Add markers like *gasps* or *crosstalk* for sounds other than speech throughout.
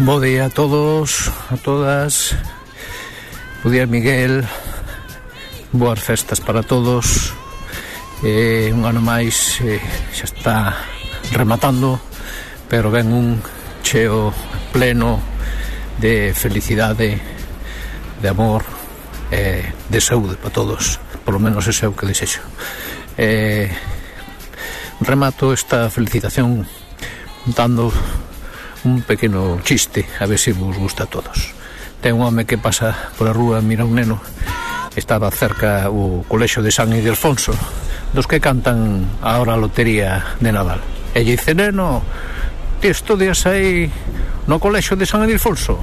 Bo día a todos, a todas. Bo día Miguel. Boas festas para todos. Eh, un ano máis eh, xa está rematando, pero ven un cheo pleno de felicidade, de amor, eh, de saúde para todos. Por lo menos ese é o que desexo. Eh, remato esta felicitación dando un pequeno chiste, a ver se vos gusta a todos. Ten un home que pasa pola rúa, mira un neno, estaba cerca o colexo de San Ildefonso, dos que cantan ahora a lotería de Nadal. E lle dice, neno, ti estudias aí no colexo de San Ildefonso?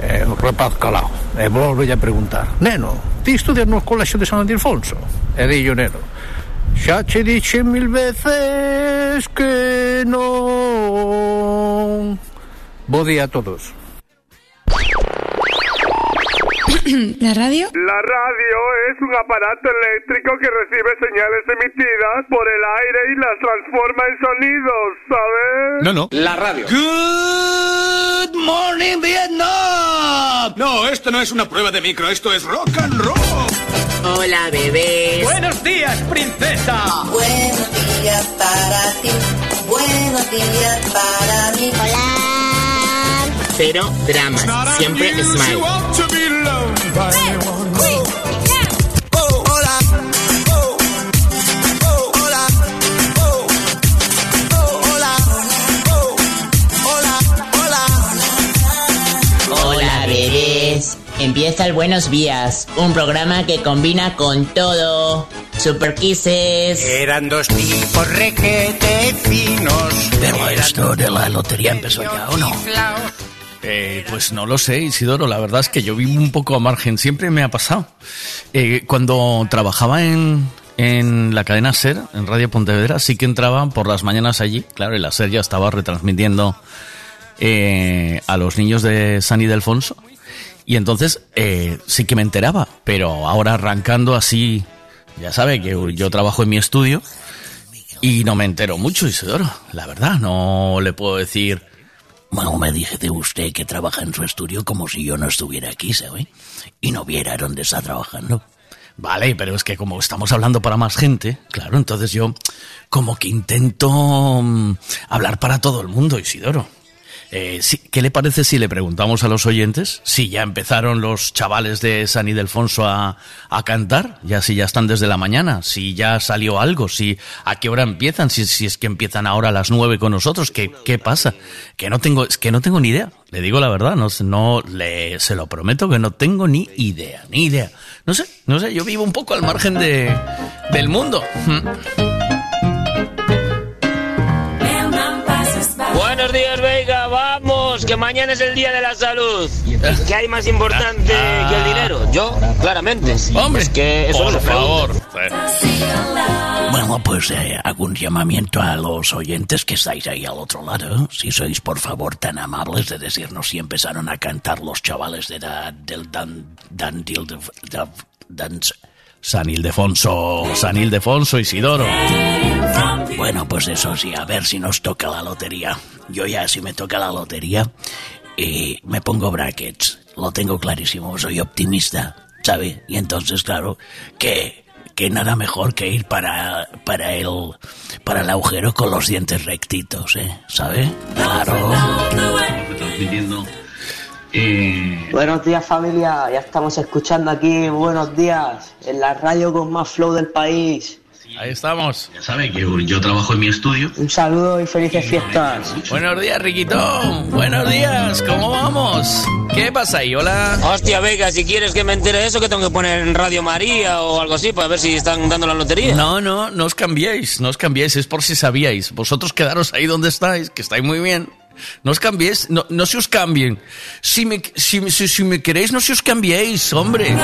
E o rapaz calao, e volve a preguntar, neno, ti estudias no colexo de San Ildefonso? E dillo, neno, xa che dixe mil veces que non. Bo día a todos. *clears throat* ¿La radio? La radio es un aparato eléctrico que recibe señales emitidas por el aire y las transforma en sonidos, ¿sabes? No, no. La radio. Good morning, Vietnam. No, esto no es una prueba de micro, esto es rock and roll. Hola, bebés. Buenos días, princesa. Buenos días para ti, buenos días para mí. Hola. Cero dramas. Siempre smile. Empieza el Buenos Días, un programa que combina con todo. Super Kisses. Eran dos tipos requete finos. Pero esto de la lotería empezó ya, ¿o no? Eh, pues no lo sé, Isidoro. La verdad es que yo vivo un poco a margen. Siempre me ha pasado. Eh, cuando trabajaba en, en la cadena SER, en Radio Pontevedra, sí que entraban por las mañanas allí. Claro, y la SER ya estaba retransmitiendo eh, a los niños de San Ildefonso. Y entonces eh, sí que me enteraba. Pero ahora arrancando así, ya sabe que yo trabajo en mi estudio y no me entero mucho, Isidoro. La verdad, no le puedo decir. Bueno, me dije de usted que trabaja en su estudio como si yo no estuviera aquí, ¿sabe? Y no viera dónde está trabajando. Vale, pero es que como estamos hablando para más gente, claro, entonces yo como que intento mm, hablar para todo el mundo, Isidoro. Eh, ¿Qué le parece si le preguntamos a los oyentes si ya empezaron los chavales de San Ildefonso a, a cantar? Ya si ya están desde la mañana, si ya salió algo, si a qué hora empiezan, si, si es que empiezan ahora a las nueve con nosotros, ¿qué, qué pasa? Que no tengo, es que no tengo ni idea. Le digo la verdad, no, no le, se lo prometo que no tengo ni idea, ni idea. No sé, no sé, yo vivo un poco al margen de, del mundo. Buenos días, Veiga, vamos, que mañana es el día de la salud. ¿Qué hay más importante que el dinero? Yo, claramente. Hombre, es que eso por favor. Bueno, pues eh, hago un llamamiento a los oyentes que estáis ahí al otro lado. Si sois, por favor, tan amables de decirnos si empezaron a cantar los chavales de la, del Dan... Dan... Dil- de- de- Dan- San Ildefonso, San Ildefonso, Isidoro. Bueno, pues eso sí, a ver si nos toca la lotería. Yo ya, si me toca la lotería, eh, me pongo brackets. Lo tengo clarísimo, soy optimista, ¿sabe? Y entonces, claro, que, que nada mejor que ir para, para el, para el agujero con los dientes rectitos, ¿eh? ¿Sabe? Claro. Buenos días familia, ya estamos escuchando aquí Buenos días en la radio con más flow del país. Ahí estamos. Ya sabe que yo trabajo en mi estudio. Un saludo y felices fiestas. Buenos días, Riquitón. Buenos días, ¿cómo vamos? ¿Qué pasa ahí? Hola. Hostia, Veiga, si quieres que me entere de eso, que tengo que poner en Radio María o algo así para ver si están dando la lotería. No, no, no os cambiéis, no os cambiéis, es por si sabíais. Vosotros quedaros ahí donde estáis, que estáis muy bien. No os cambiéis, no, no se os cambien. Si me, si, si, si me queréis, no se os cambiéis, hombre.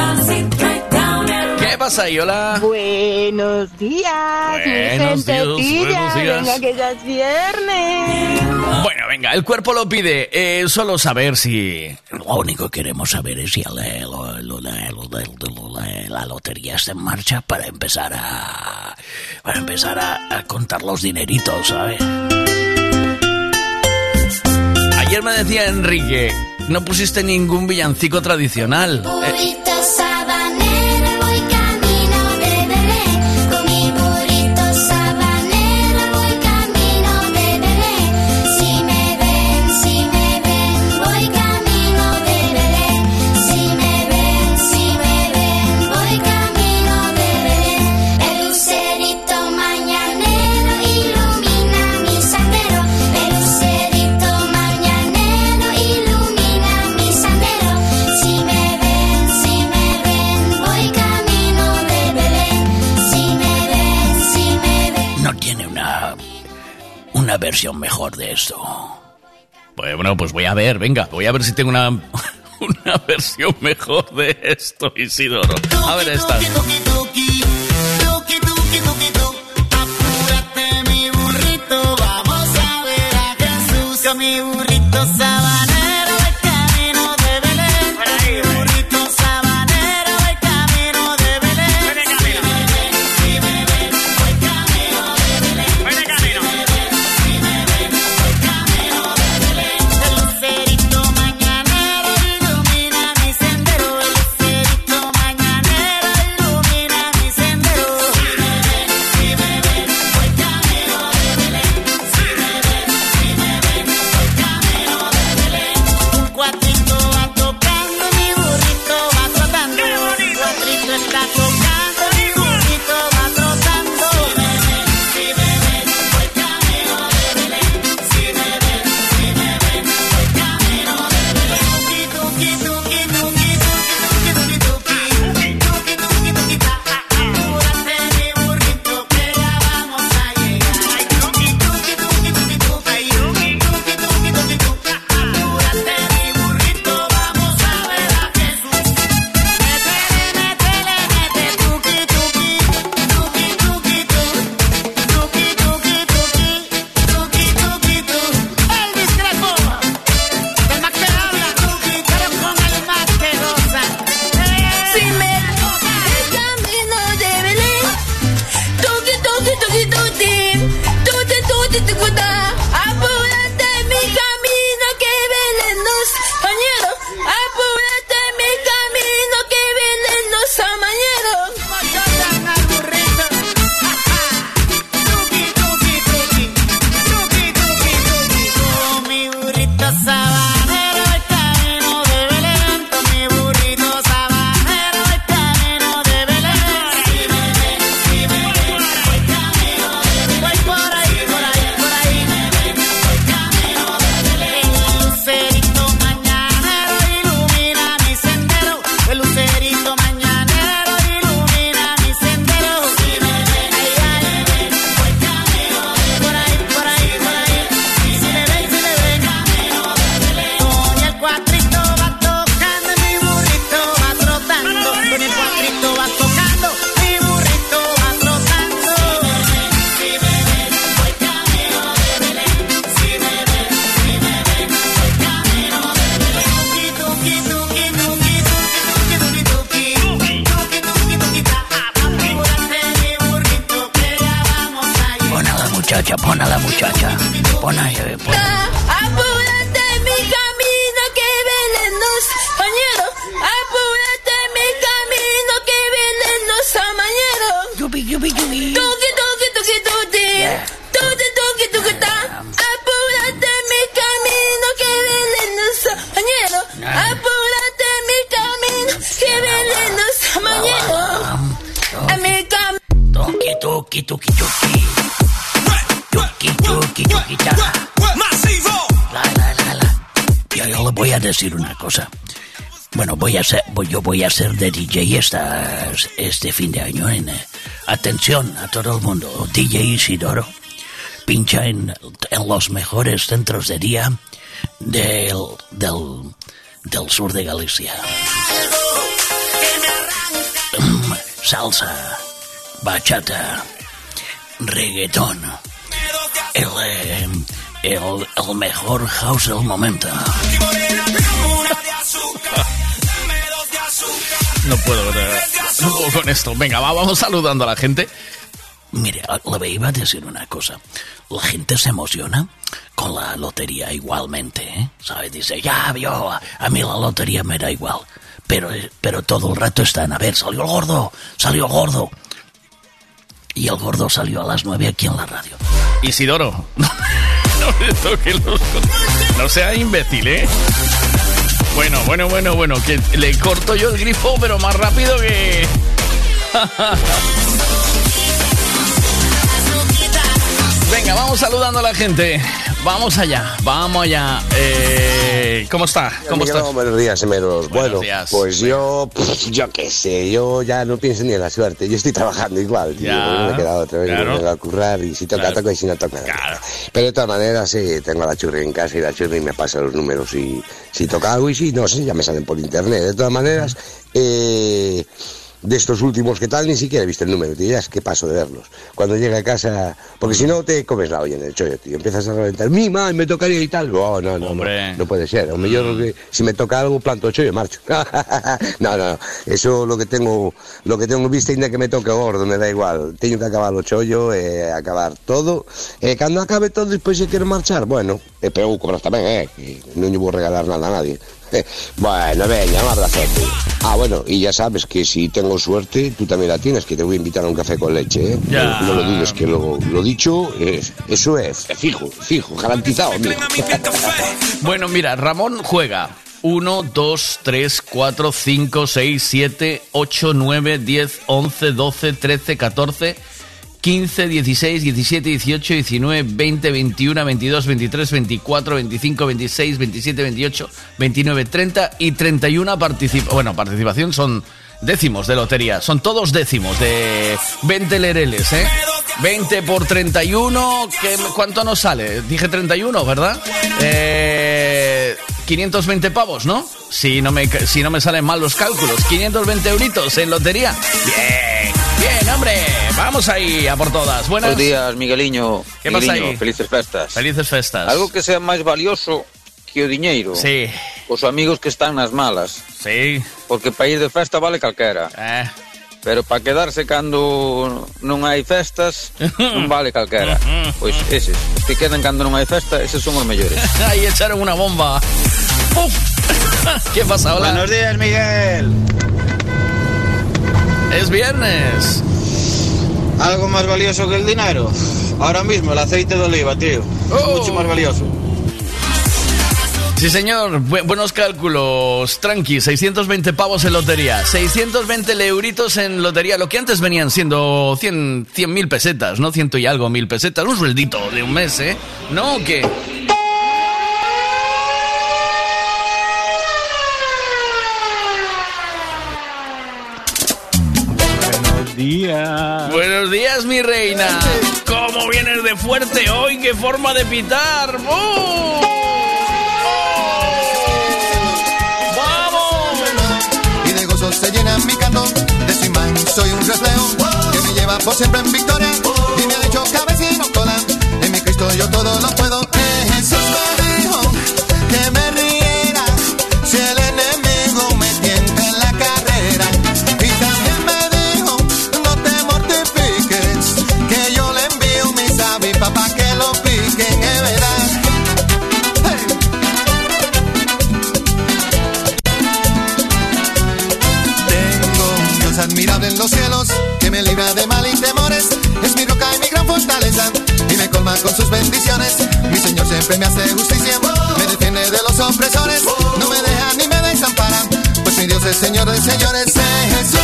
¿Qué pasa ahí? Hola. Buenos días, mi Buenos días, buenos días. Venga, que ya es viernes. Bueno, venga, el cuerpo lo pide. Eh, solo saber si... Lo único que queremos saber es si la, la- la- la lotería está en marcha para empezar a para empezar a, a contar los dineritos, ¿sabes? Ayer me decía Enrique, no pusiste ningún villancico tradicional. versión mejor de esto. Pues bueno, pues voy a ver, venga, voy a ver si tengo una, *laughs* una versión mejor de esto, Isidoro. A ver esta. mi burrito, vamos a ver. voy a ser de DJ esta, este fin de año. En, eh, atención a todo el mundo, DJ Isidoro pincha en, en los mejores centros de día del, del, sur de Galicia. Salsa, bachata, reggaetón. El, eh, el, el mejor house del momento. No puedo, no con esto. Venga, va, vamos saludando a la gente. Mire, le iba a decir una cosa. La gente se emociona con la lotería igualmente, ¿eh? ¿Sabes? Dice, ya, yo, a mí la lotería me da igual. Pero, eh, pero todo el rato están, a ver, salió el gordo, salió el gordo. Y el gordo salió a las 9 aquí en la radio. Isidoro, *laughs* no, no, toque los... no sea imbécil, ¿eh? Bueno, bueno, bueno, bueno, que le corto yo el grifo, pero más rápido que... *laughs* Venga, vamos saludando a la gente. Vamos allá, vamos allá. Eh, ¿Cómo está? ¿Cómo Miguel, estás? Buenos días, Emeros. Bueno, días. pues yo, yo qué sé, yo ya no pienso ni en la suerte. Yo estoy trabajando igual, tío. Ya, me he quedado otra vez, claro. me vengo a currar y si toca, Claro. toca y si no toca. toca. Pero de todas maneras, sí, tengo a la churri en casa y la churri me pasa los números y si toca algo y si no, sí, ya me salen por internet. De todas maneras, eh, de estos últimos que tal, ni siquiera he visto el número, tío, ya es que paso de verlos. Cuando llegue a casa, porque si no te comes la olla en el chollo, tío, empiezas a reventar, mi madre me tocaría y tal. No, no, no, no, no puede ser. O mejor que si me toca algo, planto chollo y marcho. *laughs* no, no, no, eso lo que tengo, lo que tengo vista inda que me toque gordo, me da igual. Tengo que acabar los chollos, eh, acabar todo. Eh, cuando acabe todo, después si quiero marchar, bueno, eh, pero cobras también, eh, que no yo voy a regalar nada a nadie. Eh, bueno, venga, un abrazote. Ah, bueno, y ya sabes que si tengo suerte, tú también la tienes, que te voy a invitar a un café con leche, ¿eh? Ya. No, no lo dudes, que lo, lo dicho, eh, eso es, fijo, fijo, garantizado, amigo. Bueno, mira, Ramón juega 1, 2, 3, 4, 5, 6, 7, 8, 9, 10, 11, 12, 13, 14, 15, 16, 17, 18, 19, 20, 21, 22, 23, 24, 25, 26, 27, 28, 29, 30 y 31 participa Bueno, participación son décimos de lotería. Son todos décimos de 20 lereles, ¿eh? 20 por 31, ¿qué- ¿cuánto nos sale? Dije 31, ¿verdad? Eh, 520 pavos, ¿no? Si no, me, si no me salen mal los cálculos. 520 euritos en lotería. Bien, bien, hombre. Vamos ahí a por todas. Buenas. Buenos días, Migueliño. ¿Qué pasa Migueliño, aí? Felices festas. Felices festas. Algo que sea máis valioso que o diñeiro. Sí. Os amigos que están nas malas. Sí. Porque para ir de festa vale calquera. Eh. Pero para quedarse cando non hai festas, *laughs* non vale calquera. Pois eses, os que quedan cando non hai festa, eses son os mellores. *laughs* Ahí echaron una bomba. ¡Puf! *laughs* ¿Qué pasa? Hola. Buenos días, Miguel. Es viernes. Algo más valioso que el dinero. Ahora mismo el aceite de oliva, tío. Es mucho más valioso. Sí, señor. Bu- buenos cálculos. Tranqui, 620 pavos en lotería. 620 euritos en lotería. Lo que antes venían siendo 100 mil pesetas, ¿no? Ciento y algo mil pesetas. Un sueldito de un mes, ¿eh? ¿No? ¿O ¿Qué? Días. Buenos días, mi reina. ¿Cómo vienes de fuerte hoy? ¡Qué forma de pitar! ¡Oh! y de gozo se llena mi canto. De su imán soy un reflejo que me lleva por siempre en victoria y me ha hecho cabecino cola. En mi Cristo yo todo lo puedo. Eh, Jesús me dijo que me admirable en los cielos que me libra de mal y temores. Es mi roca y mi gran fortaleza y me colma con sus bendiciones. Mi Señor siempre me hace justicia, me defiende de los opresores. No me deja ni me desampara, pues mi Dios es Señor de señores. Eh, Jesús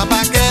mis avispas para que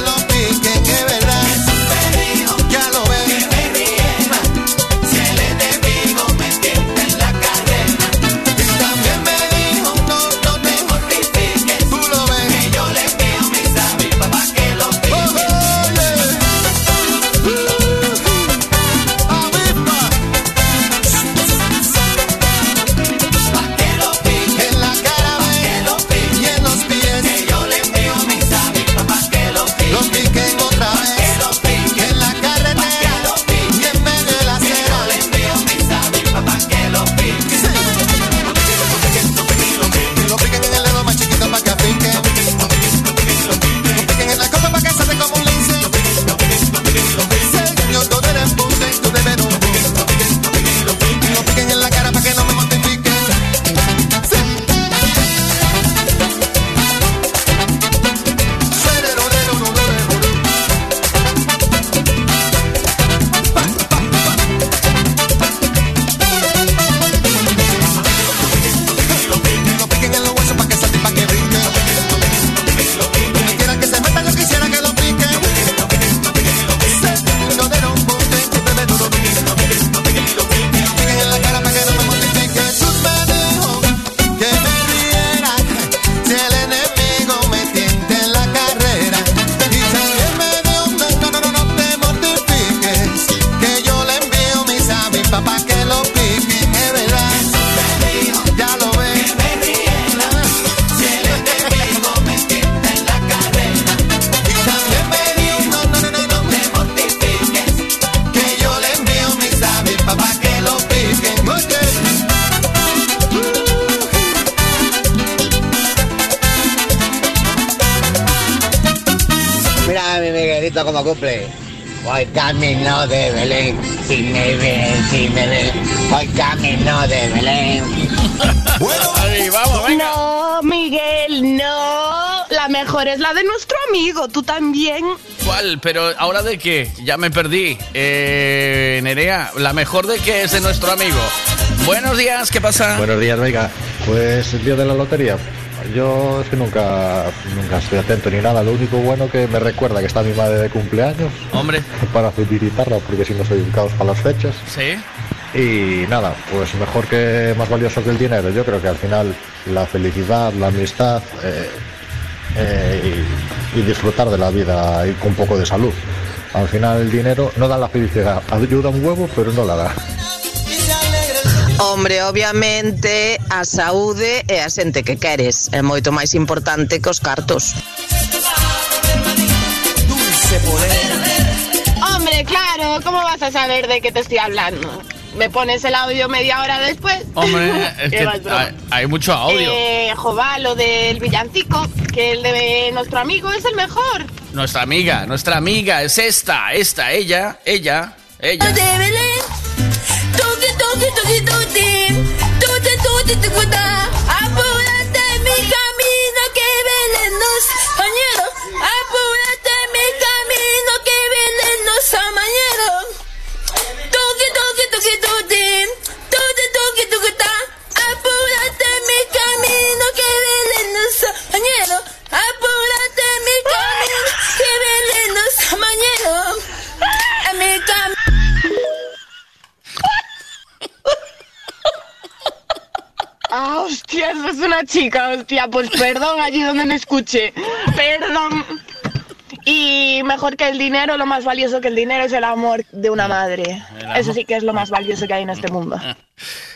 Pero ahora de qué? Ya me perdí. Eh, Nerea, la mejor de qué es de nuestro amigo. Buenos días, ¿qué pasa? Buenos días, venga. Pues el día de la lotería. Yo es que nunca, nunca estoy atento ni nada. Lo único bueno que me recuerda que está mi madre de cumpleaños. Hombre. Para felicitarla, porque si no soy un caos para las fechas. Sí. Y nada, pues mejor que más valioso que el dinero. Yo creo que al final la felicidad, la amistad eh, eh, y, y disfrutar de la vida y con un poco de salud. Al final el dinero no da la felicidad, ayuda un huevo, pero no la da. Hombre, obviamente a saúde e a xente que queres é moito máis importante que os cartos. Hombre, claro, ¿cómo vas a saber de qué te estoy hablando? ¿Me pones el audio media hora después? Hombre, es que hay, hay mucho audio. Eh, jova, lo del villancico, que el de nuestro amigo es el mejor. Nuestra amiga, nuestra amiga es esta, esta, ella, ella, ella. Ah, hostia, es una chica, hostia. Pues perdón, allí donde me escuché. Perdón. Y mejor que el dinero, lo más valioso que el dinero es el amor de una madre. Eso sí que es lo más valioso que hay en este mundo. *laughs*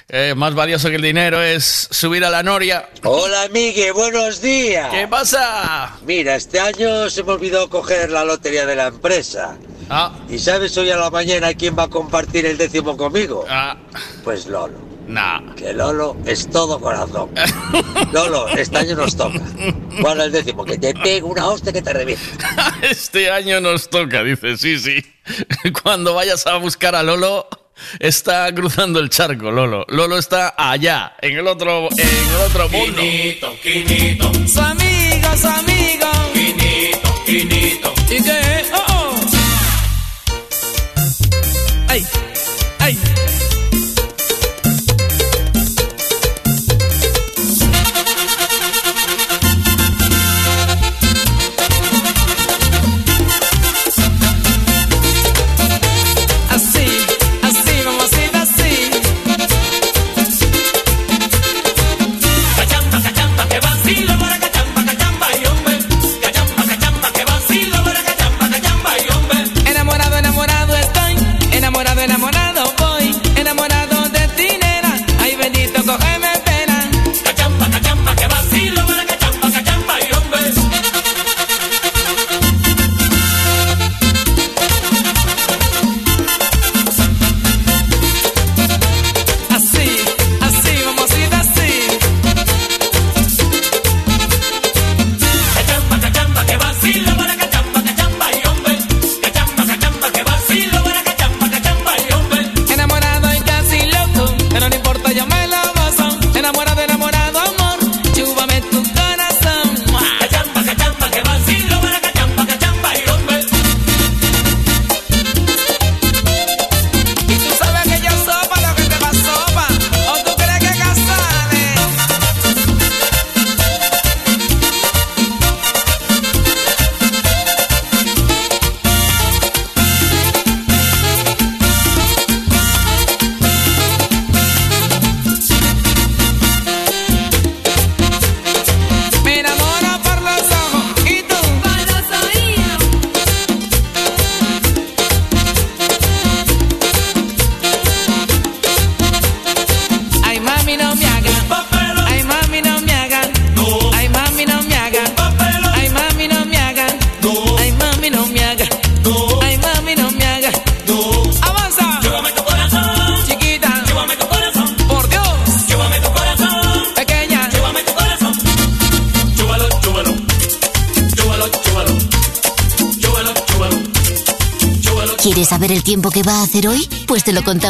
Eh, más valioso que el dinero es subir a la noria. Hola, Migue, buenos días. ¿Qué pasa? Mira, este año se me olvidó coger la lotería de la empresa. Ah. ¿Y sabes hoy a la mañana quién va a compartir el décimo conmigo? Ah. Pues Lolo. Nah. Que Lolo es todo corazón. Lolo, este año nos toca. Bueno, el décimo, que te pego una hostia que te revienta. *laughs* Este año nos toca, dice, sí, sí. Cuando vayas a buscar a Lolo, está cruzando el charco, Lolo. Lolo está allá, en el otro, en el otro mundo. Su amigo, su amigo. Quinito, quinito. ¿Y qué? Oh, oh. ¡Ay!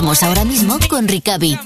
Ahora mismo con Ricavi.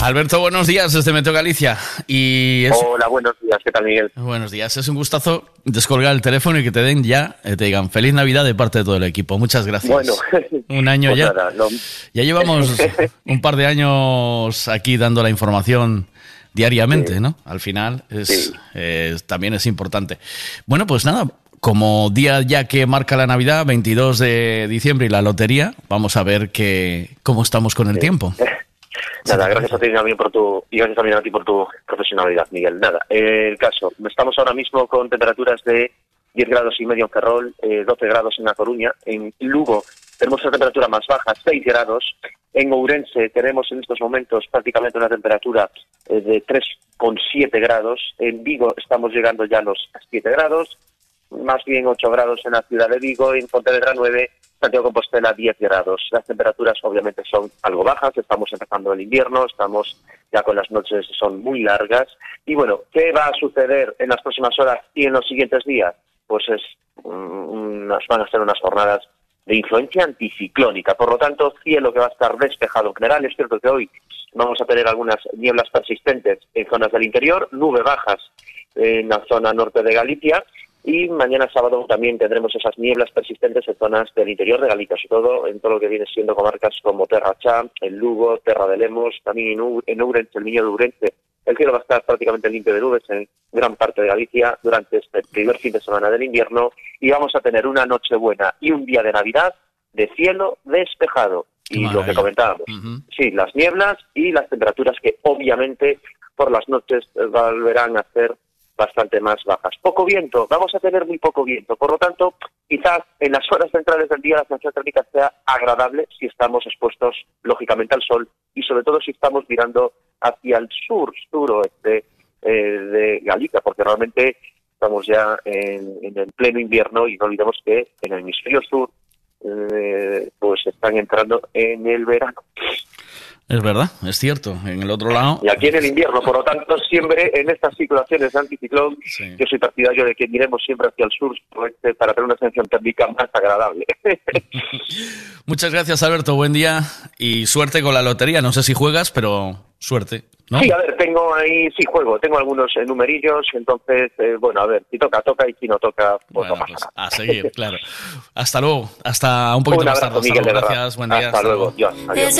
Alberto, buenos días desde Meteo Galicia. Y es- Hola, buenos días. ¿Qué tal, Miguel? Buenos días, es un gustazo descolgar el teléfono y que te den ya, eh, te digan feliz Navidad de parte de todo el equipo. Muchas gracias. Bueno, *laughs* un año *laughs* pues ya. nada, no- Ya llevamos *laughs* un par de años aquí dando la información diariamente, ¿no? Al final es, eh, también es importante. Bueno, pues nada, como día ya que marca la Navidad, 22 de diciembre y la lotería, vamos a ver que, cómo estamos con el tiempo. *laughs* Nada, gracias a ti también por tu y gracias también a ti por tu profesionalidad, Miguel. Nada, eh, el caso, estamos ahora mismo con temperaturas de 10 grados y medio en Ferrol, eh, 12 grados en La Coruña, en Lugo tenemos una temperatura más baja, 6 grados, en Ourense tenemos en estos momentos prácticamente una temperatura eh, de 3,7 grados, en Vigo estamos llegando ya a los 7 grados, más bien 8 grados en la ciudad de Vigo, en Pontevedra 9, Santiago Compostela 10 grados. Las temperaturas obviamente son algo bajas, estamos empezando el invierno, estamos ya con las noches son muy largas. Y bueno, ¿qué va a suceder en las próximas horas y en los siguientes días? Pues es mm, van a ser unas jornadas de influencia anticiclónica. Por lo tanto, cielo que va a estar despejado en general. Es cierto que hoy vamos a tener algunas nieblas persistentes en zonas del interior, nubes bajas en la zona norte de Galicia y mañana sábado también tendremos esas nieblas persistentes en zonas del interior de Galicia, sobre todo en todo lo que viene siendo comarcas como Terra Chá, el Lugo, Terra de Lemos, también en Ourense, el Niño de Ourense. El cielo va a estar prácticamente limpio de nubes en gran parte de Galicia durante este primer fin de semana del invierno y vamos a tener una noche buena y un día de Navidad de cielo despejado. Y lo que comentábamos, sí, las nieblas y las temperaturas que obviamente por las noches eh, volverán a ser bastante más bajas. Poco viento, vamos a tener muy poco viento. Por lo tanto, quizás en las horas centrales del día la sensación térmica sea agradable si estamos expuestos, lógicamente, al sol y sobre todo si estamos mirando hacia el sur, suroeste eh, de Galicia, porque realmente estamos ya en, en el pleno invierno y no olvidemos que en el hemisferio sur eh, pues están entrando en el verano. Es verdad, es cierto. En el otro lado, Y aquí en el invierno, por lo tanto, siempre en estas situaciones de anticiclón, yo soy partidario de que miremos siempre hacia el sur suroeste para tener una sensación térmica más agradable. *laughs* muchas gracias Alberto, buen día y suerte con la lotería. No sé si juegas, pero suerte, ¿no? Sí, a ver, tengo ahí, sí juego, tengo algunos eh, numerillos, entonces, eh, bueno, a ver, si toca, toca y si no toca, pues no pasa nada. A seguir, *laughs* claro. Hasta luego, hasta un poquito Un más abrazo, tarde. Hasta Miguel, luego, verdad. gracias, buen día. Hasta luego, Dios, adiós.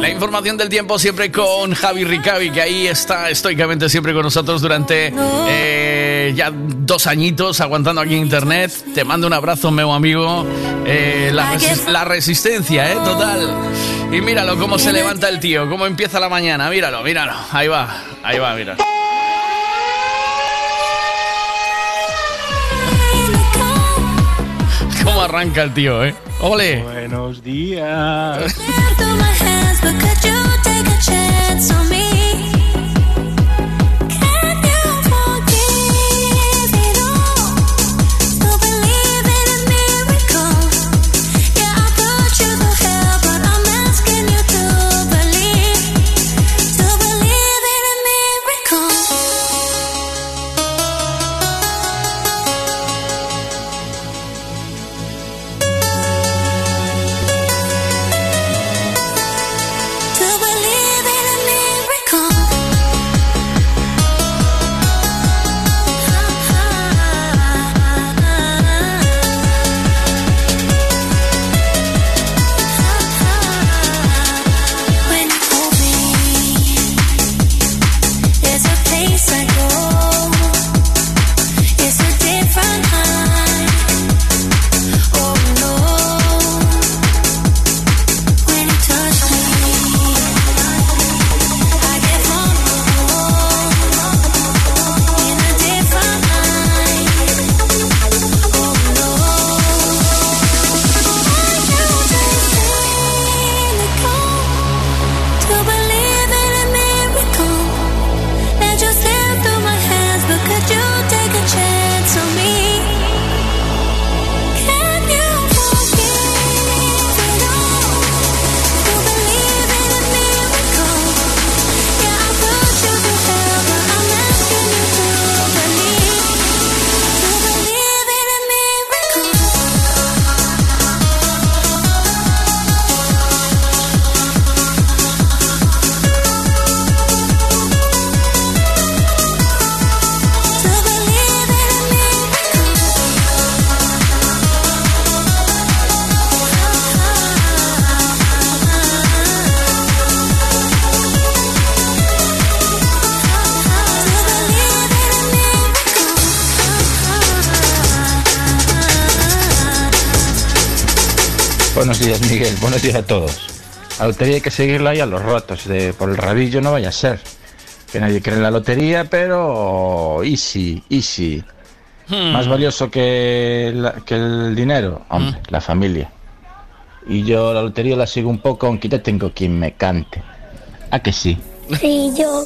La información del tiempo siempre con Javi Ricavi, que ahí está estoicamente siempre con nosotros durante eh, ya dos añitos aguantando aquí en internet. Te mando un abrazo, meu amigo. Eh, la, resi- la resistencia, ¿eh? Total. Y míralo cómo se levanta el tío, cómo empieza la mañana. Míralo, míralo. Ahí va, ahí va, mira. Cómo arranca el tío, ¿eh? ¡Ole! Buenos días. Buenos días, Miguel. Buenos días a todos. La lotería hay que seguirla ahí a los rotos, de por el rabillo no vaya a ser. Que nadie cree en la lotería, pero easy, easy. Hmm. Más valioso que, que, el dinero, hombre, hmm. la familia. Y yo la lotería la sigo un poco, aunque ya tengo quien me cante. ¿A que sí? Sí, yo.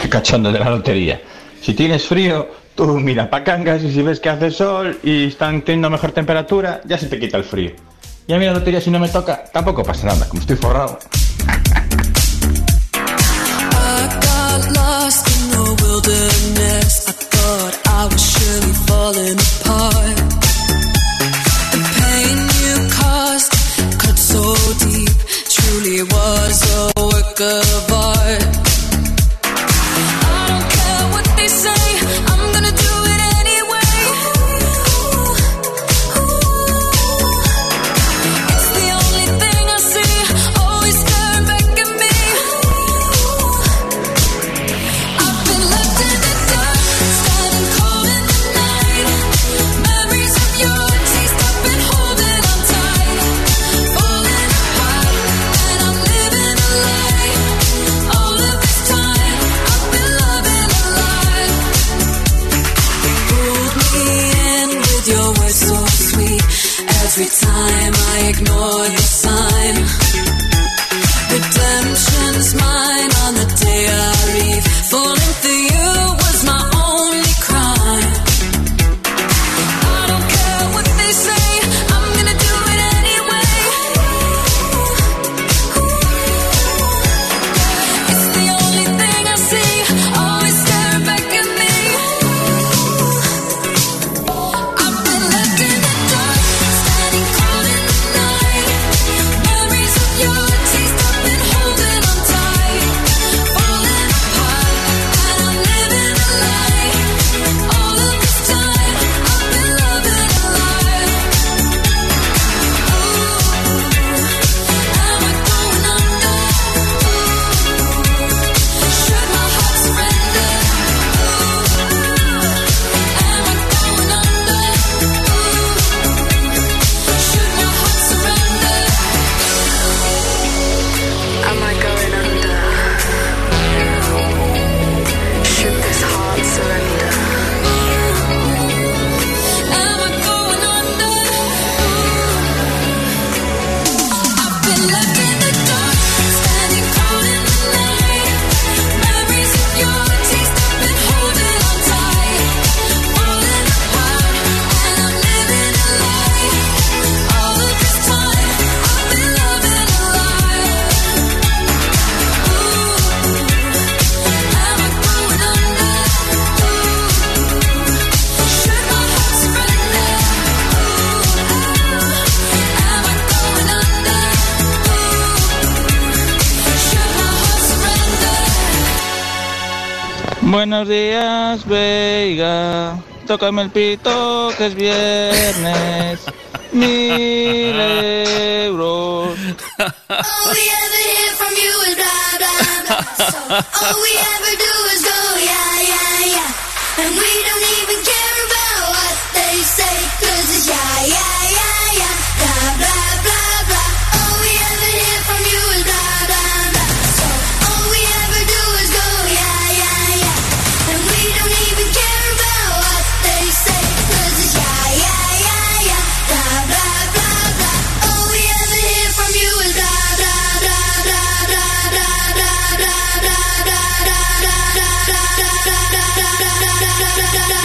Qué cachondo de la lotería. Si tienes frío, Tú mira para Cangas y si ves que hace sol y están teniendo mejor temperatura, ya se te quita el frío. Ya mira la lotería si no me toca, tampoco pasa nada, como estoy forrado. truly was a work of. Every time I ignore the sign, redemption's mine on the day I leave, falling through. Buenos días, Veiga. Tócame el pito que es viernes. *laughs* Mil euros. All we ever do is go, yeah, yeah, yeah. And we don't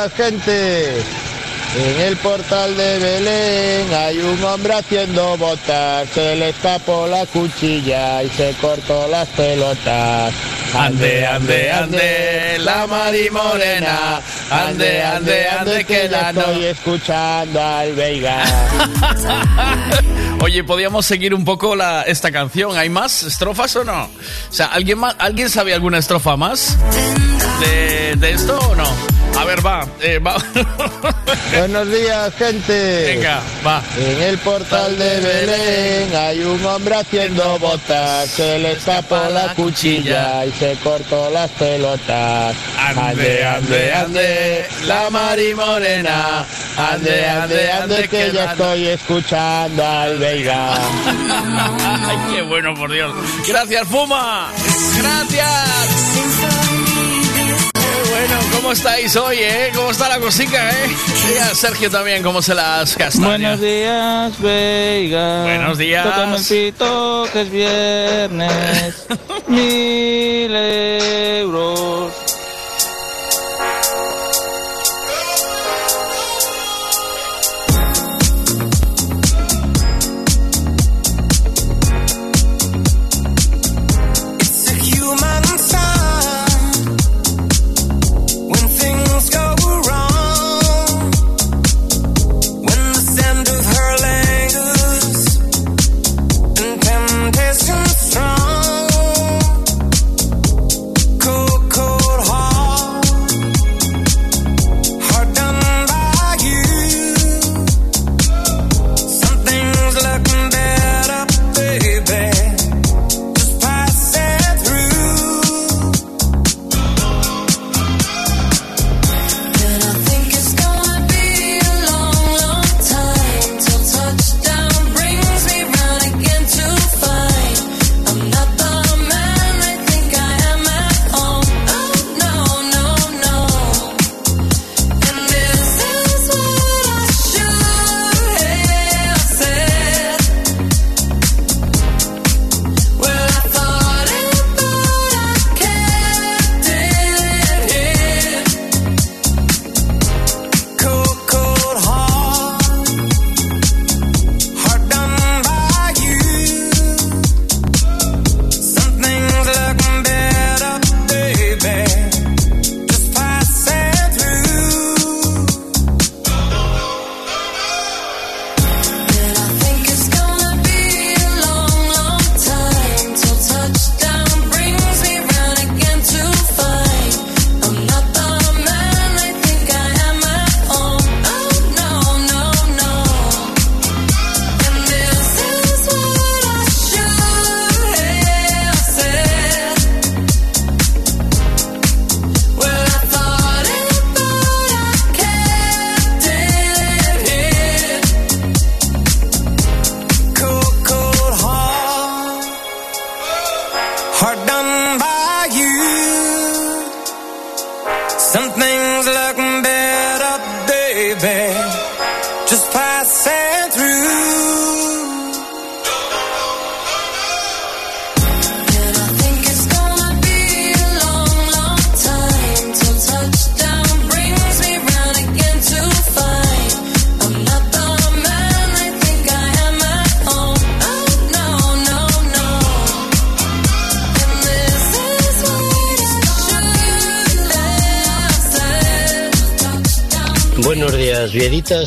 días, gente. En el portal de Belén hay un hombre haciendo botas, se le escapó la cuchilla y se cortó las pelotas. Ande, ande, ande, la Mari Morena. Ande, ande, ande, que la no. estoy escuchando al Veiga. *laughs* Oye, podíamos seguir un poco la, esta canción. ¿Hay más estrofas o no? O sea, ¿alguien, más, ¿alguien sabe alguna estrofa más de, de esto o no? A ver, va. eh, va. *laughs* Buenos días, gente. Venga, va. En el portal de Belén hay un hombre haciendo botas, se le escapó la cuchilla y se cortó las pelotas. Ande, ande, ande, la Mari Morena. Ande, ande, ande, que ya estoy escuchando al Veiga. *laughs* Ay, qué bueno, por Dios. Gracias, Fuma. Gracias. ¿Cómo estáis hoy, eh? ¿Cómo está la cosica, eh? Y a Sergio también, ¿cómo se las castaña? Buenos días, Veiga. Buenos días. Tócame el pito, que es viernes. *laughs* Mil euros.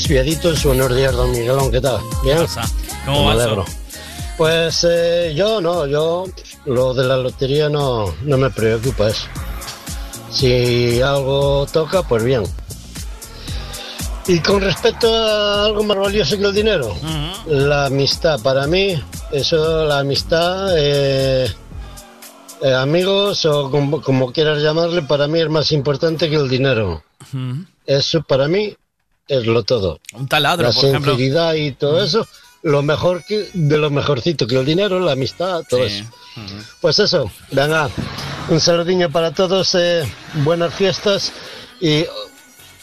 Vieditas, vieditos, buenos días, don Miguelón, ¿qué tal? ¿Bien? ¿Cómo alegro. Pues eh, yo no, yo lo de la lotería no, no me preocupa eso. Si algo toca, pues bien. Y con respecto a algo más valioso que el dinero, la amistad, para mí, eso, la amistad, eh, eh, amigos o como, como quieras llamarle, para mí es más importante que el dinero. Eso para mí es lo todo. Un taladro, la por ejemplo. sinceridad y todo eso, lo mejor que, de lo mejorcito que el dinero, la amistad, todo eso. Pues eso, venga, un saludiño para todos, eh, buenas fiestas y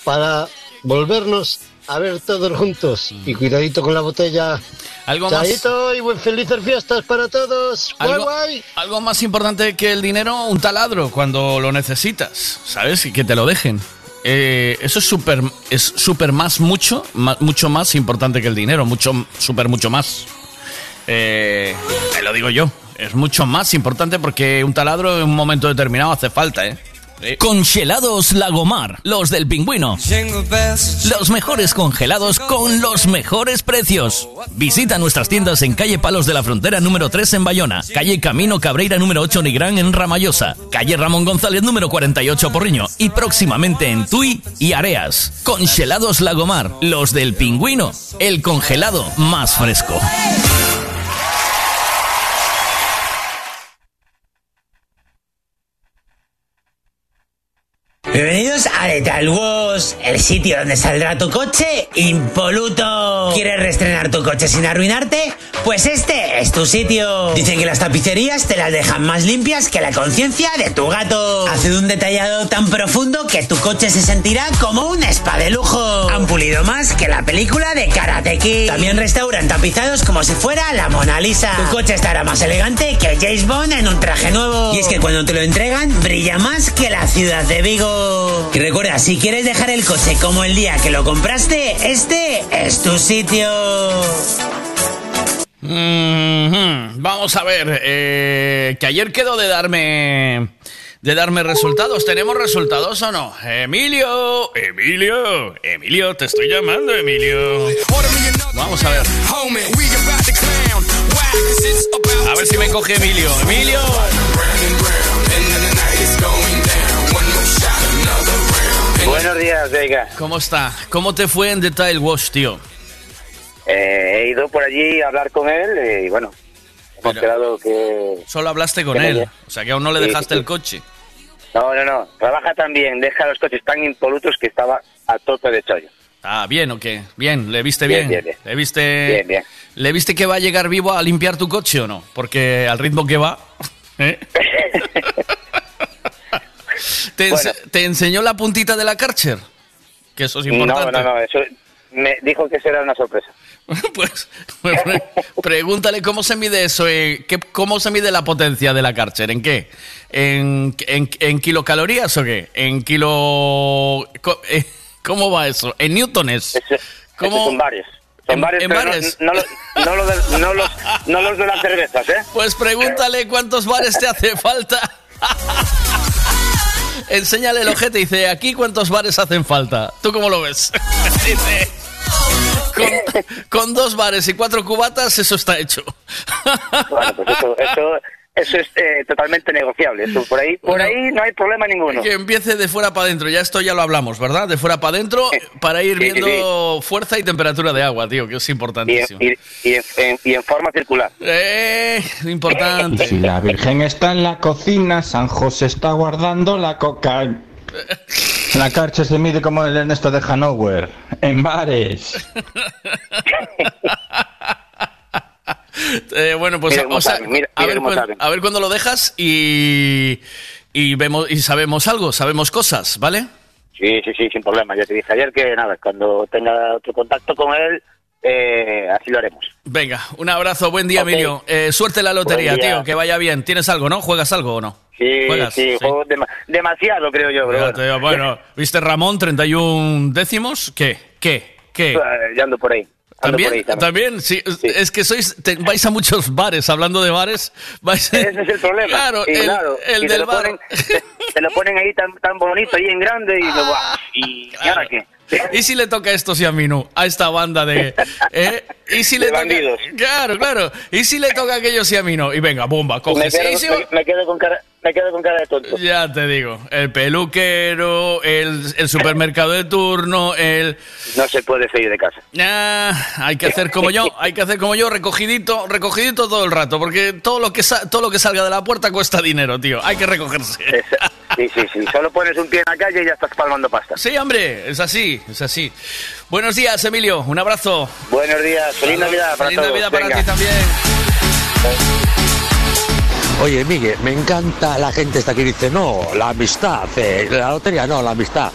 para volvernos a ver todos juntos y cuidadito con la botella. Algo más- y buen felices fiestas para todos. Guay, Algo, guay. algo más importante que el dinero, un taladro cuando lo necesitas, ¿sabes? Y que te lo dejen. Eh, eso es súper es súper más mucho, ma- mucho más importante que el dinero, mucho súper mucho más. Eh, te lo digo yo, es mucho más importante porque un taladro en un momento determinado hace falta, ¿eh? Congelados Lagomar, los del pingüino. Los mejores congelados con los mejores precios. Visita nuestras tiendas en calle Palos de la Frontera número 3 en Bayona, calle Camino Cabreira número 8 Nigrán en Ramallosa, calle Ramón González número 48 Porriño y próximamente en Tui y Areas. Congelados Lagomar, los del pingüino, el congelado más fresco. Bienvenidos a Lethal Wash, el sitio donde saldrá tu coche impoluto. ¿Quieres reestrenar tu coche sin arruinarte? Pues este es tu sitio. Dicen que las tapicerías te las dejan más limpias que la conciencia de tu gato. Hacen un detallado tan profundo que tu coche se sentirá como un spa de lujo. Han pulido más que la película de Karate Kid. También restauran tapizados como si fuera la Mona Lisa. Tu coche estará más elegante que James Bond en un traje nuevo. Y es que cuando te lo entregan, brilla más que la ciudad de Vigo. Y recuerda, si quieres dejar el coche como el día que lo compraste, este es tu sitio. Vamos a ver, eh, que ayer quedó de darme de darme resultados. ¿Tenemos resultados o no? Emilio, Emilio, Emilio, te estoy llamando, Emilio. Vamos a ver. A ver si me coge Emilio. Emilio. Buenos días, Vega. ¿Cómo está? ¿Cómo te fue en Detail Wash, tío? Eh, he ido por allí a hablar con él eh, y bueno, hemos quedado que... Solo hablaste con él. O sea que aún no le Sí, dejaste sí. el coche. No, no, no, trabaja tan bien, deja los coches tan impolutos que estaba a tope de chollo. Ah, bien o qué? Bien, ¿le viste Bien, bien? bien, bien. ¿Le viste. ¿Le viste que va a llegar vivo a limpiar tu coche o no? Porque al ritmo que va. *laughs* ¿eh? *laughs* *laughs* ¿Te, ense- te enseñó la puntita de la Karcher? Que eso es No, importante. no, no, eso me dijo que será una sorpresa. *laughs* pues pre- pregúntale cómo se mide eso, eh, ¿qué- ¿cómo se mide la potencia de la Karcher? ¿En qué? ¿En, en, en kilocalorías o qué? ¿En kilo...? eh, ¿Cómo va eso? ¿En newtones? Esos son varios. En- varios, en no- bares. No, los, no, los de, no, los, no los de las cervezas, ¿eh? *laughs* Pues pregúntale cuántos bares te hace falta. Enséñale el ojete y dice, aquí cuántos bares hacen falta. ¿Tú cómo lo ves? *laughs* Dice, con, dos bares y cuatro cubatas, eso está hecho. Bueno, pues eso, eso es eh, totalmente negociable. Eso, por ahí, por ahí no hay problema ninguno. Que empiece de fuera para adentro. Ya esto ya lo hablamos, ¿verdad? De fuera para adentro para ir sí, sí, viendo fuerza y temperatura de agua, tío, que es Y, en, importantísimo. y, y en, en- y en forma circular. Eh, importante. si la Virgen está en la cocina, San José está guardando la coca. La carcha se mide como el Ernesto de Hanover, en bares. *laughs* Eh, bueno, pues Mira cómo o sea, saben, mira- a, mira ver cómo cuán- saben. a ver cuándo lo dejas y, y vemos y sabemos algo, sabemos cosas, ¿vale? Sí, sí, sí, sin problema. Ya te dije ayer que nada, cuando tenga otro contacto con él, eh, así lo haremos. Venga, un abrazo, buen día, Ok. Emilio. Eh, suerte en la lotería, tío, que vaya bien. ¿Tienes algo, no? ¿Juegas algo o no? Sí, ¿Juegas? sí, Sí. juego dema- demasiado, creo yo, bro. digo, bueno, *laughs* ¿viste Ramón, 31 décimos? ¿Qué? ¿Qué? ¿Qué? Eh, Ya ando por ahí. ¿También? ahí ¿También? Sí, es que sois te- vais a muchos bares, hablando de bares. Vais, Ese es el problema. Claro, Y el, claro, el y te del lo bar. ponen- te, te lo ponen ahí tan, tan bonito, ahí en grande, y, luego, ah, y, ¿y ahora qué? ¿Y si le toca esto sí a mí no? A esta banda de... ¿eh? ¿Y si le De toca... bandidos. Claro, claro. ¿Y si le toca aquello sí a mí no? Y venga, bomba, me, coges. quedo, ¿Y si- me- me quedo con cara, me quedo con cara de tonto. Ya te digo, el peluquero, el, el supermercado de turno, el... No se puede seguir de casa. Ah, hay que hacer como yo, hay que hacer como yo, recogidito, recogidito todo el rato, porque todo lo que sa- todo lo que salga de la puerta cuesta dinero, tío. Hay que recogerse. Sí, sí, sí. Solo pones un pie en la calle y ya estás palmando pasta. Sí, hombre, es así, es así. Buenos días, Emilio, un abrazo. Buenos días, feliz Navidad para Feliz todos. Navidad para Venga. ti también. Oye, Miguel, me encanta la gente esta que dice, no, la amistad, eh, la lotería no, la amistad.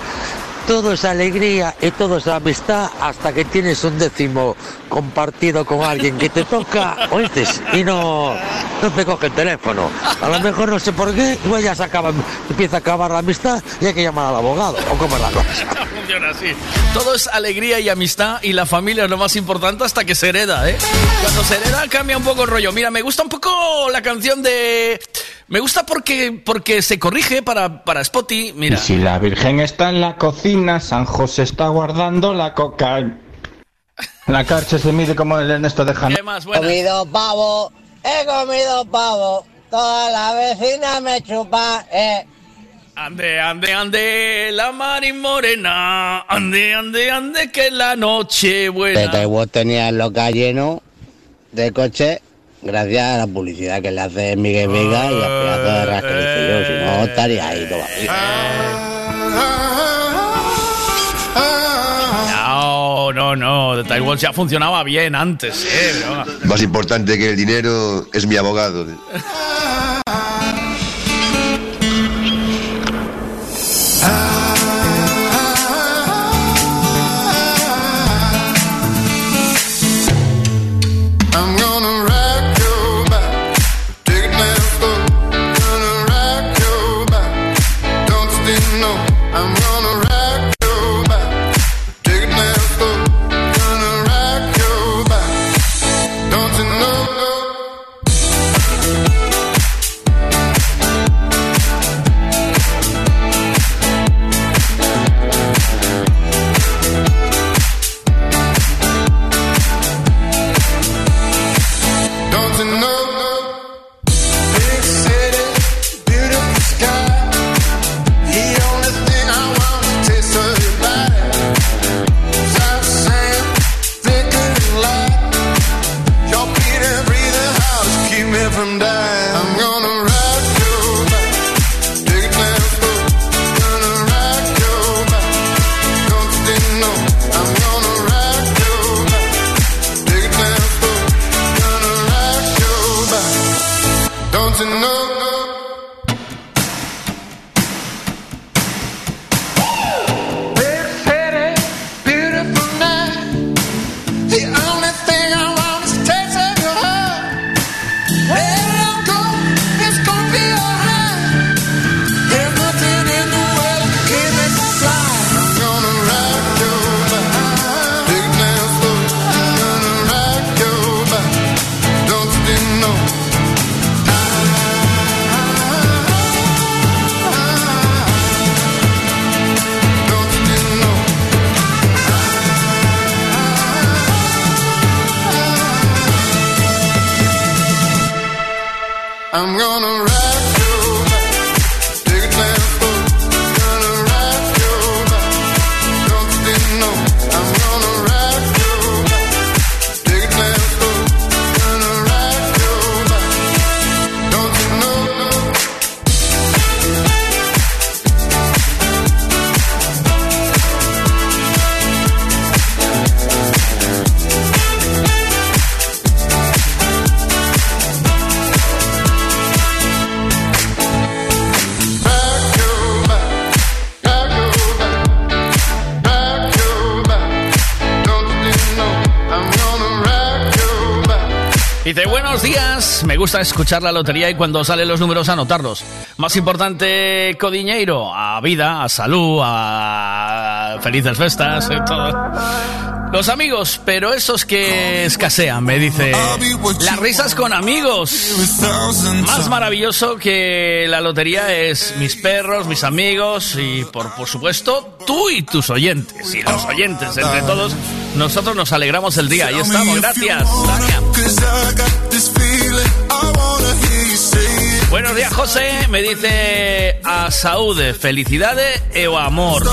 todo es alegría y todo es amistad hasta que tienes un décimo compartido con alguien que te toca, oíste, y no, no te coge el teléfono. A lo mejor no sé por qué, igual ya se acaba, empieza a acabar la amistad y hay que llamar al abogado, o como es la cosa. *laughs* Funciona así. Todo es alegría y amistad y la familia es lo más importante hasta que se hereda, ¿eh? Cuando se hereda cambia un poco el rollo. Mira, me gusta un poco la canción de... Me gusta porque, porque se corrige para, para Spotty. Mira. Y si la Virgen está en la cocina, San José está guardando la coca. La carcha se mide como el Ernesto de Janeiro. He comido pavo, he comido pavo. Toda la vecina me chupa, eh. Ande, ande, ande, la mari morena. Ande, ande, ande, que la noche buena. Pero vos tenías el local lleno de coches gracias a la publicidad que le hace Miguel Vega y al pedazo de ras que le hice yo. Si no, estaría ahí todavía. No, no. The Taiwan ya funcionaba bien antes, ¿eh? Más importante que el dinero es mi abogado. Gusta escuchar la lotería y cuando salen los números anotarlos. Más importante, Codiñeiro, a vida, a salud, a felices festas, eh, todo. Los amigos, pero esos que escasean, me dice. Las risas con amigos. Más maravilloso que la lotería es mis perros, mis amigos y, por, por supuesto, tú y tus oyentes. Y los oyentes, entre todos, nosotros nos alegramos el día. Ahí estamos, gracias. Buenos días, José. Me dice a Saúde, felicidades e o amor.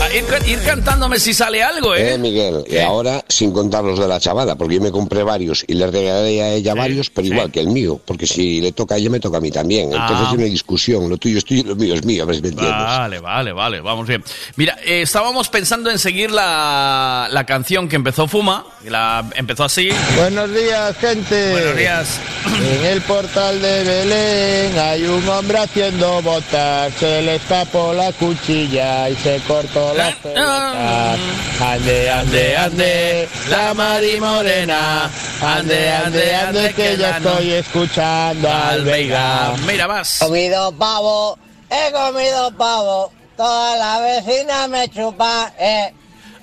A ir, ir cantándome si sale algo, ¿eh? Eh, Miguel, y ahora sin contar los de la chavada, porque yo me compré varios y le regalé a ella varios, pero igual que el mío, porque si le toca a ella, me toca a mí también. Entonces Ah. hay una discusión, lo tuyo es tuyo y lo mío es mío, a ver si me entiendes. Vale, vale, vale, vamos bien. Mira, eh, estábamos pensando en seguir la, la canción que empezó Fuma, que la empezó así. Buenos días, gente. Buenos días. En el portal de Belén hay un hombre haciendo botas. Se le escapó la y se cortó las pelotas. Ande, ande, ande, la Mari Morena. Ande, ande, ande, que ya estoy escuchando al Veiga. Mira más. Comido pavo, he comido pavo. Toda la vecina me chupa, eh.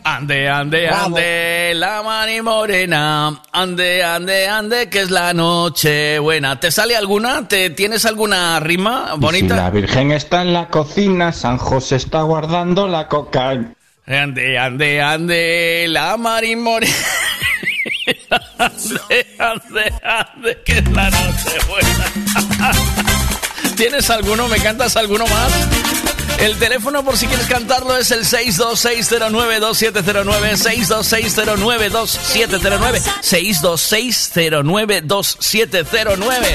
Ande, ande, Bravo. ande, la mani morena. Ande, ande, ande, que es la noche buena. ¿Te sale alguna? ¿Te tienes alguna rima Si bonita? la Virgen está en la cocina, San José está guardando la coca. Ande, ande, ande, la mari morena. Ande, ande, ande, que es la noche buena. *laughs* ¿Tienes alguno? ¿Me cantas alguno más? El teléfono por si quieres cantarlo es el 626092709, 626092709, 626092709.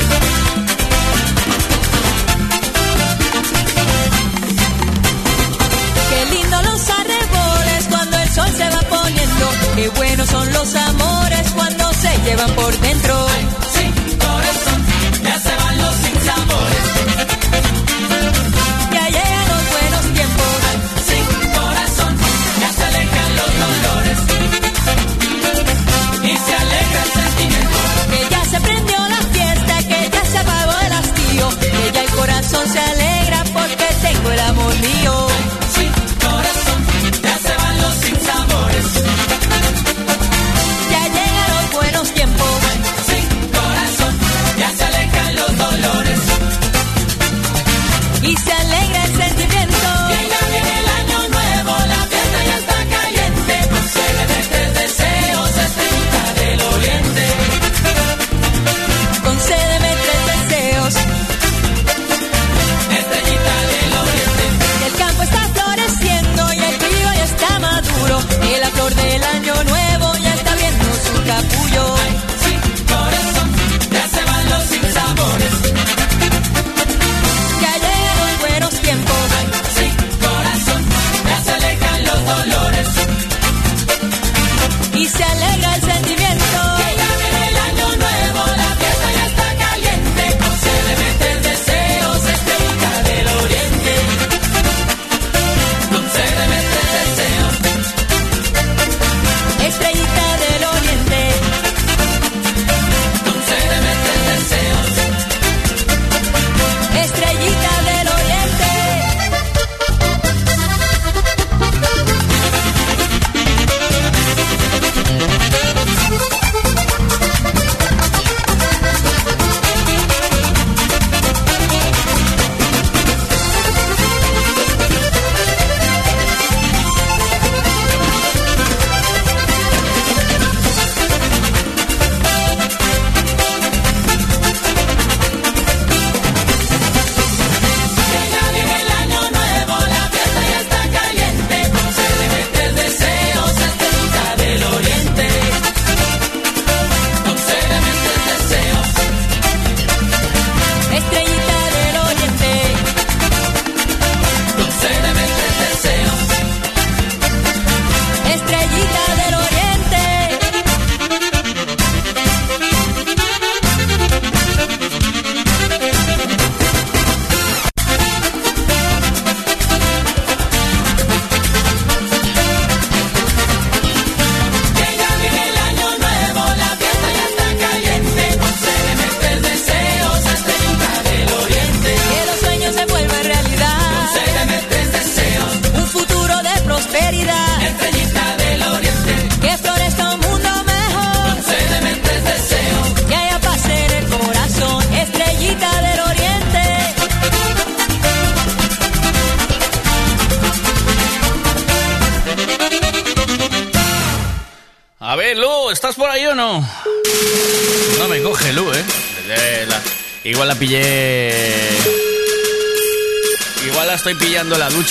Qué lindo los arreboles cuando el sol se va poniendo. Qué buenos son los amores cuando se llevan por dentro.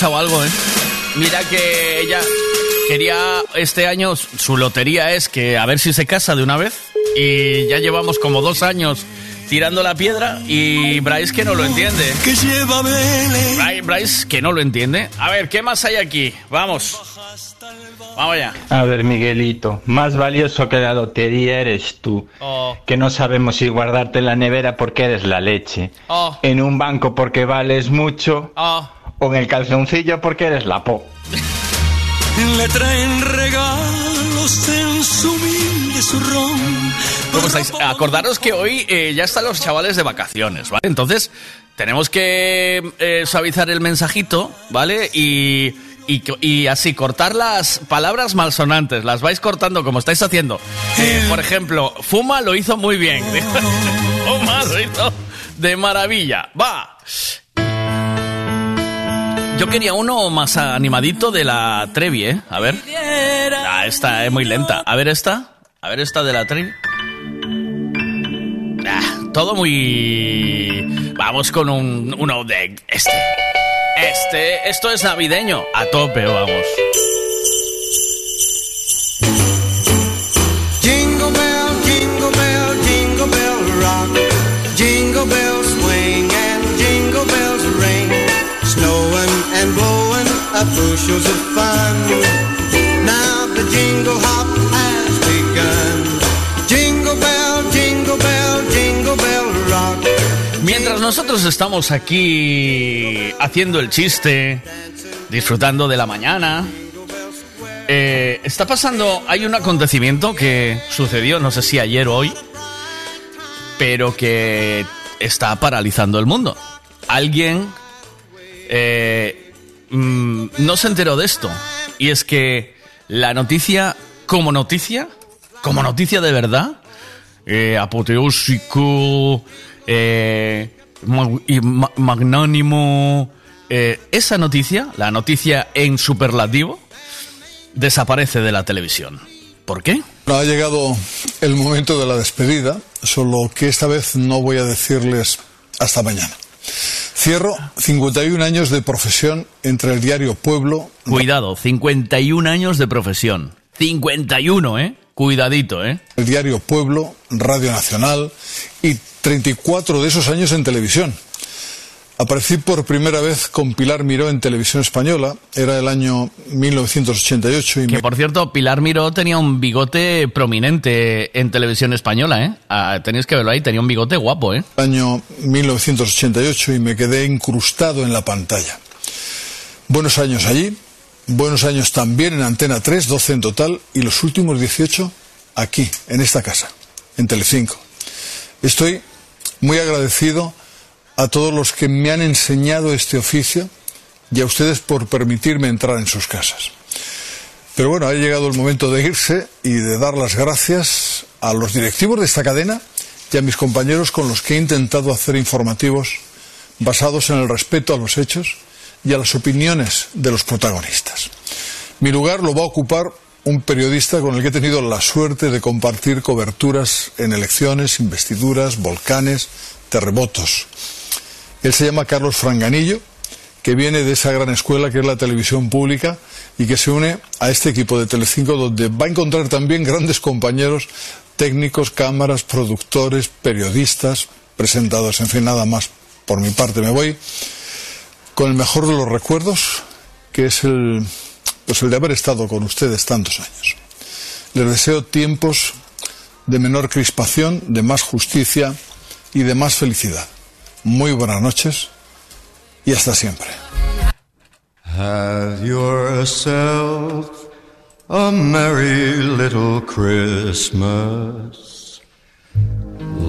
Pillando en la ducha o algo, ¿eh? Mira que ella quería este año, su lotería es que a ver si se casa de una vez. Y ya llevamos como dos años tirando la piedra y Bryce que no lo entiende. Que lleva Bryce, Bryce que no lo entiende. A ver, ¿qué más hay aquí? Vamos. Vamos allá. A ver, Miguelito, más valioso que la lotería eres tú. Oh. Que no sabemos si guardarte en la nevera porque eres la leche. Oh. En un banco porque vales mucho. Oh. O en el calzoncillo porque eres la po. Le traen regalos en su humilde zurrón. ¿Cómo estáis? Acordaros que hoy eh, ya están los chavales de vacaciones, ¿vale? Entonces, tenemos que eh, suavizar el mensajito, ¿vale? Y, y, así, cortar las palabras malsonantes. Las vais cortando como estáis haciendo. Eh, por ejemplo, Fuma lo hizo muy bien. *laughs* Fuma lo hizo de maravilla. Va. Yo quería uno más animadito de la Trevi, ¿eh? A ver. Ah, esta es muy lenta. A ver esta. A ver esta de la Trevi. Ah, todo muy... Vamos con un, uno de este. Este, esto es navideño. A tope, vamos. Mientras nosotros estamos aquí haciendo el chiste, disfrutando de la mañana, eh, está pasando, hay un acontecimiento que sucedió, no sé si ayer o hoy, pero que está paralizando el mundo. Alguien eh, mm, no se enteró de esto, y es que la noticia, como noticia, como noticia de verdad, eh, apoteósico, eh, magnánimo. eh, esa noticia, la noticia en superlativo, desaparece de la televisión. ¿Por qué? Ha llegado el momento de la despedida, solo que esta vez no voy a decirles hasta mañana. Cierro 51 años de profesión entre el diario Pueblo, Cuidado, 51 años de profesión. 51, ¿eh? Cuidadito, ¿eh? el diario Pueblo, Radio Nacional y 34 de esos años en televisión. Aparecí por primera vez con Pilar Miró en televisión española, era el año 1988 y Que me por cierto, Pilar Miró tenía un bigote prominente en televisión española, ¿eh? Ah, tenéis que verlo ahí, tenía un bigote guapo, ¿eh? año 1988 y me quedé incrustado en la pantalla. Buenos años allí, buenos años también en Antena 3, 12 en total, y los últimos 18 aquí, en esta casa, en Telecinco. Estoy muy agradecido a todos los que me han enseñado este oficio y a ustedes por permitirme entrar en sus casas. Pero bueno, ha llegado el momento de irse y de dar las gracias a los directivos de esta cadena y a mis compañeros con los que he intentado hacer informativos basados en el respeto a los hechos y a las opiniones de los protagonistas. Mi lugar lo va a ocupar un periodista con el que he tenido la suerte de compartir coberturas en elecciones, investiduras, volcanes, terremotos. Él se llama Carlos Franganillo, que viene de esa gran escuela que es la televisión pública y que se une a este equipo de Telecinco donde va a encontrar también grandes compañeros técnicos, cámaras, productores, periodistas, presentados, en fin, nada más. Por mi parte me voy con el mejor de los recuerdos, que es el, pues el de haber estado con ustedes tantos años. Les deseo tiempos de menor crispación, de más justicia y de más felicidad. Muy buenas noches y hasta siempre. Have yourself a merry little Christmas.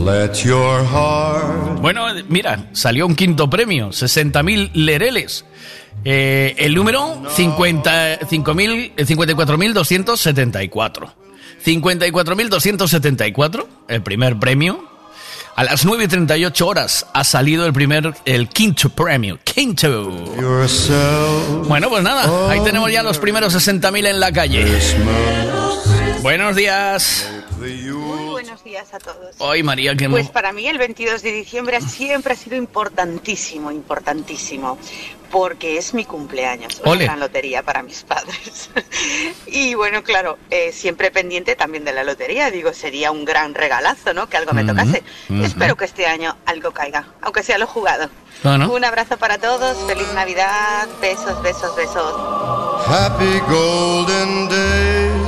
Let your heart. Bueno, eh, mira, salió un quinto premio, 60.000 lereles. Eh, el número 50 5.000, eh, 54.274. 54.274, el primer premio. A las 9 y 38 horas ha salido el primer, el quinto premio. Quinto. Bueno, pues nada, ahí tenemos ya los primeros 60.000 en la calle. Buenos días. Muy buenos días a todos. Ay, María, qué Pues para mí el 22 de diciembre siempre ha sido importantísimo, importantísimo, porque es mi cumpleaños, una Ole. gran lotería para mis padres. *laughs* y bueno, claro, eh, siempre pendiente también de la lotería, digo, sería un gran regalazo, ¿no? Que algo me tocase. ujú. Espero que este año algo caiga, aunque sea lo jugado. Bueno. Un abrazo para todos, feliz Navidad, besos, besos, besos. Happy golden days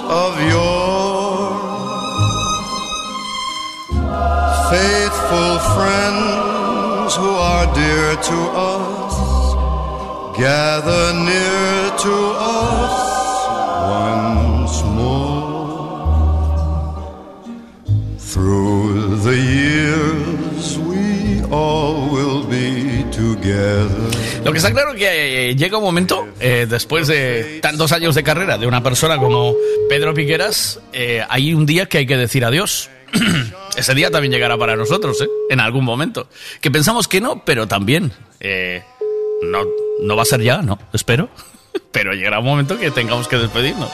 of yore. Faithful friends who are dear to us, gather near to us once more. Through the years, we all will be together. Lo que está claro que eh, llega un momento, eh, después de tantos años de carrera de una persona como Pedro Piqueras, eh, hay un día que hay que decir adiós. *clears throat* Ese día también llegará para nosotros. En algún momento. Que pensamos que no, pero también. no, no va a ser ya, ¿no? Espero. *laughs* Pero llegará un momento que tengamos que despedirnos.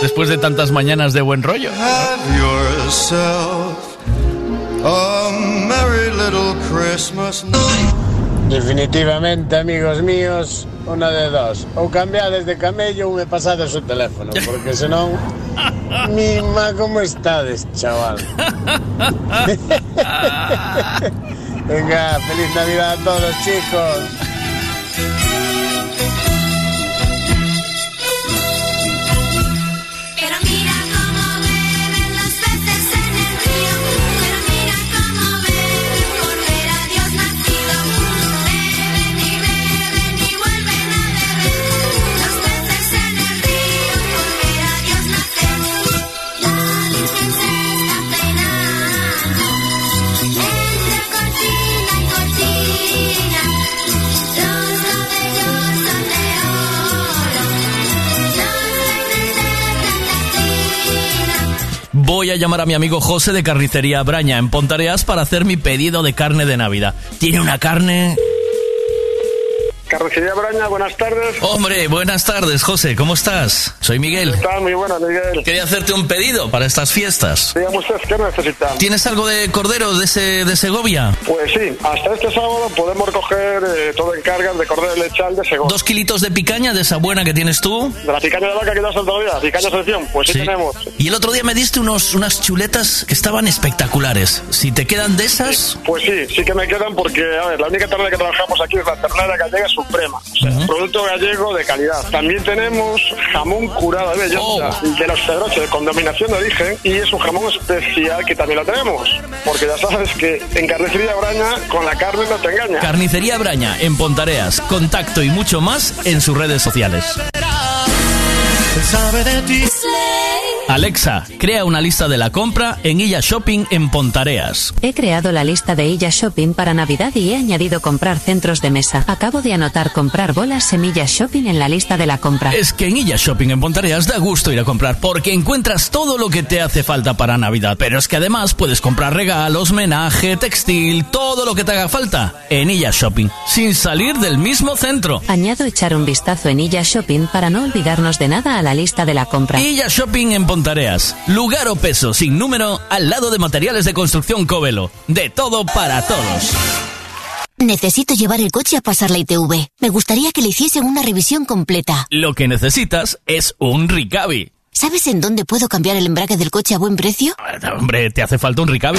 Después de tantas mañanas de buen rollo. Have Definitivamente, amigos míos, una de dos. O cambiades de camello ou me pasades o teléfono, porque senón... *laughs* Mima, como estades, chaval? *laughs* Venga, feliz Navidad a todos, chicos. Voy a llamar a mi amigo José de Carnicería Braña en Pontareas para hacer mi pedido de carne de Navidad. Tiene una carne... Carnicería Braña, buenas tardes. Hombre, buenas tardes, José, ¿cómo estás? Soy Miguel. Está muy buena, Miguel. Quería hacerte un pedido para estas fiestas. Dígame usted, ¿qué necesitan? ¿Tienes algo de cordero de, ese, de Segovia? Pues sí, hasta este sábado podemos recoger eh, todo en cargas de cordero lechal de Segovia. ¿Dos kilitos de picaña de esa buena que tienes tú? De la picaña de vaca que das día, picaña selección, pues sí, Sí. tenemos. Y el otro día me diste unos, unas chuletas que estaban espectaculares. Si te quedan de esas... Pues sí, sí que me quedan porque, a ver, la única ternera que trabajamos aquí es la ternera gallega suprema. O sea, producto gallego de calidad. También tenemos jamón curado de bellota de los Pedroche, con dominación de origen, y es un jamón especial que también lo tenemos. Porque ya sabes que en carnicería Braña, con la carne no te engaña. Carnicería Braña en Pontareas. Contacto y mucho más en sus redes sociales. Sabe de ti. Alexa, crea una lista de la compra en Illa Shopping en Pontareas. He creado la lista de Illa Shopping para Navidad y he añadido comprar centros de mesa. Acabo de anotar comprar bolas semillas shopping en la lista de la compra. Es que en Illa Shopping en Pontareas da gusto ir a comprar porque encuentras todo lo que te hace falta para Navidad. Pero es que además puedes comprar regalos, menaje, textil, todo lo que te haga falta en Illa Shopping, sin salir del mismo centro. Añado echar un vistazo en Illa Shopping para no olvidarnos de nada a la lista de la compra. Illa Shopping en Pontareas. Lugar o peso sin número al lado de materiales de construcción Covelo. De todo para todos. Necesito llevar el coche a pasar la ITV. Me gustaría que le hiciesen una revisión completa. Lo que necesitas es un Ricavi. ¿Sabes en dónde puedo cambiar el embrague del coche a buen precio? Hombre, te hace falta un Ricavi.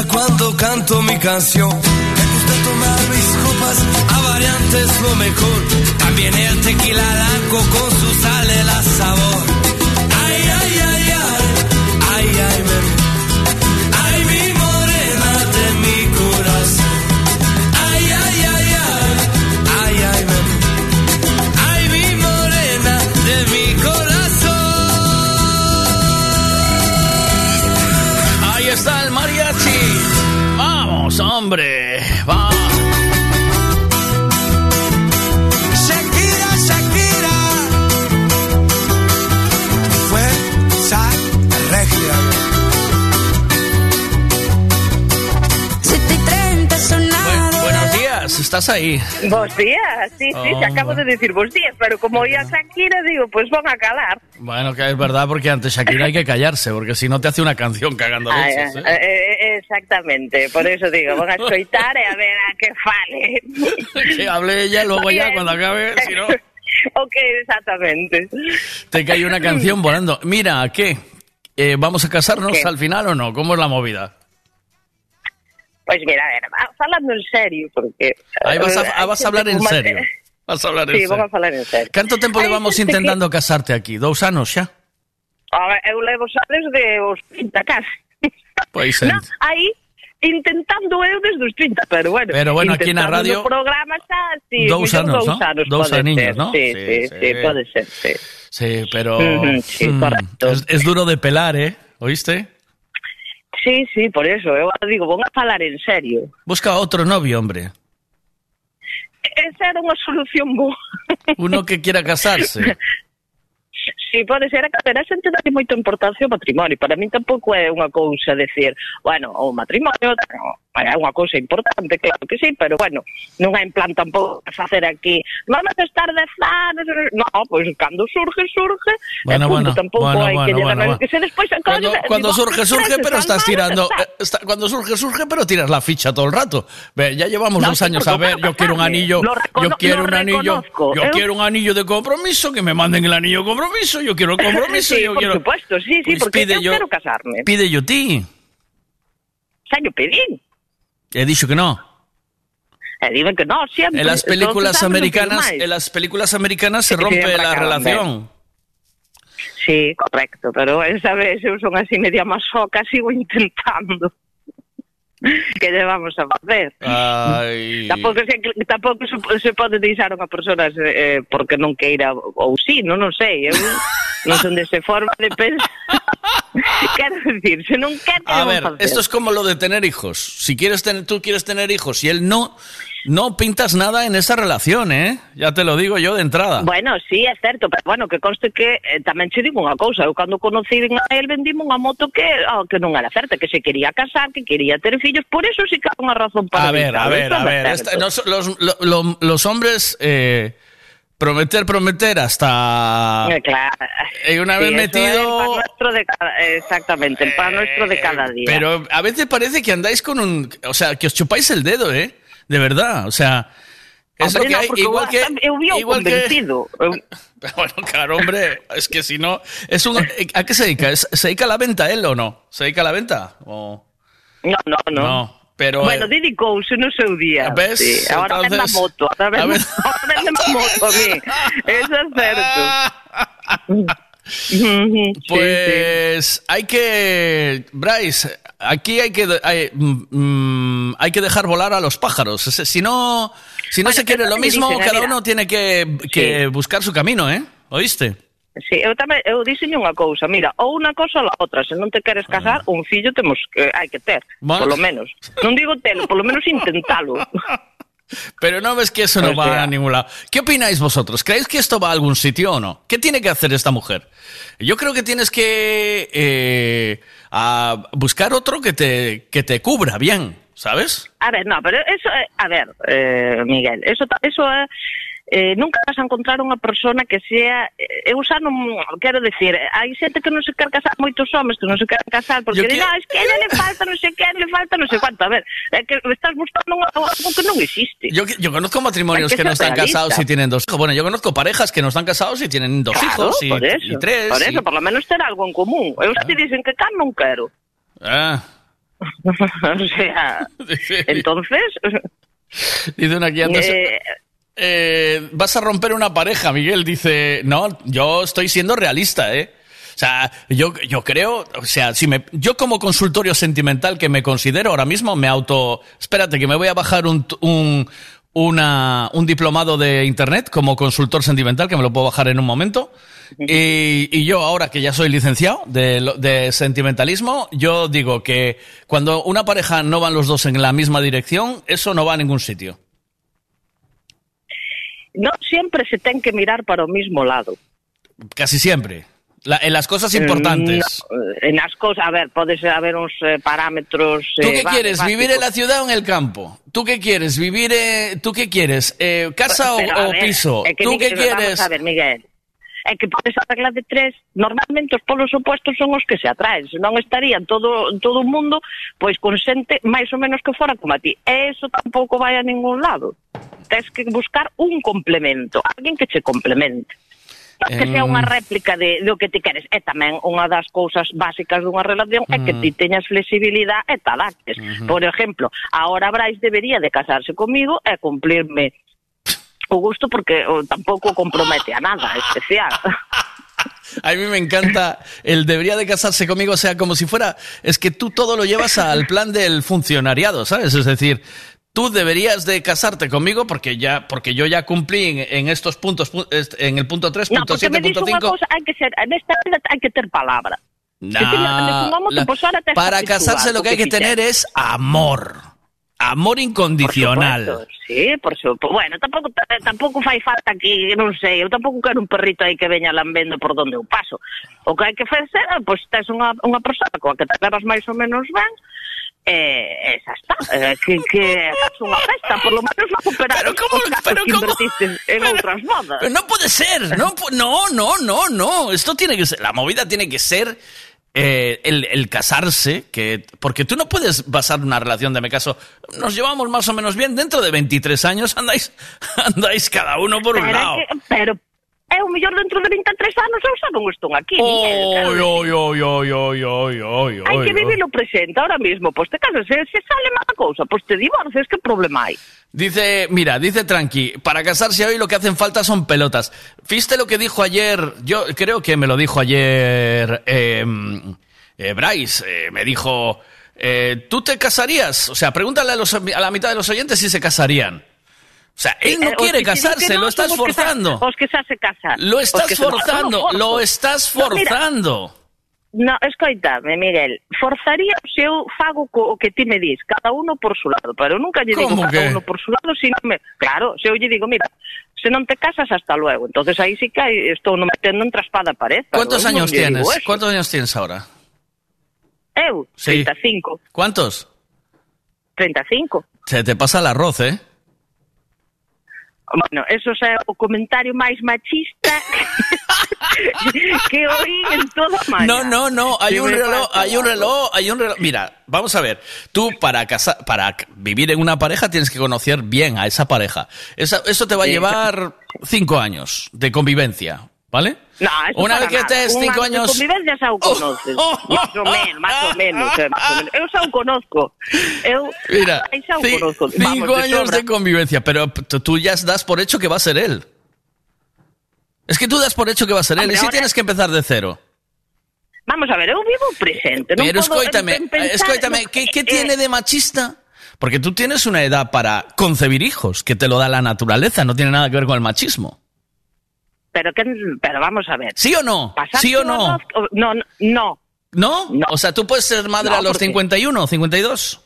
Cuando canto mi canción. Ahí. Bos días, sí, sí, Oh, acabo de decir bos días, pero como oía Shakira, digo, pues van a calar. Bueno, que es verdad, porque ante Shakira hay que callarse, porque si no te hace una canción cagando Ay, leches, ¿eh? eh, eh, exactamente, por eso digo, van a escoitar e a ver a que fale. *laughs* Que hable ella, luego ya cuando acabe, si no... *laughs* ok, exactamente. Te cae una canción volando. Mira, ¿qué? Eh, ¿Vamos a casarnos ¿Qué? al final o no? ¿Cómo es la movida? Pues mira, a ver, falando en serio, porque... Ahí vas eh, a, ah, hai vas a hablar en serio. Vas a hablar en Sí, serio. vamos a falar en serio. ¿Canto tempo levamos xente que- intentando casarte aquí? ¿Dous anos xa? A ver, eu levo xa desde os 30 casi. Pois No, aí intentando eu desde os 30, pero bueno. Pero bueno, aquí na intentando radio, no programa xa, sí, dous anos, dous ¿no? anos Dous pode aniños, ¿no? Sí, Sí, sí, sí, pode ser, sí. Sí, pero... Sí, mm, correcto. es, es duro de pelar, ¿eh? ¿Oíste? Sí, sí, por eso, eu digo, vou a falar en serio. Busca otro novio, hombre. Esa era unha solución boa. Uno que quiera casarse. *laughs* Sí, pode ser, a ver, a xente dá moita importancia ao matrimonio. Para min tampouco é unha cousa decir, bueno, o matrimonio é unha cousa importante, claro que sí, pero bueno, non é en plan tampouco facer aquí, vamos a estar de fanes, no, pois cando surge, surge, Bueno, e punto, bueno, tampouco bueno, hai que bueno, bueno, que se despois Cuando, cuando surge, surge, pero estás tirando. eh, está- cuando surge, surge, pero tiras la ficha todo el rato. Ve, ya llevamos No, dos años a ver. Yo quiero un anillo. Yo quiero un anillo. Yo Eu- quiero un anillo de compromiso. Que me manden el anillo de compromiso. Yo quiero compromiso. *laughs* Sí, yo por quiero. supuesto, sí, sí, Pues porque eu yo- quero casarme. Pide yo ti. Xa yo pedín. He dicho que no. E dime que no, siempre. En las películas Entonces, ¿sabes lo que americanas, en las películas americanas se rompe la relación. Sí, correcto, pero esa vez eu son así media masoca, sigo intentando. *laughs* que lle vamos a facer? Ai... Tampouco, se, tampouco se pode deixar unha persona eh, porque non queira ou si, sí, non, non sei, eu *laughs* non son dese forma de pensar. *laughs* Quero decir, quer que A ver, esto es como lo de tener hijos. Si quieres tener, tú quieres tener hijos y él no, no pintas nada en esa relación, ¿eh? Ya te lo digo yo de entrada. Bueno, sí, é certo, pero bueno, que conste que eh, tamén che digo unha cousa, eu cando conocí a él vendime unha moto que oh, que non era certa, que se quería casar, que quería ter fillos, por eso sí que hai unha razón para A ver, a deixalo, ver, a ver. certo. esta- nos- los, lo- lo- los hombres eh, prometer, prometer hasta... Eh, claro. Y una vez metido- el pan nuestro de cada- exactamente, el pan nuestro de cada día. Pero a veces parece que andáis con un... O sea, que os chupáis el dedo, ¿eh? De verdad, o sea... Es Hombre, lo que no, hay, igual que... igual que- convencido. *laughs* Bueno, claro, hombre, es que si no... Es un, ¿A qué se dedica? ¿Es- ¿Se dedica a la venta él o no? ¿Se dedica a la venta? ¿O... No, no, no. No. Pero... Bueno, eh, dedicouse no seu día. ¿Ves? Sí, ahora vende a Entonces- moto. Vende, ver. ahora vende a moto a mí. Eso es cierto. *laughs* Sí, Pues hay que, Bryce, aquí hay que hay, mm, mm, hay que dejar volar a los pájaros. Si no, si no se quiere lo mismo, dicen, cada mira. uno tiene que, que buscar su camino, ¿eh? ¿Oíste? Sí, eu tamén eu dixenlle unha cousa, mira, ou unha cosa ou a outra, se non te queres casar, un fillo temos que hai que ter, Bueno. polo menos. Non digo telo, polo menos intentalo. *laughs* Pero no ves que eso no va sea- a ningún lado. ¿Qué opináis vosotros? ¿Creéis que esto va a algún sitio o no? ¿Qué tiene que hacer esta mujer? Yo creo que tienes que eh, a buscar otro que te, que te cubra bien, ¿sabes? A ver, no, pero eso, é- a ver, eh, Miguel, eso, ta- eso é, eh, nunca vas a encontrar unha persona que sea, eh, eu xa non, quero decir, hai xente que non se quer casar, moitos homes que non se queren casar, porque dicen, que- ah, es que a ella le falta non sei que, le falta non sei cuánto, a ver, é que estás buscando algo que non existe. Yo, yo conozco matrimonios que que, no están casados y tienen dos hijos. Bueno, yo conozco parejas que no están casados y tienen dos Claro, hijos y, por eso, y tres. Por eso, y- por lo menos ter algo en común. Eu xa te dicen que can non quero. Ah, *laughs* o sea, *laughs* entonces... dice una antes. eh, eh, vas a romper una pareja, Miguel. Dice, no, yo estoy siendo realista, ¿eh? O sea, yo, yo creo, o sea, si me, yo como consultorio sentimental que me considero ahora mismo, me auto... Espérate, que me voy a bajar un, un, una, un diplomado de internet como consultor sentimental, que me lo puedo bajar en un momento. Y, y yo ahora que ya soy licenciado de, de sentimentalismo, yo digo que cuando una pareja no van los dos en la misma dirección, eso no va a ningún sitio. No siempre se ten que mirar para o mismo lado. Casi siempre. La- en las cosas importantes. No, eh, en las cosas, a ver, podes haber uns eh, parámetros... ¿Tú eh, qué quieres? ¿Vivir en la ciudad o en el campo? ¿Tú qué quieres? ¿Vivir eh, ¿Tú qué quieres? Eh, ¿Casa Pero, a o, ver, piso? que ¿Tú Miguel, qué quieres? Vamos a ver, Miguel. É que podes arreglar de tres, normalmente os polos opuestos son os que se atraen, senón estarían todo todo o mundo pois con xente máis ou menos que fora como a ti. E eso tampouco vai a ningún lado. Tens que buscar un complemento, alguén que che complemente. Que sea unha réplica de, do que ti queres. E tamén unha das cousas básicas dunha relación é que Mm. ti teñas flexibilidade e te adaptes. Por exemplo, ahora Brais debería de casarse comigo e cumplirme o gusto porque o, tampouco compromete a nada especial. *laughs* A mí me encanta el debería de casarse conmigo, o sea, como si fuera, es que tú todo lo llevas al plan del funcionariado, ¿sabes? Es decir, tú deberías de casarte conmigo porque ya, porque yo ya cumplí en, en estos puntos, en el punto 3, No, punto porque 7, me dice punto unha 5. cousa, hai que ser, nesta vida hai que ter palabra. Que en momento, pues para casarse lo que hay que tener es amor. Amor incondicional. Por supuesto, Sí, por supuesto. Bueno, tampouco tampouco fai falta que, non sei, eu tampouco quero un perrito aí que veña lambendo por donde eu paso. O que hai que facer, pois tes unha, unha persona coa que te levas máis ou menos ben, eh, esa está. Eh, que, que faz unha festa, por lo menos non superar pero como, os gastos que invertiste en outras. Pero no puede ser, no, no, no, no, no. Esto tiene que ser, la movida tiene que ser eh, el, el casarse, que porque tú no puedes basar una relación de me caso. Nos llevamos más o menos bien. Dentro de 23 años andáis, *laughs* andáis cada uno por un pero, lado. que, pero é o mellor dentro de 23 anos eu xa non estou aquí. Oy, oy, oy, oy, oy, oy, oy, Hai que vivir o presente ahora mismo. Pois te casas, se, se sale mala cousa, pois te divorces, que problema hai? Dice, mira, dice Tranqui, para casarse hoy lo que hacen falta son pelotas. ¿Viste lo que dijo ayer? Yo creo que me lo dijo ayer eh, eh, Bryce. eh, me dijo, eh, ¿tú te casarías? O sea, pregúntale a, los- a la mitad de los oyentes si se casarían. O sea, él no Eh, quiere que casarse, que lo estás que forzando. Os que xa se casan. Lo Os estás que se- forzando, lo estás forzando. No, escoitame, Miguel, forzaría se eu fago co, o que ti me dis, cada uno por su lado, pero nunca lle digo ¿Cómo cada que? uno por su lado, sino me, claro, se eu lle digo, mira, se non te casas hasta luego, entonces aí sí que estou no metendo entre espada e pared. ¿Cuántos años tienes? ¿Cuántos años tienes ahora? Eu, Sí. 35, ¿Cuántos? 35. Se te pasa el arroz, ¿eh? Bueno, eso xa é o comentario máis machista *laughs* que oí en toda a maña. No, no, no, hay un reloj, hay un reloj, hay un reloj. Mira, vamos a ver. Tú para casar, para vivir en una pareja tienes que conocer bien a esa pareja. Esa- eso te va a llevar cinco años de convivencia. ¿vale? No, eso Una vez que estés Un cinco ano de años... convivencia xa o conoces. Más ou menos, más ou menos, eh, más ou menos. Eu xa o conozco. Eu Mira, xa o conozco. cinco Vamos, años de convivencia, pero tú ya das por hecho que va a ser él. Es que tú das por hecho que va a ser él, Hombre, y si ahora- tienes que empezar de cero. Vamos a ver, eu vivo o presente. Non Pero en- en pensar escóitame, no- ¿qué, qué eh, tiene de machista? Porque tú tienes una edad para concebir hijos, que te lo da la naturaleza, no tiene nada que ver con el machismo. Pero, que, pero vamos a ver. ¿Sí o no? ¿Sí o no? No, no, no. ¿No? O sea, tú puedes ser madre No, a los porque- 51 o 52.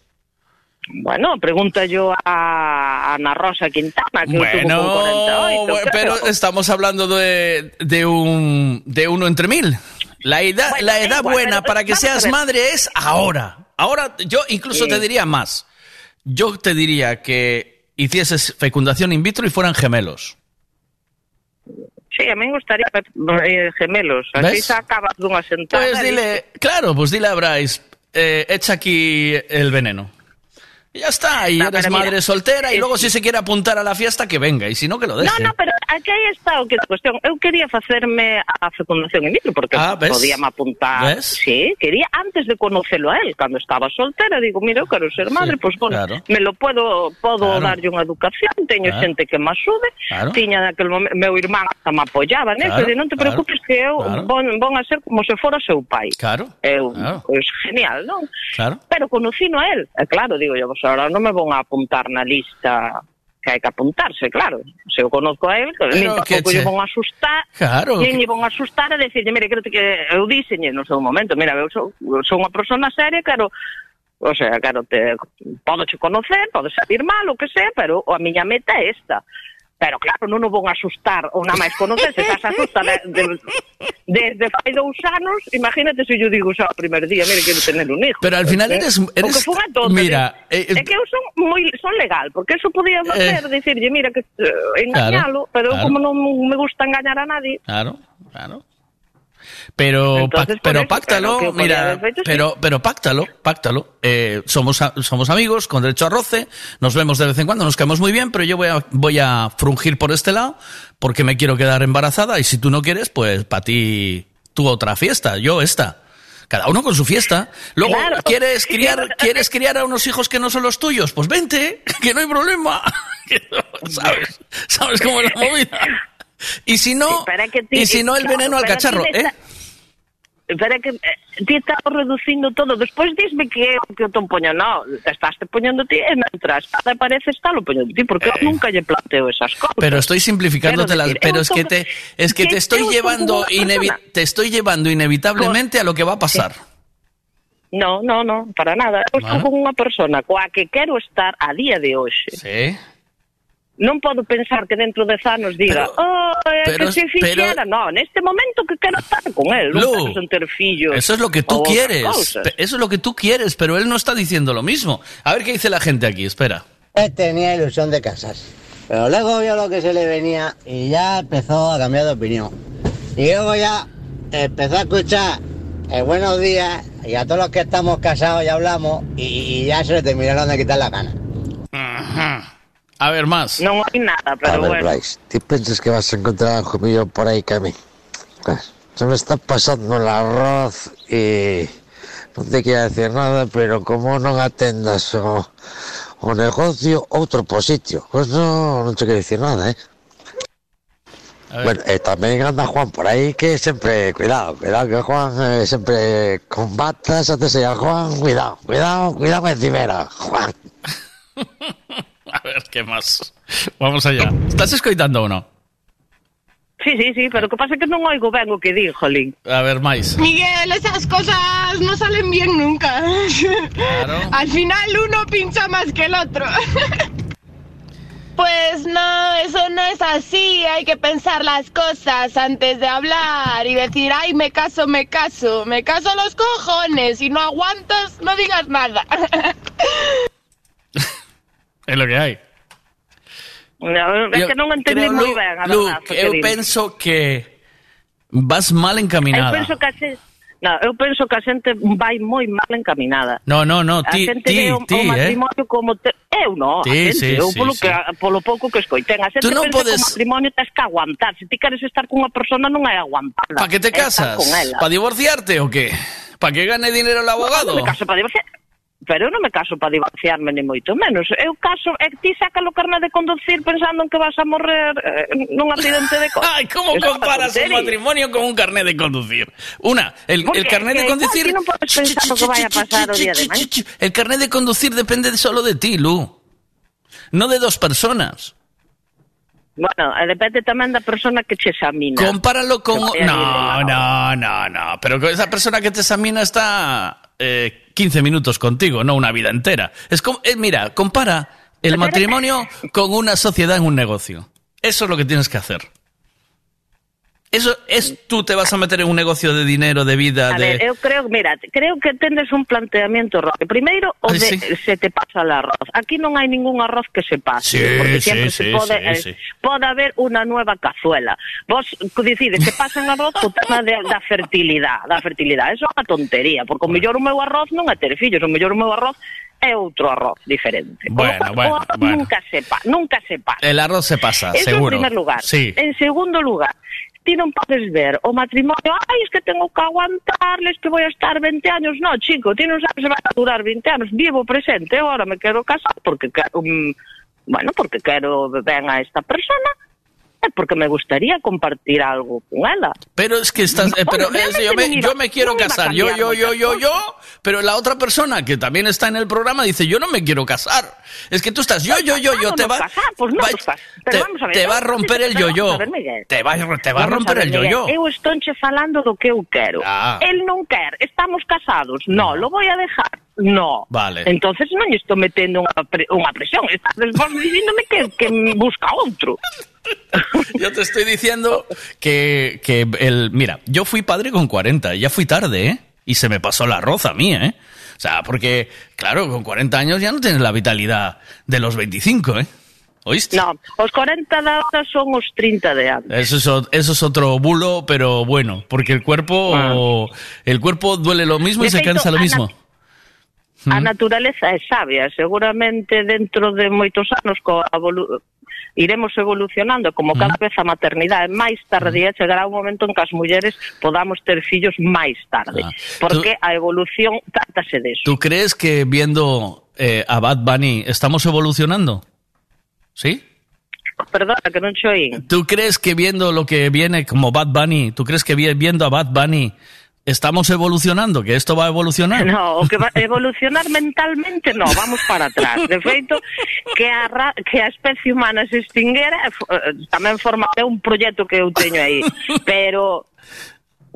Bueno, pregunta yo a Ana Rosa Quintana, que Bueno, con 48. bueno, pero estamos hablando de, de un de uno entre mil. La edad, Bueno, la da edad igual, buena pero para que seas madre es ahora. Ahora, yo incluso Sí. te diría más. Yo te diría que hicieses fecundación in vitro y fueran gemelos. Sí, a min gustaría eh, gemelos. Así ¿Ves? sacabas dunha sentada. Pues pois dile, claro, pois pues dile a Bryce, eh, echa aquí el veneno. Ya está, y No, eres pero mira, madre soltera, y luego si se quiere apuntar a la fiesta, que venga, y si no, que lo No, deje. no, pero aquí está o que cuestión. Eu quería facerme a fecundación in vitro porque Ah, ¿ves? podíame apuntar. ¿Ves? Sí, quería antes de conocelo a él, cando estaba soltera, digo, mira, eu quero ser madre, Sí, pois bueno, claro. me lo puedo podo Claro. darlle unha educación, teño Claro. xente que me axude, Claro. tiña naquele momento, meu irmán hasta me apoyaba, né? Claro, Claro, non te claro, preocupes que eu claro. a ser como se fora seu pai. Claro, Eu, claro. pois genial, non? Claro. Pero conocino a él. E claro, digo yo, pues ahora non me vou a apuntar na lista que hai que apuntarse, claro. Se eu conozco a él, que Pero que tampouco lle vou asustar, claro, nin que... lle vou asustar a decirlle, mire, creo que eu díxenlle no seu momento, mira, eu sou, sou unha persona seria, claro, O sea, claro, te, podo che conocer, podo salir mal, o que sea, pero a miña meta é esta. Pero claro, non o vão asustar ou nada máis conocer, se estás asusta de, de, desde fai dous anos, imagínate se yo digo xa o primer día, mire, quero tener un hijo. Pero al final Eh, eres- eres- fun é tonta, mira, eh, é que eu son moi son legal, porque eso podía facer, dicirlle, mira, que eh, engañalo, pero claro. como non me gusta engañar a nadie, Claro, claro. Pero, Entonces, pac- por pero páctalo, claro, mira, sí. pero, pero páctalo, páctalo. Eh, somos, somos amigos con derecho a roce, nos vemos de vez en cuando, nos caemos muy bien, pero yo voy a, voy a frungir por este lado porque me quiero quedar embarazada y si tú no quieres, pues para ti, tú otra fiesta, yo esta. Cada uno con su fiesta. Luego, Claro. ¿quieres criar, ¿quieres criar a unos hijos que no son los tuyos? Pues vente, *laughs* que no hay problema. *laughs* ¿Sabes? ¿Sabes cómo es la movida? *laughs* Y si no, é que ti- y si no el claro, veneno al cacharro, ¿eh? é que eh, ti estás reducindo todo. Despois disme que é o que eu te poño. No, te estás te poñendo ti e mentras te parece está lo poñendo ti, porque eu nunca lle planteo esas cosas. Eh. Pero estoy simplificándote las, pero es que te, es que te que estoy eu son llevando, te estoy llevando inevitablemente a lo que va a pasar. No, no, no, para nada. Eu estou con unha persona coa que quero estar a día de hoxe. Sí. Non podo pensar que dentro de anos diga, oh, é pero- que se fixera. No, neste momento que quero estar con él. Lu, en ter fillos. Eso es lo que tú quieres. cousas. Pe- Eso es lo que tú quieres, pero él no está diciendo lo mismo. A ver qué dice la gente aquí, espera. Él tenía ilusión de casarse. Pero luego vio lo que se le venía y ya empezó a cambiar de opinión. Y luego ya empezó a escuchar el buenos días y a todos los que estamos casados ya hablamos y, y ya se le terminaron de quitar la gana. A ver, más. Non hai nada, A pero ver, bueno. Bryce, ¿tú piensas que vas a encontrar algo mío por ahí, Cami? Pues, se me está pasando el arroz y no te quiero decir nada, pero como non atendas o, o negocio, outro positio. Pues no, non te quiero decir nada, eh? Bueno, eh, también anda Juan por ahí que siempre, cuidado, cuidado que Juan eh, siempre con batas, antes Juan, cuidado, cuidado, cuidado con encimera, Juan. *laughs* *laughs* A ver, ¿qué más? Vamos allá. ¿Estás escoitando o no? Sí, sí, sí, pero que pasa é que non oigo ben o que di, jolín. A ver, Mais. Miguel, esas cosas no salen bien nunca. Claro. *laughs* Al final uno pincha más que el otro. *laughs* Pues no, eso no es así. Hay que pensar las cosas antes de hablar y decir, ay, me caso, me caso. Me caso los cojones. Si no aguantas, no digas nada. Es lo que hay. No, Yo que non entendí creo, moi ben, a Lu, verdad. que eu penso que vas mal Eu encaminada. penso que a xente... No, eu penso que a xente vai moi mal encaminada. No, no, no, a ti, xente ti, ve o, ti, o eh. matrimonio como te... Eu non, Sí, a xente, sí, eu sí, polo, sí. que, polo pouco que escoiten. A xente Tú non pensa que podes- o matrimonio tens que aguantar. Se ti queres estar cunha persona non é aguantar. ¿Para qué te casas? ¿Para divorciarte o qué? ¿Para que gane dinero el abogado? Non me caso para divorciar. Pero eu non me caso para divorciarme ni moito menos. Eu caso, e ti saca o carnet de conducir pensando en que vas a morrer eh, nun accidente de coche. *laughs* Ai, como Eso comparas un matrimonio con un carnet de conducir? Una, el, Porque, el carnet de conducir... Non podes pensar que vai a pasar o día de mañana. El carnet de conducir depende solo de ti, Lu. No de dos personas. Bueno, eh, depende tamén da persona que te examina. Compáralo con... No, no, no, no, no. Pero esa persona que te examina está... Eh, 15 minutos contigo, no una vida entera. Es como, eh, mira, compara el matrimonio con una sociedad en un negocio. Eso es lo que tienes que hacer. Eso es, tú te vas a meter en un negocio de dinero, de vida, A de... ver, eu creo, mira, creo que tendes un planteamiento errado. Primeiro, o de sí. se te pasa el arroz. Aquí non hai ningún arroz que se pase, Sí, porque sí, siempre sí, se pode, sí, eh, pode haber unha nueva cazuela. Vos decides que pasen arroz o tema de, da fertilidade, da fertilidade. Eso é unha tontería, porque o mellor o meu arroz non é ter fillos, o mellor o meu arroz é outro arroz diferente. Bueno, cual, bueno, o arroz bueno. nunca se pa, nunca se pasa. El arroz se pasa, Eso seguro. en primer lugar. Sí. En segundo lugar, ti non podes ver o matrimonio, ai, es que tengo que aguantarles, que voy a estar 20 años. No, chico, ti non sabes se vai a durar 20 anos. Vivo presente, eu ahora me quero casar porque um, bueno, porque quero ben a esta persona porque me gustaría compartir algo con ela. Pero es que estás, eh, pero es- yo, me, yo me quiero casar, yo, yo, yo, yo, yo, pero la otra persona que también está en el programa dice, yo no me quiero casar. Es que tú estás, yo, yo, yo, yo, te va, no te, va a romper el yo-yo. Te va, te va a romper el yo-yo. Eu estonche falando do que eu quero. Ah. El non quer, estamos casados. No, lo voy a dejar. No. Vale. Entonces non estou metendo unha, pre unha presión. Estás diciéndome que, que busca outro. *laughs* *laughs* Yo te estoy diciendo que, que el, mira, yo fui padre con 40, ya fui tarde, ¿eh? Y se me pasó la arroz a mí, ¿eh? O sea, porque, claro, con 40 años ya no tienes la vitalidad de los 25, ¿eh? ¿Oíste? No, os 40 de ahora son os 30 de antes. Eso es, eso es otro bulo, pero bueno, porque el cuerpo, el cuerpo duele lo mismo y se feito, cansa lo a mismo. A naturaleza é sabia, seguramente dentro de moitos anos co evolu iremos evolucionando como cada vez a maternidade máis tarde e chegará un momento en que as mulleres podamos ter fillos máis tarde, porque a evolución trátase de eso. ¿Tú crees que viendo eh, a Bad Bunny estamos evolucionando? ¿Sí? Perdona, que non xo oín. ¿Tú crees que viendo lo que viene como Bad Bunny, tú crees que vi- viendo a Bad Bunny estamos evolucionando, que esto va a evolucionar? No, que va evolucionar mentalmente no, vamos para atrás. De feito, que a, ra que a especie humana se extinguera eh, tamén un proxecto que eu teño aí, pero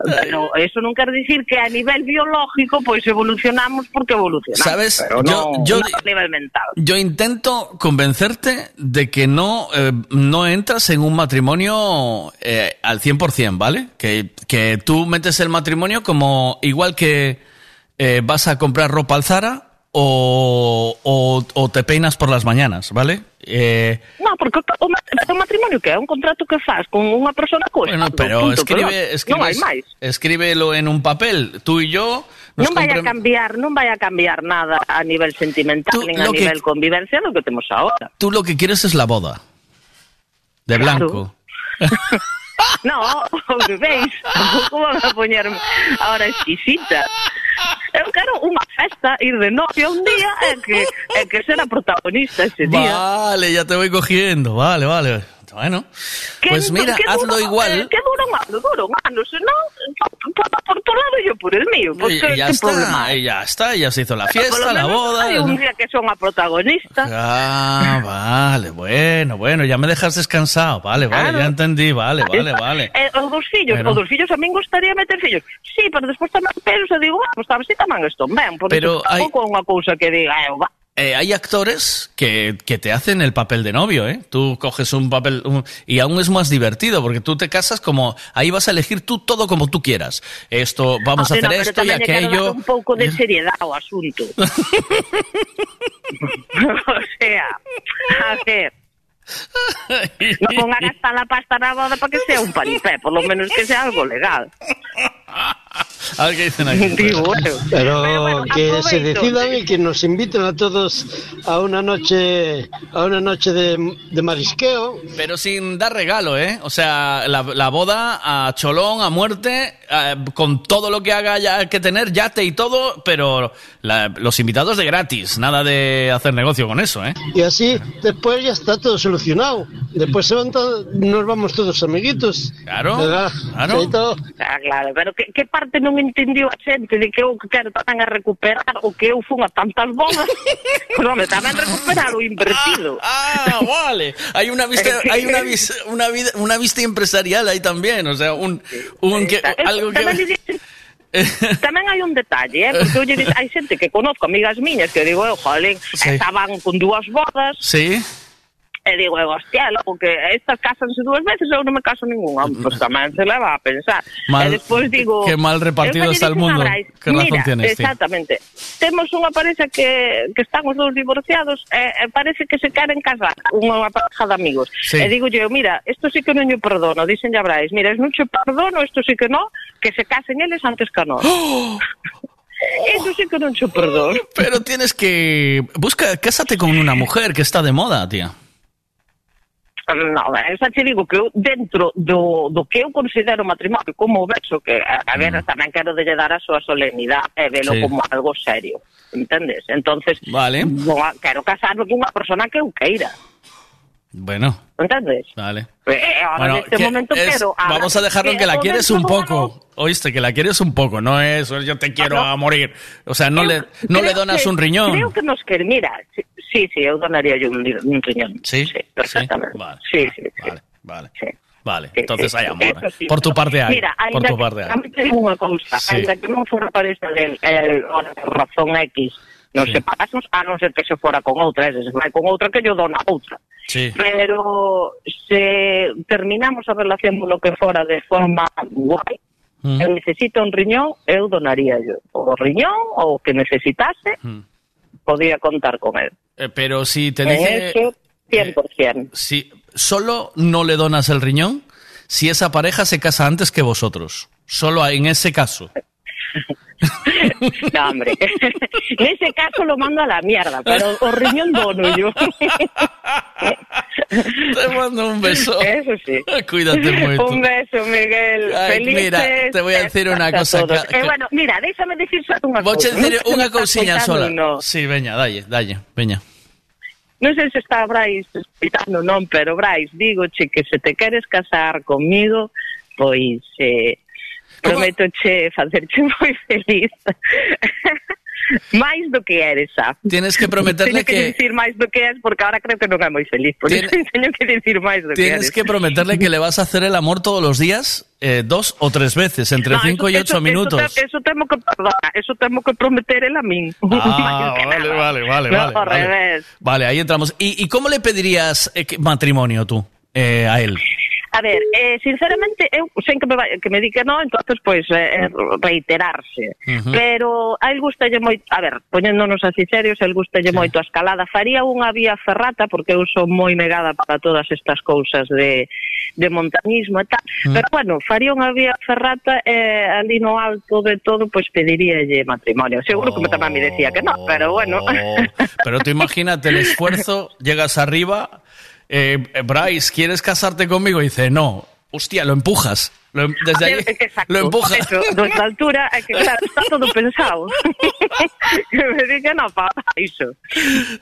pero eso non quer dicir que a nivel biológico pois evolucionamos porque evolucionamos, ¿Sabes? pero Yo- no, yo- no a nivel mental. Yo intento convencerte de que no, eh, no entras en un matrimonio eh, al 100%, ¿vale? Que, que tú metes el matrimonio como igual que eh, vas a comprar ropa al Zara o, o, o te peinas por las mañanas, ¿vale? Eh, No, porque o, o matrimonio que é un contrato que faz con unha persona coa bueno, pero escribe, non hai máis. escríbelo en un papel. Tú y yo nos non vai a cambiar, non vai a cambiar nada a nivel sentimental Tú, nin a que- nivel convivencia lo que temos ahora. Tú lo que quieres es la boda. De Claro. blanco. *laughs* No, veis, tampouco van a poñerme ahora exquisita. Eu quero unha festa, ir de novia un día e que, e que ser a protagonista ese día. Vale, ya te voy cogiendo. Vale, vale. Bueno, Que pues no- mira, hazlo igual. eh, que dura un ano, dura un ano, se non, por, por tu lado e yo por el mío. Pues, Y ya está, problema y ya está, ya se hizo la Por fiesta, lo la menos boda. hai un día que son a protagonista. Ah, vale, bueno, bueno, ya me dejas descansado. Vale, vale, Claro. ya entendí, vale, vale, vale. Eh, os dos fillos, os dos fillos a min gustaría meter fillos. Sí, pero despois tamén penso digo, ah, pues tamén si tamén estou ben, porque Pero pero hai- unha cousa que diga, eh, va. Eh, hay actores que, que te hacen el papel de novio, ¿eh? Tú coges un papel un- y aún es más divertido porque tú te casas como ahí vas a elegir tú todo como tú quieras. Esto, vamos a Hombre, hacer no, esto y aquello. un pouco de seriedade ao asunto. *laughs* *laughs* o sea, a ver, non pongan hasta la pasta na boda para que sea un paripé, por lo menos que sea algo legal. A ver qué dicen aquí. *laughs* Digo, bueno. Pero, bueno, que se decidan y que nos inviten a todos a una noche a una noche de, de marisqueo. Pero sin dar regalo, ¿eh? O sea, la, la boda a cholón, a muerte, eh, con todo lo que haga ya que tener, yate y todo, pero la- los invitados de gratis, nada de hacer negocio con eso, ¿eh? Y así después ya está todo solucionado. Después se van nos vamos todos amiguitos. Claro, ¿Verdad? claro. Feito. Ah, claro, pero que, que parte non entendiu a xente de que eu quero tamén a recuperar o que eu fun a tantas bodas? pues, *laughs* home, tamén recuperar o invertido. Ah, vale. Hay una vista, *laughs* una vis- una vida, una vista empresarial ahí también, o sea, un, un que, algo tamén que *laughs* tamén hai un detalle, eh? porque eu lle dixen, hai xente que conozco, amigas miñas, que digo, eu, jolín, Sí. estaban con dúas bodas, Sí. E digo, eu, hostia, logo que estas casanse dúas veces, eu non me caso ninguna, pois tamén se leva a pensar. Mal- e despois digo... qué mal repartido lle está el a mundo. Qué razón Mira, tienes, tío. exactamente. Temos unha pareja que, que están os dous divorciados e, e parece que se queren casar, unha pareja de amigos. Sí. E digo eu, mira, isto sí que non yo perdono, dicen ya Brais, mira, es non che perdono, isto sí que no, que se casen eles antes que nós. *gasps* Eso sí que non che perdono. Pero tienes que busca, cásate con una mujer que está de moda, tía. No, esa te digo que eu, dentro do, do que eu considero matrimonio como beso, que a, a ver, tamén quero dar a súa solemnidade e velo Mm. Sí. como algo serio, entendes? Entonces, Vale. bon, quero casarme con unha persona que eu queira, Bueno, entendes? vale. Eh, ahora Bueno, neste que momento es- vamos a dejarlo en que la quieres un poco. Oíste, que la quieres un poco, no es yo te quiero a morir. O sea, no le no le donas que- un riñón. Creo que nos quer, mira, sí, sí, sí, eu donaría yo un, un riñón. Sí, perfectamente. Sí, sí, sí. Vale, vale. Vale, entonces hay amor. Por tu parte hay. Mira, por tu que- parte hay. tamén te digo unha cousa, Sí. ainda que non fora pareja del, el, razón X, nos Sí. separásemos, a non ser que se fora con outra, ese se vai con outra que yo dona outra. Sí. Pero se terminamos a relación lo que fora de forma guai, Mm. necesito un riñón, eu donaría yo. O riñón, o que necesitase, Mm. podía contar con él. Eh, pero si te dice Eso, 100%. si solo no le donas el riñón si esa pareja se casa antes que vosotros. Solo en ese caso. *laughs* No, hombre. en ese caso lo mando a la mierda, pero o riñón dono yo. *laughs* Te mando un beso. Eso sí. Cuídate mucho. Un beso, Miguel. Ay, Felices mira, te voy a decir una cosa, que- Eh, bueno, mira, déjame decir só unha Voy a decir una cousiña sola. Sí, veña, dalle, dalle, veña. Non sei se está Brais explicando non, pero Brais, digoche que se te queres casar comigo, pois eh, prométoche facerche *laughs* moi feliz. máis do que eres, xa. Tienes que prometerle Teño que, que- dicir máis do que es, porque ahora creo que non é moi feliz. Por Tienes- *laughs* iso teño que dicir máis do que eres. Tienes que prometerle que le vas a hacer el amor todos los días, eh, dos o tres veces, entre No, cinco eso- y ocho eso- minutos. Eso, eso temo que, perdona, eso temo que prometer el a min. Ah, *laughs* vale, vale, vale, No, vale. ao vale. revés. Vale, ahí entramos. ¿Y, y cómo le pedirías eh, que- matrimonio tú eh, a él? A ver, eh, sinceramente, eu sen que me, vai, que me di que non, entonces pois eh, eh reiterarse. Uh -huh. Pero a él gustalle moito, a ver, poñéndonos así serios, el gustalle sí. moito a escalada. Faría unha vía ferrata, porque eu son moi negada para todas estas cousas de, de montañismo e tal. Uh -huh. Pero bueno, faría unha vía ferrata eh, ali no alto de todo, pois pediríalle matrimonio. Seguro oh. que me tamén me decía que non, pero bueno. Oh. Pero tú imagínate el esfuerzo, llegas arriba eh, eh, Bryce, ¿quieres casarte conmigo? Y dice, no. Hostia, lo empujas. Lo em- desde ahí Exacto. *laughs* lo empujas. Eso, nuestra altura, é que claro, está *laughs* todo pensado. *laughs* que me diga no iso.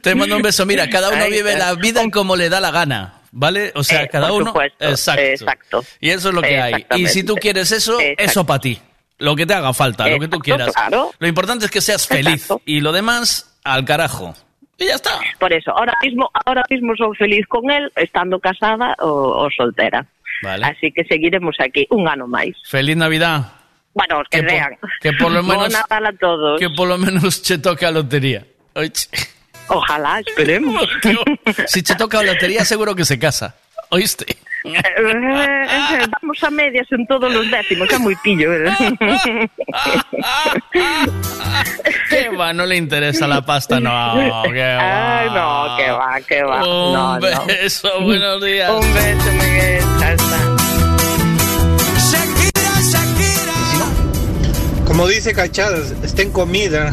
Te mando un beso. Mira, cada uno vive la vida como le da la gana. ¿Vale? O sea, Eh, cada por uno. supuesto, exacto. exacto. Y eso es lo que hay. Y si tú quieres eso, Exacto. eso para ti. Lo que te haga falta, lo que tú quieras. claro. Lo importante es que seas feliz. Y lo demás, al carajo. Y ya está. Por eso, ahora mismo, ahora mismo soy feliz con él, estando casada o, o soltera. Vale. Así que seguiremos aquí un ano máis. Feliz Navidad. Bueno, que, vean. que por lo *laughs* menos- a todos. Que por lo menos te toque a lotería. Ojalá, esperemos. *laughs* si te toca a lotería, seguro que se casa. ¿Oíste? *laughs* Vamos a medias en todos los décimos, é moi pillo. eh. *laughs* ¿Qué va? No le interesa la pasta, no. ¿qué va? Ay, no, que va, que va. Un no, no. beso, buenos días. Un beso, Miguel. Chao, chao. Como dice Cachadas, está en comida.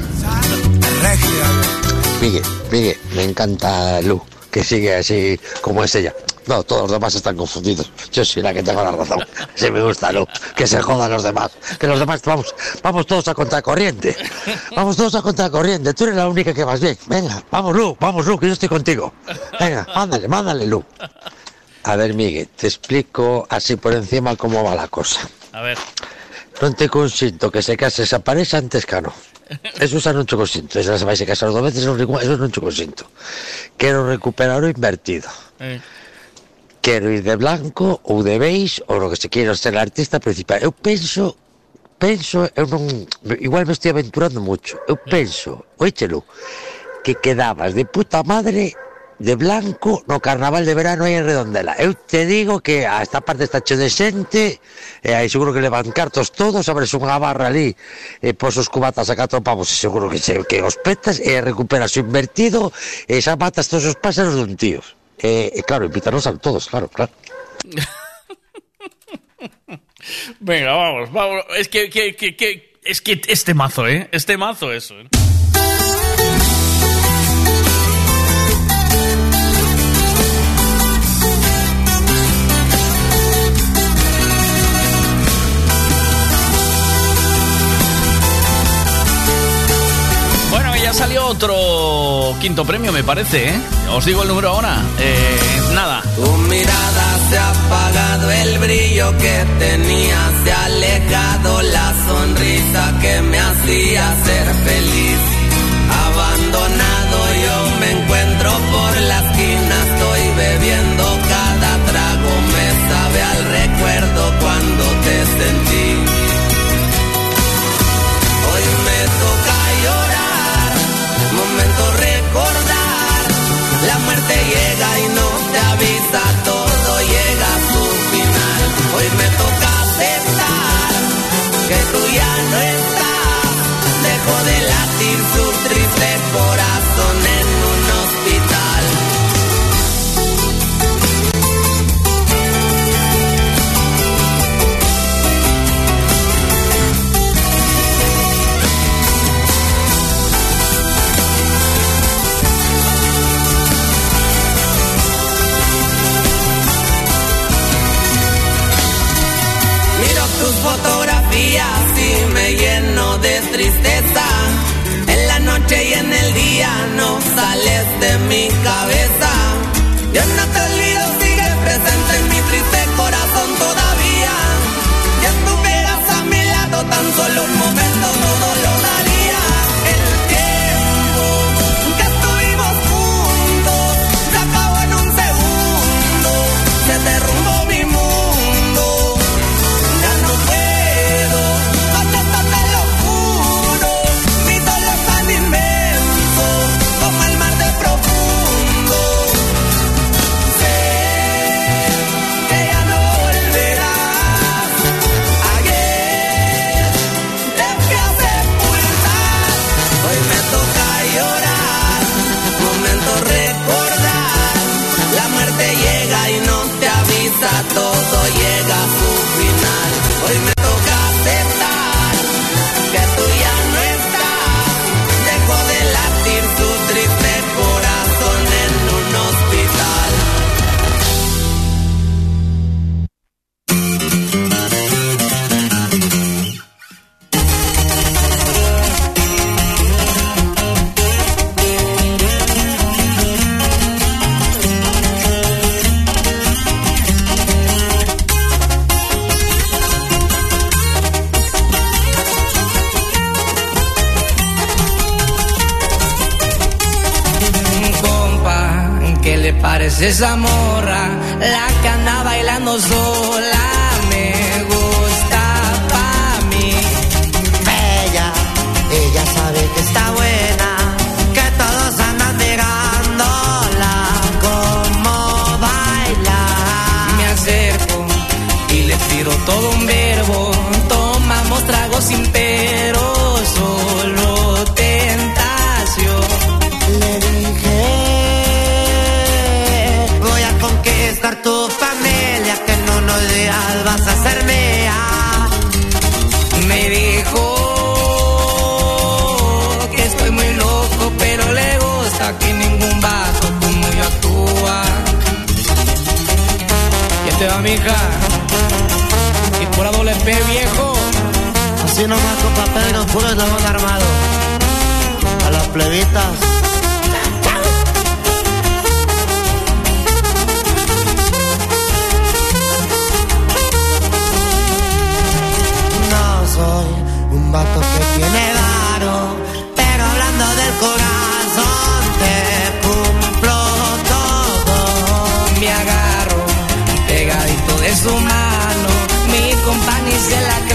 Miguel, Miguel, me encanta Lu, que sigue así como es ella. No, todos los demás están confundidos. Yo soy la que tengo la razón. Sí me gusta Lu, que se jodan los demás. Que los demás vamos, vamos todos a contracorriente. Vamos todos a contracorriente. Tú eres la única que vas bien. Venga, vamos Lu, vamos Lu, que yo estoy contigo. Venga, mándale, mándale Lu. A ver, Miguel, te explico así por encima cómo va la cosa. A ver. Non te consinto que se case esa pareja antes que no. Eso xa non te consinto. Esa se vai se casar dos veces, eso non te consinto. Quero recuperar o invertido. Eh. quero ir de blanco ou de beige ou o que se queira ser artista principal. Eu penso, penso, eu non, igual me estou aventurando moito, eu penso, oíchelo, que quedabas de puta madre de blanco no carnaval de verano aí en Redondela. Eu te digo que a esta parte está cheo de xente, e aí seguro que levan cartos todos, abres unha barra ali, e pos os cubatas a catro pavos, e seguro que, se, que os petas, e recuperas o invertido, e xa matas todos os pásaros dun tío. E, e claro, invítanos a todos, claro, claro. Venga, vamos, vamos. Es que- es que este mazo, ¿eh? Este mazo eso. ¿eh? Salió otro quinto premio, me parece, ¿eh? Os digo el número ahora. Eh, nada. Tu mirada se ha apagado, el brillo que tenía se ha alejado, la sonrisa que me hacía ser feliz. Abandonado yo me encuentro por la esquina, estoy bebiendo cada trago, me sabe al recuerdo cuando te sentí. Dejó de latir su triste corazón en un hospital. Fotografías me lleno de tristeza. En la noche y en el día no sales de mi cabeza. Yo no te olvido, sigue presente en mi triste corazón todavía. Ya estuvieras a mi lado tan solo le parece esa morra? La que anda bailando sola me gusta pa' mí. Bella, ella sabe Así nomás con papel nos puro eslabón armado. A las plebitas. No soy un vato que tiene varo, pero hablando del corazón te cumplo todo. Me agarro pegadito de su mano. Mi compañía se la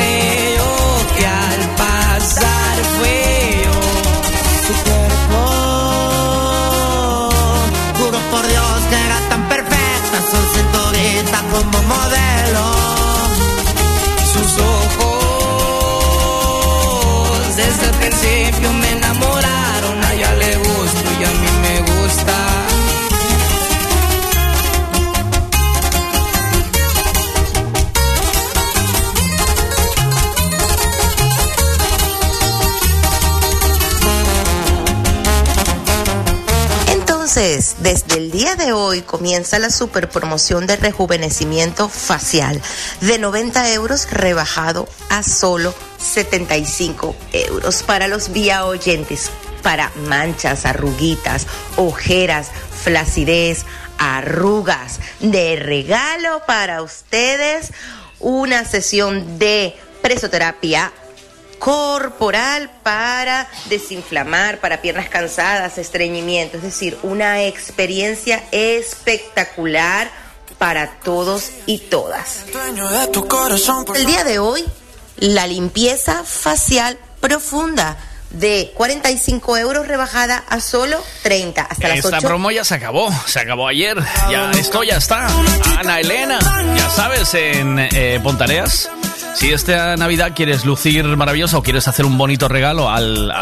desde el día de hoy comienza la super promoción de rejuvenecimiento facial de 90 euros rebajado a solo 75 euros para los vía oyentes, para manchas, arruguitas, ojeras, flacidez, arrugas. De regalo para ustedes una sesión de presoterapia corporal para desinflamar, para piernas cansadas, estreñimiento, es decir, una experiencia espectacular para todos y todas. El día de hoy, la limpieza facial profunda de 45 euros rebajada a solo 30 hasta las Esta 8. promo ya se acabó, se acabó ayer. Ya esto ya está. Ana Elena, ya sabes, en eh, Pontareas. Si esta Navidad quieres lucir maravillosa o quieres hacer un bonito regalo al,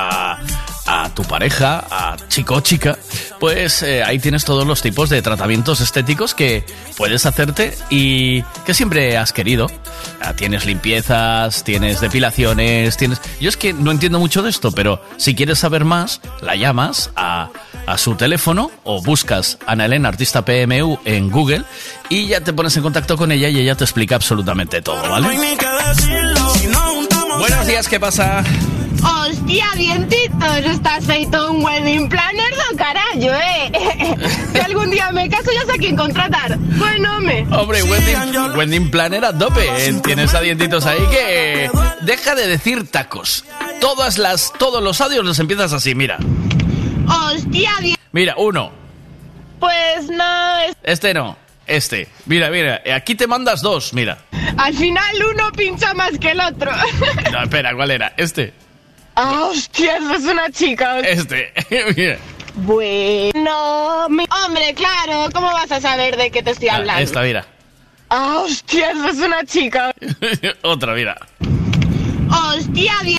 a tu pareja, a chico o chica, pues eh, ahí tienes todos los tipos de tratamientos estéticos que puedes hacerte y que siempre has querido. Ah, Tienes limpiezas, tienes depilaciones, tienes... Yo es que no entiendo mucho de esto, pero si quieres saber más, la llamas a, a su teléfono o buscas Ana Elena Artista PMU en Google y ya te pones en contacto con ella y ella te explica absolutamente todo, ¿vale? Buenos días, ¿qué pasa? Hostia, dientitos, estás feito un wedding planner do carallo, eh. *laughs* Si algún día me caso ya sé a quién contratar. Bueno, me. Hombre, wedding, wedding planner a tope. eh. Tienes a dientitos ahí que... Deja de decir tacos. Todas las, todos los audios los empiezas así, mira. Hostia, Mira, uno. pues no, es- Este no. Este. Mira, mira. Aquí te mandas dos, mira. al final uno pincha más que el otro. *laughs* No, espera, ¿cuál era? Este. Ah, hostia, eso es una chica. Este. *laughs* mira. Bueno, mi- hombre, claro, ¿cómo vas a saber de qué te estoy hablando? Esta, mira. Ah, hostia, eso es una chica. *laughs* Otra, mira. Hostia, di-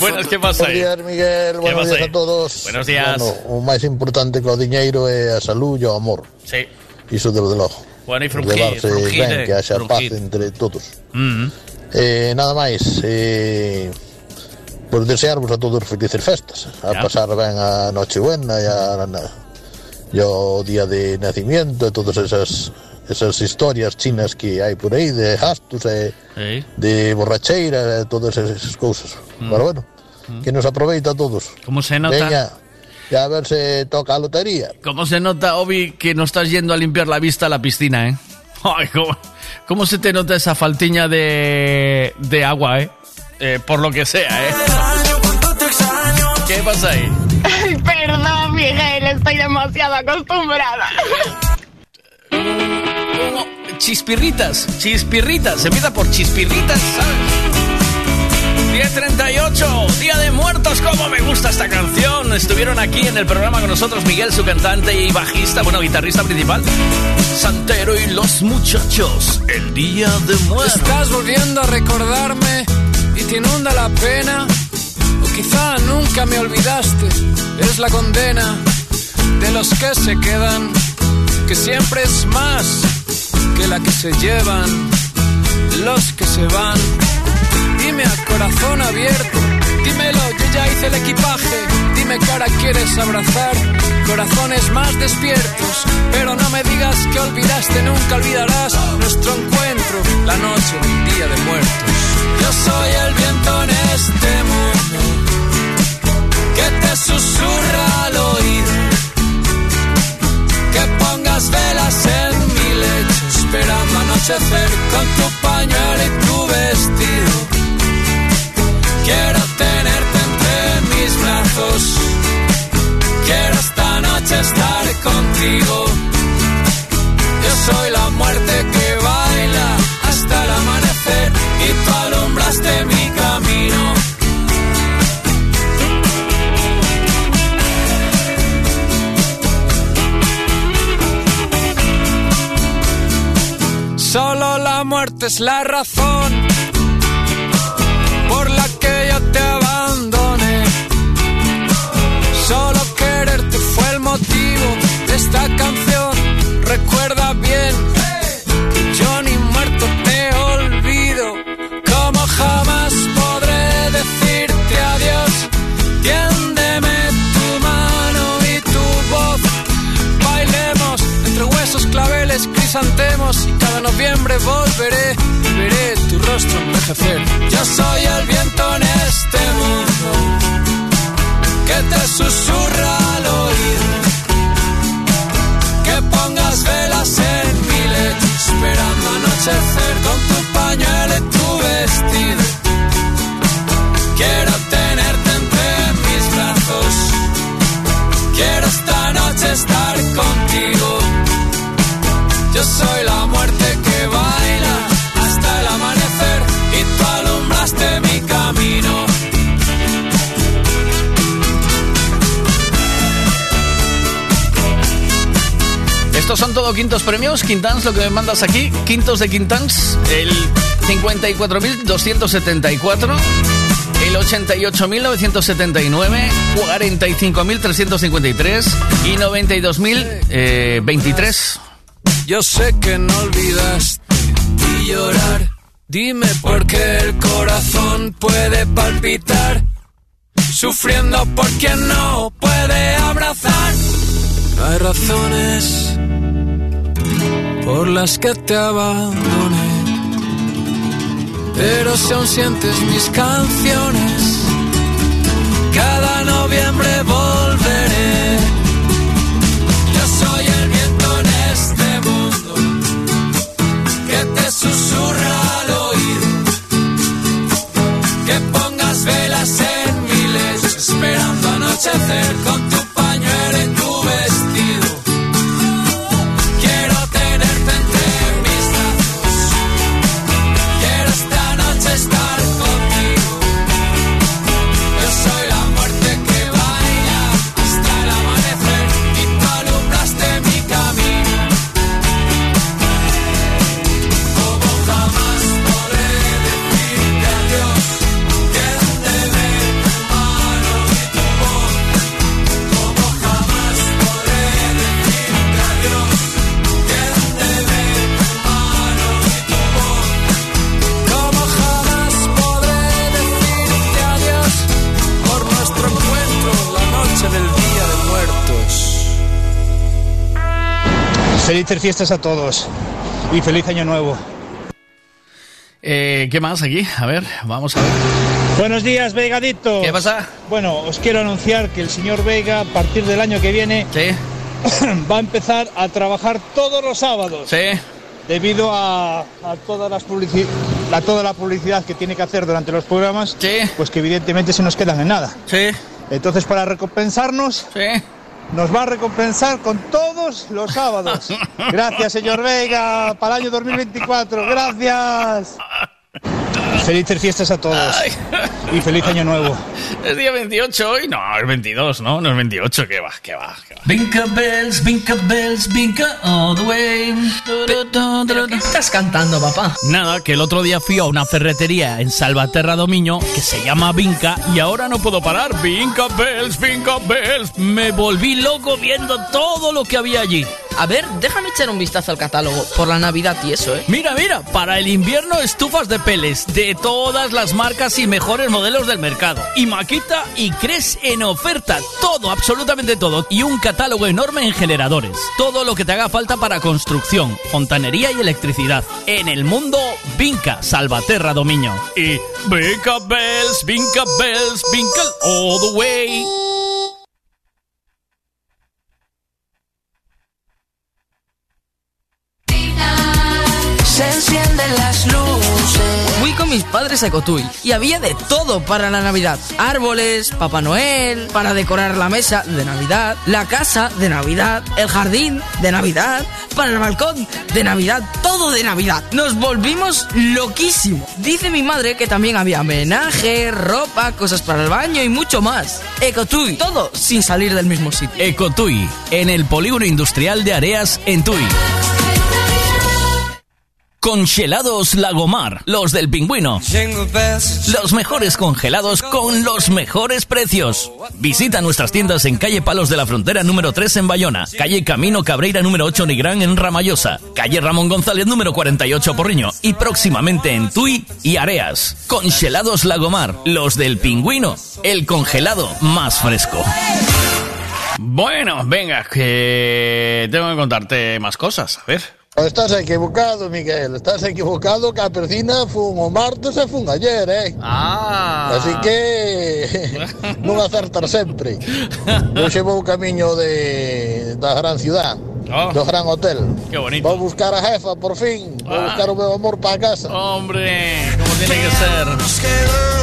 Buenas, ¿qué pasa Buenos ahí? días, Miguel. ¿Qué Buenos días a todos. Buenos días. Bueno, o máis importante que o diñeiro é a salud e o amor. Sí. Iso desde logo. Bueno, y Por Levarse frungir, ben, que haxa paz frungir. entre todos. Mm. Eh, nada máis, eh, desearvos a todos felices festas, a Ya. pasar ben a Nochebuena e a, e o día de nacimiento e todas esas esas historias chinas que hai por aí de gastos e Sí. de borracheira e todas esas cousas. Mm. Pero bueno, que nos aproveita a todos. ¿Cómo se nota? Veña, ya a ver se toca lotería. ¿Cómo se nota, Obi, que no estás yendo a limpiar la vista a la piscina, eh? *laughs* Ay, ¿cómo, cómo se te nota esa faltiña de, de agua, eh? Eh, Por lo que sea, eh. ¿Qué pasa ahí? Perdón, Miguel, estoy demasiado acostumbrada. Chispirritas, chispirritas, se empieza por chispirritas, ¿sabes? 10.38, Día de Muertos, cómo me gusta esta canción. Estuvieron aquí en el programa con nosotros Miguel, su cantante y bajista, bueno, guitarrista principal, Santero y los muchachos, el Día de Muertos. Estás volviendo a recordarme y te inunda la pena. O quizá nunca me olvidaste. Es la condena de los que se quedan, que siempre es más que la que se llevan. Los que se van. Dime a corazón abierto, Dímelo, yo ya hice el equipaje. Dime qué hora quieres abrazar. Corazones más despiertos. Pero no me digas que olvidaste, nunca olvidarás nuestro encuentro. La noche del día de muertos. Yo soy el viento en este mundo. Que te susurra al oído. Que pongas velas en mi lecho. Esperando anochecer con tu pañuelo y tu vestido. Quiero tenerte entre mis brazos. Quiero esta noche estar contigo. Yo soy la muerte que baila hasta el amanecer y tú alumbraste mi camino. Solo la muerte es la razón te abandoné. Solo quererte fue el motivo de esta canción. Recuerda bien que yo ni muerto te olvido. Como jamás podré decirte adiós. Claveles, crisantemos. Y cada noviembre volveré veré tu rostro envejecer. Yo soy el viento en este mundo que te susurra al oído. Que pongas velas en mi lecho, esperando anochecer con tu pañuelo y tu vestido. Quiero tenerte entre mis brazos. Quiero esta noche estar contigo. Yo soy la muerte que baila hasta el amanecer y tú alumbraste mi camino. Estos son todo quintos premios. Quintans, lo que me mandas aquí. Quintos de Quintans. El 54.274. El 88.979. 45.353. Y 92.023. Yo sé que no olvidaste y llorar. Dime por qué el corazón puede palpitar. Sufriendo por quien no puede abrazar. Hay razones por las que te abandoné. Pero si aún sientes mis canciones, cada noviembre volveré. Anochecer con Felices fiestas a todos y feliz año nuevo. Eh, ¿Qué más aquí? A ver, vamos a ver. Buenos días, Vegadito. ¿Qué pasa? Bueno, os quiero anunciar que el señor Vega, a partir del año que viene, *coughs* va a empezar a trabajar todos los sábados. Sí. Debido a, a todas las publici- a toda la publicidad que tiene que hacer durante los programas, pues que evidentemente se nos quedan en nada. Sí. Entonces, para recompensarnos, nos va a recompensar con todos los sábados. *laughs* Gracias, señor Vega, para el año 2024. Gracias. Felices fiestas a todos y feliz año nuevo. Es día 28 hoy. No, es 22, ¿no? No es 28. ¿Qué va? ¿Qué va? Vinca bells, vinca bells, vinca all the way. ¿Qué estás cantando, papá? Nada, que el otro día fui a una ferretería en Salvaterra Domiño que se llama Vinca y ahora no puedo parar. Vinca Bells, Vinca Bells. Me volví loco viendo todo lo que había allí. A ver, déjame echar un vistazo al catálogo por la Navidad y eso, ¿eh? Mira, mira, para el invierno estufas de peles de todas las marcas y mejores modelos del mercado. Y Maquita y Cres en oferta, todo, absolutamente todo. Y un catálogo enorme en generadores. Todo lo que te haga falta para construcción, fontanería y electricidad. En el mundo, Vinca, Salvaterra Dominio. Y Vinca Bells, Vinca Bells, Vinca all the way. Se encienden las luces. Fui con mis padres a Cotuí y había de todo para la Navidad. Árboles, Papá Noel, para decorar la mesa de Navidad, la casa de Navidad, el jardín de Navidad, para el balcón de Navidad, todo de Navidad. Nos volvimos loquísimos. Dice mi madre que también había homenaje, ropa, cosas para el baño y mucho más. Ecotui, todo sin salir del mismo sitio. Ecotui, en el polígono industrial de Areas, en Tui. Congelados Lagomar, los del pingüino. Los mejores congelados con los mejores precios. Visita nuestras tiendas en calle Palos de la Frontera número 3 en Bayona, calle Camino Cabreira número 8 Nigrán en Ramallosa, calle Ramón González número 48 Porriño y próximamente en Tui y Areas. Congelados Lagomar, los del pingüino, el congelado más fresco. Bueno, venga, que tengo que contarte más cosas. A ver. Estás equivocado, Miguel. Estás equivocado que a Percina fun o martes e fun ayer, eh? Ah. Así que *laughs* non acertar sempre. Eu xevo o camiño de, da gran ciudad, Oh. do gran hotel. Qué bonito. Vou buscar a jefa, por fin. Vou Ah. buscar o meu amor para casa. Hombre, como tiene que ser. Ah,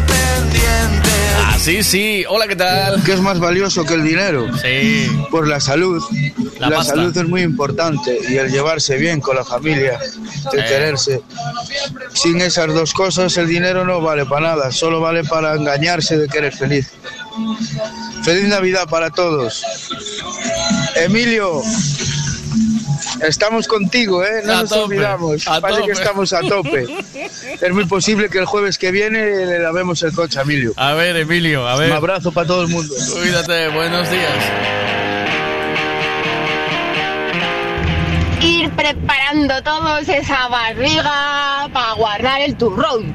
sí, sí. Hola, ¿qué tal? ¿Qué es más valioso que el dinero? Sí. Por la salud. La salud es muy importante y el llevarse bien con la familia, el Eh. quererse. Sin esas dos cosas el dinero no vale para nada, solo vale para engañarse de que eres feliz. Feliz Navidad para todos. Emilio, estamos contigo, ¿eh? No A nos tope, olvidamos. Parece que estamos a tope. Es muy posible que el jueves que viene le lavemos el coche a Emilio. A ver, Emilio, a ver. Un abrazo para todo el mundo. Cuídate, buenos días. Ir preparando todos esa barriga para guardar el turrón.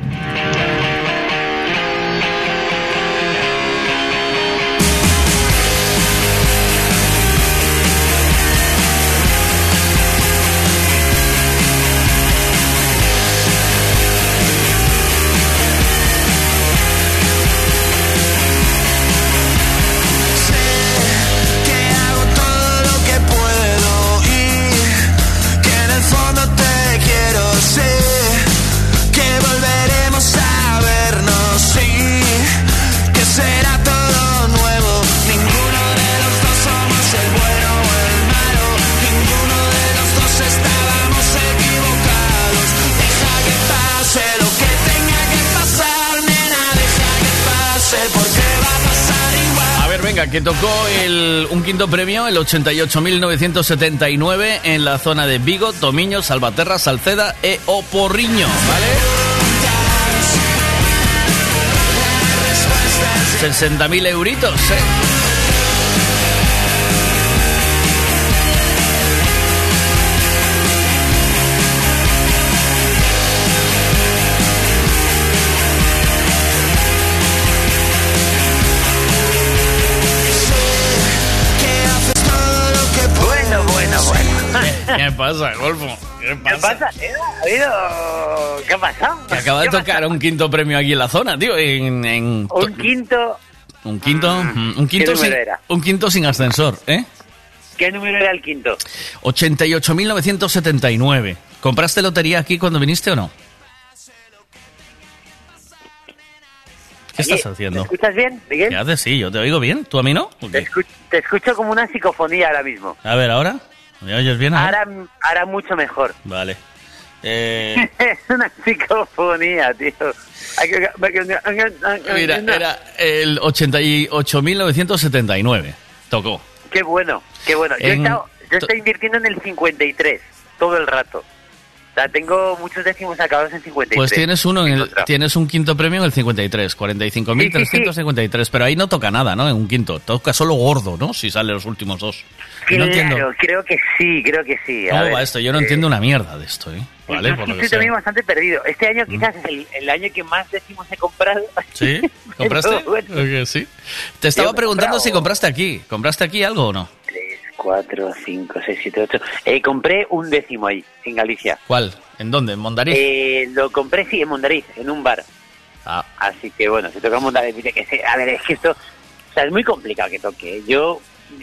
Que tocó el, un quinto premio, el 88.979, en la zona de Vigo, Tomiño, Salvaterra, Salceda e Oporriño, ¿vale? 60.000 euritos, ¿eh? ¿Qué pasa, Golfo? ¿Qué ¿Qué pasa? pasa? tío? ¿Ha habido... ¿Qué ha pasado? Que acaba de ¿Qué tocar un quinto premio aquí en la zona, tío. En, en- pasa? Un quinto... un quinto, mm, un quinto ¿qué sin, era? un quinto sin ascensor, ¿eh? ¿Qué número era el quinto? 88.979. ¿Compraste lotería aquí cuando viniste o no? ¿Qué estás haciendo? ¿Me escuchas bien, Miguel? ¿Qué haces? Sí, yo te oigo bien. ¿Tú a mí no? ¿O Te, qué? te escucho como una psicofonía ahora mismo. A ver, ¿ahora? ¿Me oyes bien? ahora? Ahora, mucho mejor. *laughs* Vale. Eh, es una psicofonía, tío. mira, era el 88.979. Tocó. Qué bueno, qué bueno. Yo, he estado- yo estoy invirtiendo en el 53 todo el rato. Sea, tengo muchos décimos acabados en 53. Pues tienes uno, en el, encontrado. tienes un quinto premio en el 53, 45.353, pero ahí no toca nada, ¿no? En un quinto, toca solo gordo, ¿no? Si sale los últimos dos. Y no entiendo. Claro, creo que sí, creo que sí. A ¿Cómo ver, va esto? Yo no eh, entiendo una mierda de esto, ¿eh? Vale, por sí que estoy sea. también bastante perdido. Este año quizás es el, el año que más décimos he comprado. *laughs* ¿Sí? ¿Compraste? Bueno. Sí. Te estaba preguntando si compraste aquí. ¿Compraste aquí algo o no? 4, 5, 6, 7, 8. Eh, compré un décimo ahí, en Galicia. ¿Cuál? ¿En dónde? ¿En Mondariz? Eh, lo compré, sí, en Mondariz, en un bar. Ah. Así que bueno, si toca Mondariz, que se- a ver, es que esto, o sea, es muy complicado que toque. Yo,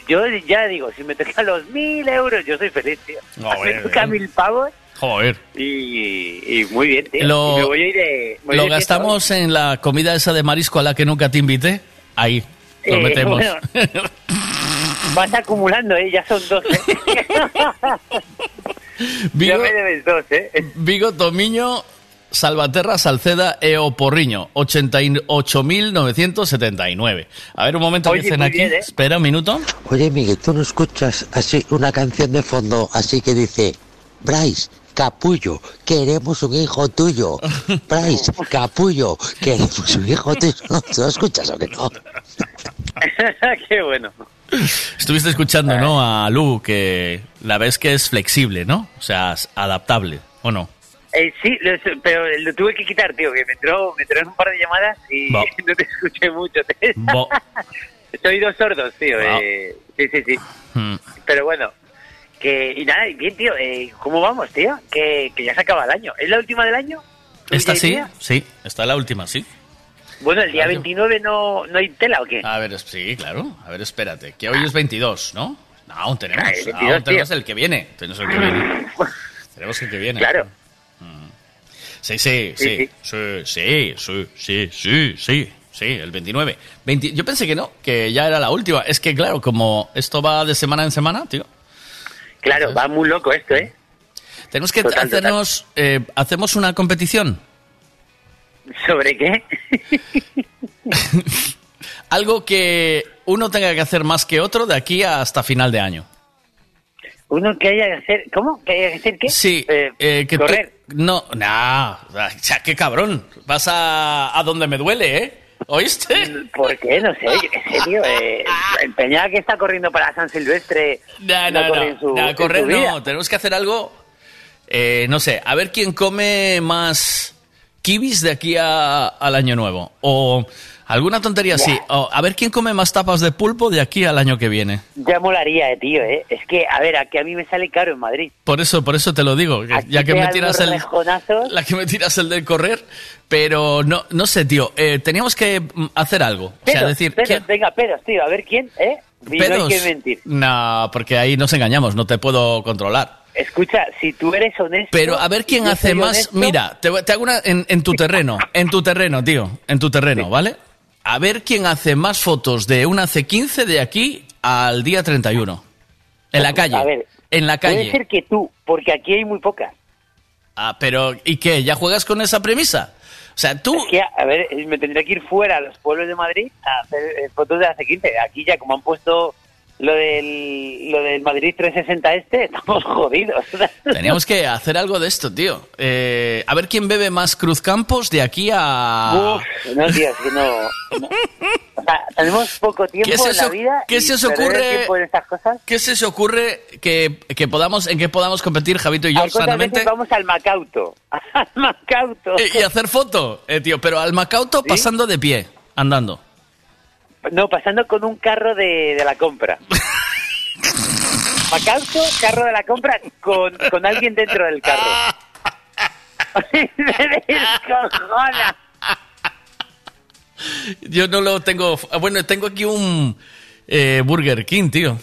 yo ya digo, si me toca los mil euros, yo soy feliz, tío. Joder. me toca mil pavos Joder. y, y muy bien, tío. Lo- Y me voy a ir de... me voy ¿Lo de fiesta gastamos en la comida esa de marisco a la que nunca te invité? Ahí, lo Eh, metemos. bueno. *laughs* Vas acumulando, ¿eh? Ya son dos, *laughs* ¿eh? Vigo, ya me debes dos, ¿eh? Vigo, Tomiño, Salvaterra, Salceda e Oporriño, 88.979. A ver, un momento que Oye, dicen muy aquí. bien, ¿eh? Espera un minuto. Oye, Miguel, ¿tú no escuchas así una canción de fondo así que dice, Bryce, capullo, queremos un hijo tuyo? *laughs* Bryce, capullo, queremos un hijo tuyo. ¿No? *laughs* ¿Tú lo escuchas o que no? Qué bueno. Estuviste escuchando, ¿no? A Lu, que la ves que es flexible, ¿no? O sea, adaptable, ¿o no? Eh, sí, lo- pero lo tuve que quitar, tío, que me entró, me entró en un par de llamadas y *laughs* no te escuché mucho. *laughs* Soy dos sordos, tío. Eh, sí, sí, sí. Hmm. Pero bueno, que y nada, y bien, tío. Eh, ¿Cómo vamos, tío? Que, que ya se acaba el año. ¿Es la última del año? ¿Esta ¿El sí? día? Sí, está la última, sí. Bueno, el día Claro. 29 no, no hay tela o qué? A ver, sí, claro. A ver, espérate. Que hoy es 22, ¿no? No, aún tenemos. Ah, el 22, aún tenemos el que viene. Tenemos el que viene. *laughs* tenemos el que viene. Claro. Sí, sí, Sí, sí. Sí, sí, sí, sí, sí, sí. El 29. 20 yo pensé que no, que ya era la última. Es que, claro, como esto va de semana en semana, tío. Claro, va muy loco esto, ¿eh? Tenemos que Total, hacernos. eh, ¿Hacemos una competición? ¿Sobre qué? *laughs* Algo que uno tenga que hacer más que otro de aquí hasta final de año. Uno que haya que hacer... ¿Cómo? ¿Que haya que hacer qué? Sí, eh, que tú- correr. no, nah, o sea, qué cabrón. Vas a, a donde me duele, ¿eh? ¿Oíste? ¿Por qué? No sé, sé, tío. Eh, empeñada que está corriendo para San Silvestre. No, no, corre no, en su- no, en correr su vida. no. Tenemos que hacer algo, eh, no sé, a ver quién come más kibis de aquí a- al año nuevo. O alguna tontería así. O a ver quién come más tapas de pulpo de aquí al año que viene. Ya molaría, eh, tío, ¿eh? Es que, a ver, aquí a mí me sale caro en Madrid. Por eso, por eso te lo digo. que ya que me tiras el, la que me tiras el del correr, pero no, no sé, tío. eh, teníamos que mm, hacer algo. o sea, Pedos, decir, pedos, ¿quién- venga, pedos, tío, a ver quién, ¿eh? Y no hay pedos? que mentir. No, porque ahí nos engañamos, no te puedo controlar. Escucha, si tú eres honesto... Pero a ver quién hace más. honesto, Mira, te, te hago una en, en tu terreno, en tu terreno, tío, en tu terreno, ¿vale? A ver quién hace más fotos de una C15 de aquí al día 31. En la calle. A ver, en la Puede calle. ser que tú, porque aquí hay muy pocas. Ah, pero ¿y qué? ¿Ya juegas con esa premisa? O sea, tú. Es que, a ver, me tendría que ir fuera a los pueblos de Madrid a hacer eh, fotos de la C15. Aquí ya, como han puesto lo del, lo del Madrid 360 este, *laughs* estamos jodidos. Teníamos que hacer algo de esto, tío. Eh, a ver quién bebe más Cruz Campos de aquí a. Uf, no, tío, es que no, no. O sea, tenemos poco tiempo ¿Qué se en la vida. qué se os ocurre? en estas cosas. ¿Qué se os ocurre que, que podamos, en que podamos competir, Javito y yo, sanamente? vamos al Macauto. *laughs* Al Macauto. Eh, y hacer foto, eh, tío, pero al Macauto pasando de pie, andando. No, pasando con un carro de, de la compra. Macauto, carro de la compra, con, con alguien dentro del carro. Me descojona. Yo no lo tengo. Bueno, tengo aquí un eh, Burger King, tío.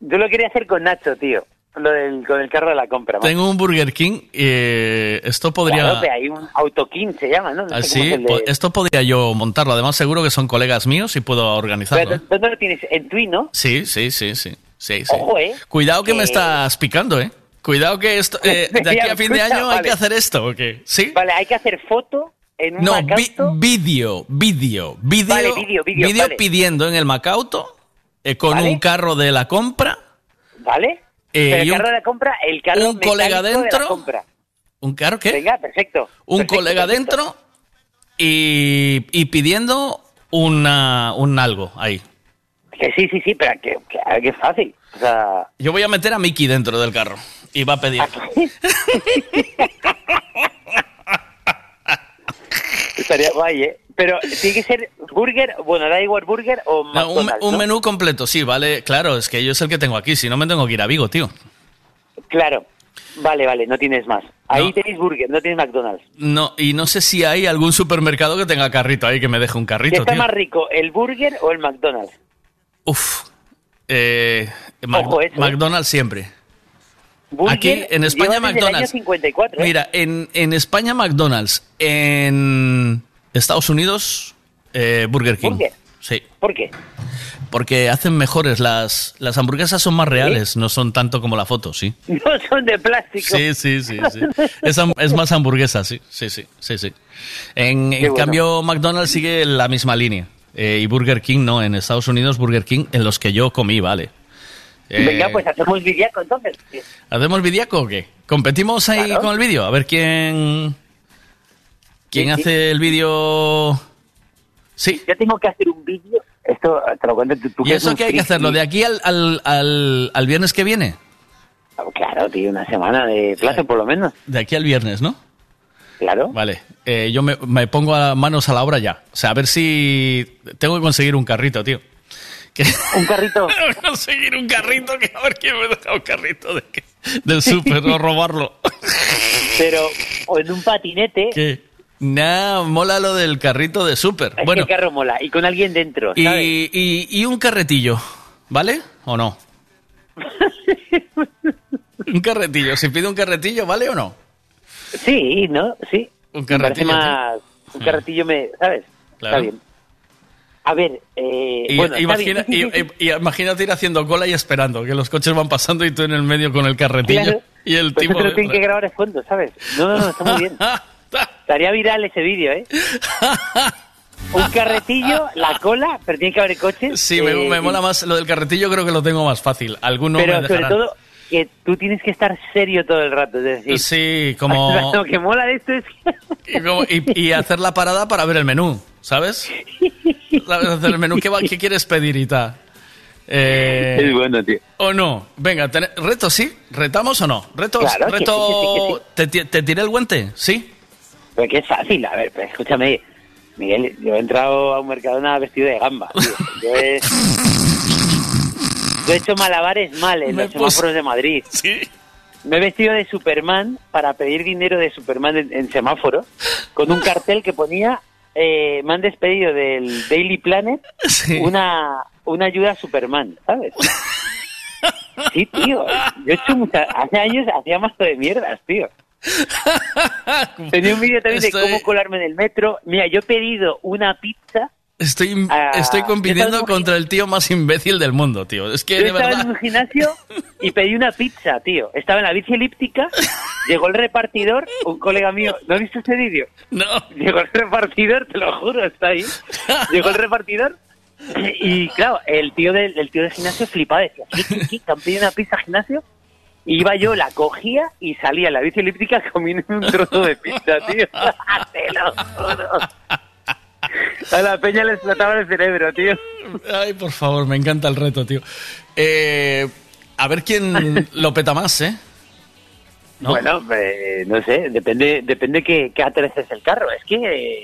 Yo lo quería hacer con Nacho, tío. Lo del, con el carro de la compra. macho. Tengo un Burger King. eh, esto podría. Claro, hay un Autokin, se llama, ¿no? No Así, es el de- po- esto podría yo montarlo. Además, seguro que son colegas míos y puedo organizarlo. Pero. ¿Dónde lo tienes? ¿En Twin, no? Sí, sí, sí, sí. sí, sí. Ojo, ¿eh? Cuidado que me estás picando, ¿eh? Cuidado que esto, eh, *laughs* de aquí a fin de año hay que hacer esto, ¿o qué? ¿Sí? Vale, hay que hacer foto en un No, Macauto. vídeo, vídeo, vídeo, Vale, vídeo, vídeo, vale. pidiendo en el Macauto eh, con Vale. un carro de la compra, ¿Vale? Eh, Pero el carro de la compra, el carro un colega mecánico de la dentro. compra. ¿Un carro qué? Venga, perfecto. Un Perfecto, colega perfecto. dentro y, y pidiendo una, un algo ahí. Que sí, sí, sí, pero que, que, que es fácil. O sea, Yo voy a meter a Mickey dentro del carro y va a pedir. *laughs* estaría guay, ¿eh? Pero tiene que ser burger, bueno, da igual burger o No, un, McDonald's, un ¿no? menú completo, sí, vale. Claro, es que yo es el que tengo aquí. Si no, me tengo que ir a Vigo, tío. Claro. Vale, vale, no tienes más. Ahí tenéis burger, no tienes McDonald's. No, y no sé si hay algún supermercado que tenga carrito ahí que me deje un ¿Qué carrito, está tío. más rico, el burger o el McDonald's? Eh, Mac- Ojo, eso, ¿eh? McDonald's siempre. Burger Aquí en España McDonald's. 54, ¿eh? Mira, en, en España McDonald's, en Estados Unidos eh, Burger King. Burger. Sí. ¿Por qué? Porque hacen mejores las las hamburguesas son más reales, no son tanto como la foto, sí. *laughs* No son de plástico. Sí, sí, sí, sí. Es, más hamburguesa, sí, sí, sí, sí, sí. En, Qué en bueno. cambio, McDonald's sigue la misma línea. Eh, y Burger King no, en Estados Unidos Burger King en los que yo comí, vale. Eh, Venga, pues hacemos vidiaco entonces. ¿Hacemos vidiaco o qué? ¿Competimos ahí Claro. con el vídeo? A ver quién... ¿Quién hace el vídeo...? Sí. Yo tengo que hacer un vídeo. Esto te lo cuento tú. ¿Y eso qué hay que hacerlo? ¿De aquí al, al, al, al viernes que viene? Claro, tío, una semana de plazo por lo menos. De aquí al viernes, ¿no? Claro. Vale, eh, yo me, me pongo a manos a la obra ya. O sea, a ver si tengo que conseguir un carrito, tío. Un carrito. *laughs* Tengo que conseguir un carrito, que a ver quién me deja un carrito de, del súper o robarlo. *laughs* Pero, o en un patinete. ¿Qué? Nah, mola lo del carrito de súper. Bueno, el carro mola. Y con alguien dentro, y, ¿sabes? y, y un carretillo, ¿vale? ¿O no? *laughs* un carretillo, si pide un carretillo, ¿vale o no? Sí, ¿no? Sí. Un Me carretillo. más... Un carretillo me... ¿Sabes? Claro. Está bien. A ver, eh, Y, bueno, está imagina- bien. Y- imagínate ir haciendo cola y esperando, que los coches van pasando y tú en el medio con el carretillo Claro. y el Pues tipo... lo tienen que grabar de fondo, ¿sabes? No, no, no, está muy bien. *laughs* Estaría viral ese vídeo, ¿eh? Un carretillo, la cola, pero tiene que haber coches. Sí, me, eh, me mola más lo del carretillo, creo que lo tengo más fácil. Algunos Pero me sobre todo que tú tienes que estar serio todo el rato, es decir... Sí, *laughs* como... Lo que mola de esto es y, como- y- y hacer la parada para ver el menú, ¿sabes? Hacer el menú, ¿qué, va- qué quieres pedir y tal? Eh, Es bueno, tío. ¿O no? Venga, ten- reto, ¿sí? ¿Retamos o no? ¿Retos? Claro, que reto... sí, que sí, que ¿Te, te tiré el guante? ¿Sí? Pero que es fácil, a ver, pero escúchame, Miguel, yo he entrado a un Mercadona vestido de gamba, tío. Yo he, yo he hecho malabares mal en Me los puse- semáforos de Madrid. Sí. Me he vestido de Superman para pedir dinero de Superman en, en semáforo, con un cartel que ponía, eh, me han despedido del Daily Planet una, una ayuda a Superman, ¿sabes? Sí, tío, yo he hecho mucha, hace años hacía más de mierdas, tío. *laughs* Tenía un vídeo también de cómo colarme en el metro. Mira, yo he pedido una pizza. Estoy, estoy compitiendo contra el tío más imbécil del mundo, tío. Es que Yo de estaba verdad... en un gimnasio y pedí una pizza, tío. Estaba en la bici elíptica, llegó el repartidor, un colega mío, ¿no has visto ese vídeo? No. Llegó el repartidor, te lo juro, está ahí. Llegó el repartidor y claro, el tío del, el tío del gimnasio flipaba, decía, ¿qué, qué, qué? ¿Te han pedido una pizza al gimnasio? Iba yo, la cogía y salía la bici elíptica *laughs* comiendo un trozo de pizza, tío. *laughs* te lo juro. A la peña le explotaba el cerebro, tío. Ay, por favor, me encanta el reto, tío. Eh, a ver quién *laughs* lo peta más, ¿eh? ¿No? Bueno, eh, no sé, depende depende que, que atreces el carro. Es que...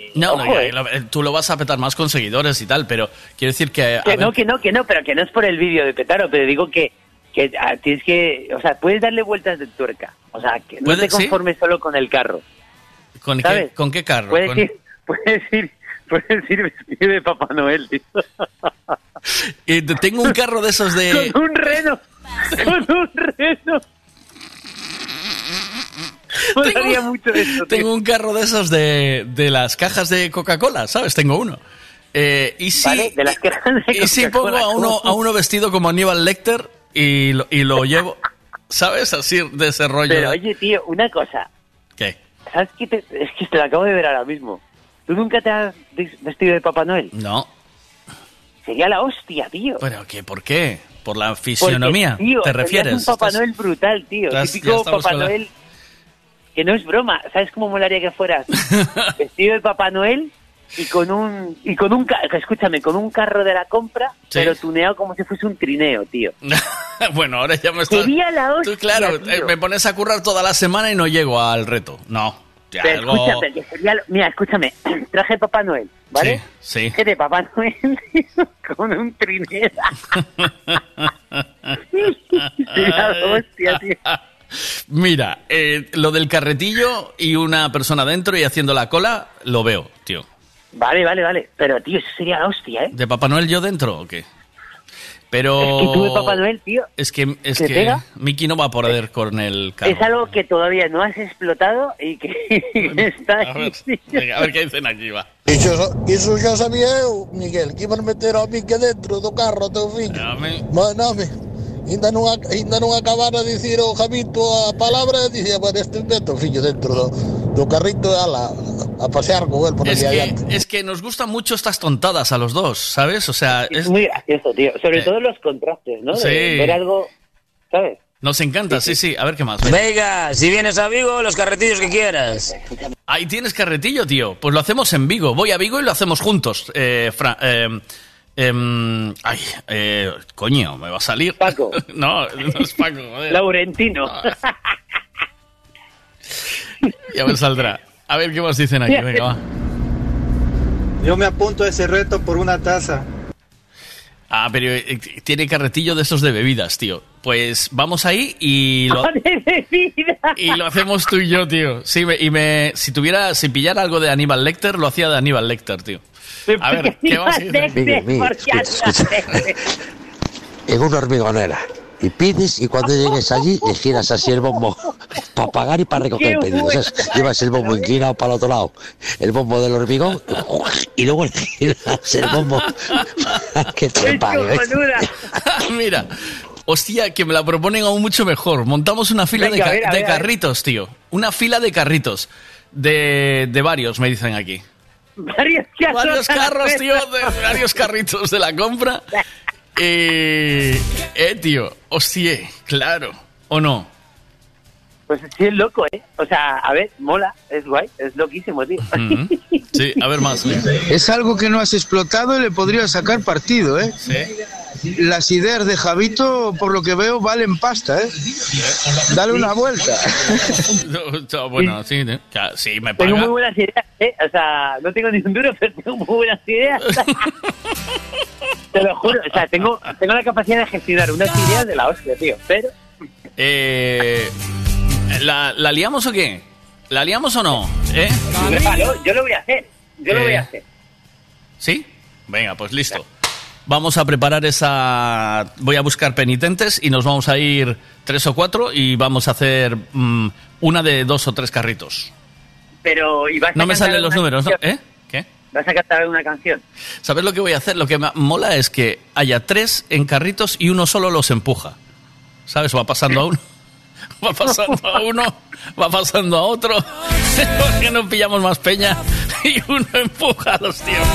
eh, No, ojo, eh. lo- eh, tú lo vas a petar más con seguidores y tal, pero quiero decir que... Que ver, no, que no, que no, pero que no es por el vídeo de Petaro, pero digo que, que ah, tienes que, o sea, puedes darle vueltas de tuerca. O sea, que no ¿Puede- te conformes solo con el carro. ¿con, qué, ¿sabes? ¿con qué carro? Puedes Con- ir, *laughs* puedes ir, puedes ir vestido de Papá Noel, tío. Te- tengo un carro de esos de... Con un reno, con un reno. *laughs* Molaría mucho eso. Tengo un carro de esos de, de las cajas de Coca-Cola, ¿sabes? Tengo uno. Eh, y si, Vale, de las cajas de y si pongo a uno, a uno vestido como Aníbal Lecter y lo, y lo llevo, ¿sabes? Así de ese rollo. Pero de- oye, tío, una cosa. ¿Qué? ¿Sabes qué? Te- es que te lo acabo de ver ahora mismo. ¿Tú nunca te has vestido de Papá Noel? No. Sería la hostia, tío. ¿Pero qué? ¿Por qué? ¿Por la fisionomía? Porque, tío, ¿Te refieres? un Papá Noel brutal, tío. Estás- Típico Papá la- Noel. que no es broma. ¿Sabes cómo molaría que fueras *laughs* vestido de Papá Noel y con un y con un escúchame, con un carro de la compra, Sí. pero tuneado como si fuese un trineo, tío. *laughs* bueno, ahora ya me. Sería la hostia, Tú, claro, tío. eh, me pones a currar toda la semana y no llego al reto. No. ya Pero algo- escúchame, lo- mira, escúchame, *clears throat* traje Papá Noel, ¿vale? Sí, sí. De Papá Noel *laughs* tío, con un trineo. *laughs* Hostia, tío. Mira, eh, lo del carretillo y una persona dentro y haciendo la cola, lo veo, tío. Vale, vale, vale. Pero, tío, eso sería la hostia, ¿eh? ¿De Papá Noel yo dentro o qué? Pero... Es que tú de Papá Noel, tío, Es que, es ¿te que pega? Miki no va a poder con el carro. es algo que todavía no has explotado y que *laughs* *laughs* está A ver, venga, a ver qué dicen aquí, va. Iso, iso xa sabía eu, Miguel, que iban meter ao Mique dentro do carro teu fillo. Maname, ainda non, ac- ainda non acabara de dicir o Javito a palabra, dicía, bueno, este mete o fillo dentro do, do carrito e ala, a pasear con él por Es que, adiante. es que nos gustan mucho estas tontadas a los dos, ¿sabes? O sea, es, muy gracioso, tío. Sobre Eh. todo los contrastes, ¿no? De Sí. ver algo, ¿sabes? nos encanta, sí, sí. A ver qué más. Venga, si vienes a Vigo, los carretillos que quieras. Ahí tienes carretillo, tío. Pues lo hacemos en Vigo. Voy a Vigo y lo hacemos juntos. Eh, Fra- eh, em, ay, eh, coño, me va a salir. Paco. *laughs* no, no es Paco, joder. Laurentino. Ya me saldrá. A ver qué más dicen aquí. Venga, va. Yo me apunto a ese reto por una taza. Ah, pero eh, tiene carretillo de esos de bebidas, tío. Pues vamos ahí y lo, *laughs* y lo hacemos tú y yo, tío. Sí, me- y me, si tuviera, si pillara algo de Aníbal Lecter, lo hacía de Aníbal Lecter, tío. A ver, ¿qué dicen? Miguel, Miguel, escucha, escucha. En una hormigonera. Y pides y cuando llegues allí le giras así el bombo para pagar y para recoger el pedido. Llevas el bombo inclinado para el otro lado, el bombo del hormigón y luego le giras el bombo que te pague. *laughs* Mira, hostia, que me la proponen aún mucho mejor. Montamos una fila Venga, de, ca- a ver, a de ver, a ver. carritos, tío. Una fila de carritos. De, de varios, me dicen aquí. Varios carros. Varios tío, de varios carritos de la compra. *laughs* Eh, eh, tío, hostia, claro. ¿O no? Pues sí, es loco, ¿eh? O sea, a ver, mola, es guay, es loquísimo, tío. Mm. Sí, a ver más. Es algo que no has explotado y le podrías sacar partido, ¿eh? Las ideas de Javito, por lo que veo, valen pasta, ¿eh? Dale una vuelta. *laughs* No, bueno, sí, ¿eh? Ya, sí, me Tengo muy paga. buenas ideas, ¿eh? O sea, no tengo ni un duro, *laughs* pero tengo muy buenas ideas. *laughs* Te lo juro, o sea, tengo, tengo la capacidad de gestionar unas ideas de la hostia, tío. Pero, Eh, ¿la, ¿La liamos o qué? ¿La liamos o no? ¿Eh? Yo lo voy a hacer, yo lo Eh, voy a hacer. ¿Sí? Venga, pues listo. Vamos a preparar esa... Voy a buscar penitentes y nos vamos a ir tres o cuatro y vamos a hacer mm, una de dos o tres carritos. Pero, ¿y vas a No me salen los números. ¿Eh? ¿Qué? ¿Vas a cantar una canción? ¿Sabes lo que voy a hacer? Lo que me mola es que haya tres en carritos y uno solo los empuja. ¿Sabes? Va pasando a uno. *laughs* Va pasando a uno, va pasando a otro. *laughs* Porque no pillamos más peña *laughs* y uno empuja a los tíos.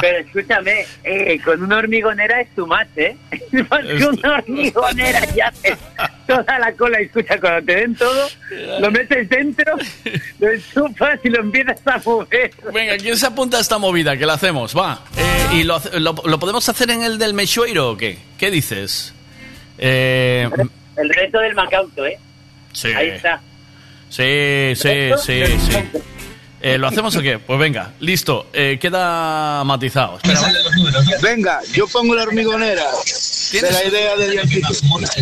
Pero escúchame, eh, con una hormigonera es tu match, ¿eh? Más que una hormigonera ya haces toda la cola y escucha, cuando te den todo, lo metes dentro, lo enchufas y lo empiezas a mover. Venga, ¿quién se apunta a esta movida? Que la hacemos, va. Eh, ¿Y lo- lo podemos hacer en el del Mechueiro o qué? ¿Qué dices? Eh, El reto del Macauto, ¿eh? sí. Ahí está. Sí, sí, sí, sí. Eh, ¿Lo hacemos o qué? Pues venga, listo. Eh, queda matizado. Espera, Venga, yo pongo la hormigonera. De la idea de Diancito.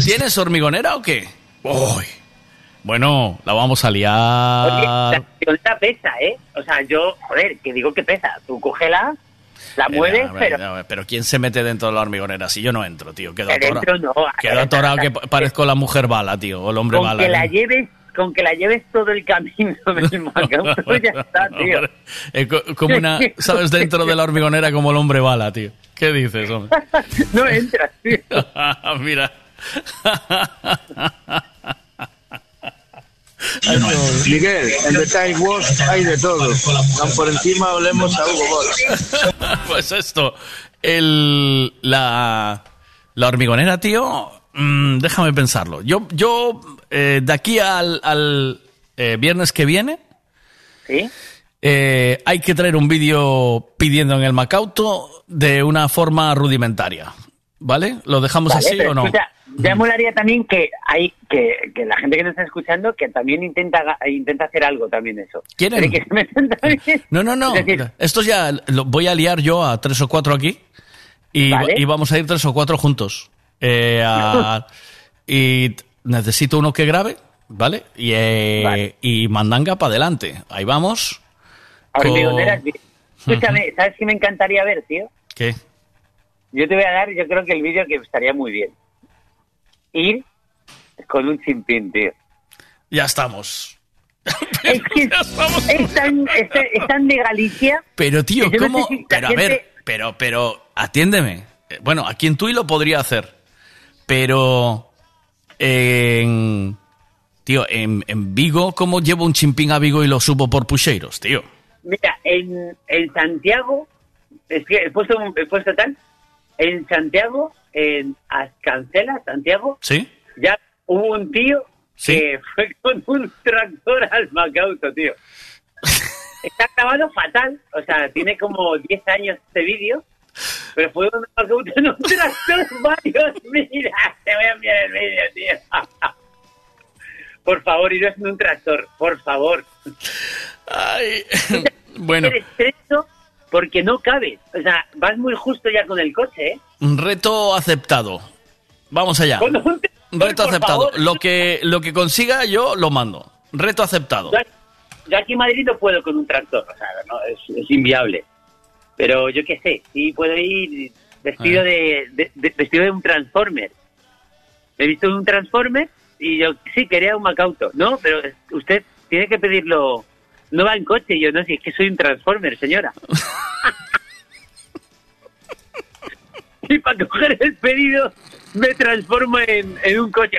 ¿Tienes hormigonera o qué? Uy. Bueno, la vamos a Oye, liar. la hormigonera pesa, ¿eh? O sea, yo, joder, que digo que pesa. Tú cógela, la mueves, Eh, pero... ver, pero ¿quién se mete dentro de la hormigonera? Si yo no entro, tío. Quedo Que atorado. no. Quedo atorado que parezco la mujer bala, tío. O el hombre con bala. que ¿eh? la lleves con que la lleves todo el camino *laughs* del Macauto ya está, tío. Eh, co- como una, *laughs* ¿sabes? Dentro de la hormigonera como el hombre bala, tío. ¿Qué dices, hombre? *laughs* no entras, tío. Mira. Miguel, en The Time Wars hay de todo. Aun por encima olemos a Hugo Boss. *laughs* pues esto, el, la, la hormigonera, tío, mm, déjame pensarlo. Yo, yo eh, de aquí al, al, eh, viernes que viene, ¿Sí? eh, hay que traer un vídeo pidiendo en el Macauto de una forma rudimentaria. ¿Vale? ¿Lo dejamos Vale, así o no? escucha, ya molaría también que hay que, que la gente que nos está escuchando que también intenta intenta hacer algo también eso. ¿Quieren? Que *laughs* también. No, no, no. Es decir, Esto ya lo voy a liar yo a tres o cuatro aquí y, Vale. y vamos a ir tres o cuatro juntos. Eh, a- *laughs* y necesito uno que grabe, ¿vale? Y, eh, y mandanga para adelante. Ahí vamos. Con- *laughs* escúchame, ¿sabes qué me encantaría ver, tío? ¿Qué? Yo te voy a dar, yo creo que el vídeo que estaría muy bien. Ir con un chimpín, tío. Ya estamos. Es *laughs* que es tan, es, es tan de Galicia. Pero tío, no ¿cómo? sé si la Pero a gente- ver, pero, pero, atiéndeme. Eh, Bueno, aquí en Tui lo podría hacer, pero en, tío, en, en Vigo, ¿cómo llevo un chimpín a Vigo y lo subo por Pucheiros, tío? Mira, en, en Santiago, es que he puesto, he puesto tal, en Santiago, en Ascancela, Santiago, ¿Sí? ya hubo un tío Sí. que fue con un tractor al Macauto, tío. Está grabado fatal, o sea, tiene como 10 años este vídeo, pero fue un Macauto en un tractor *laughs* varios, mira, te voy a enviar el vídeo, tío. Por favor, iros en un tractor, por favor. Ay, bueno, estrecho porque no cabes, o sea, vas muy justo ya con el coche, ¿eh? reto aceptado. Vamos allá. Reto aceptado. favor. Lo que, lo que consiga yo lo mando. Reto aceptado. Yo, yo aquí en Madrid no puedo con un tractor, o sea, no, es, es inviable. Pero yo qué sé, sí puedo ir vestido Ah. de, de- de- vestido de un Transformer. Me he visto un Transformer y yo sí quería un Macauto. No, pero usted tiene que pedirlo. No va en coche, yo no, si es que soy un Transformer, señora. *laughs* y para coger el pedido me transformo en, en un coche.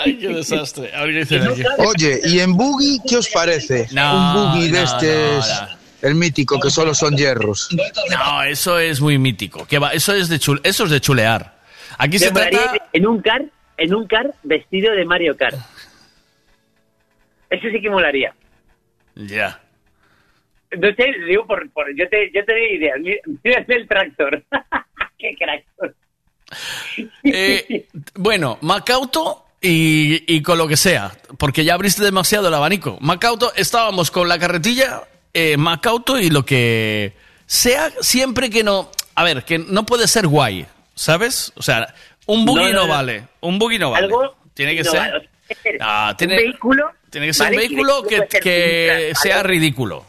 Ay, qué desastre. Oye, ¿y en buggy qué os parece? No, Un buggy de no, este, no, no. el mítico, que solo son hierros. No, eso es muy mítico. ¿Qué va? Eso es de chul- eso es de chulear. Aquí se trata en un car, en un car vestido de Mario Kart. Eso sí que molaría. ya. No sé, digo por, por yo te yo te doy ideas. Mira, mira el tractor. *laughs* Qué crack. Eh, bueno, Macauto y, y con lo que sea, porque ya abriste demasiado el abanico. Macauto, estábamos con la carretilla, eh, Macauto y lo que sea, siempre que no. A ver, que no puede ser guay, ¿sabes? O sea, un buggy No, no, no, no. vale. Un buggy no vale. Algo tiene que ser. vale. Tiene Ah, tiene- un vehículo. Tiene que ser ¿vale? un vehículo que, sea ridículo.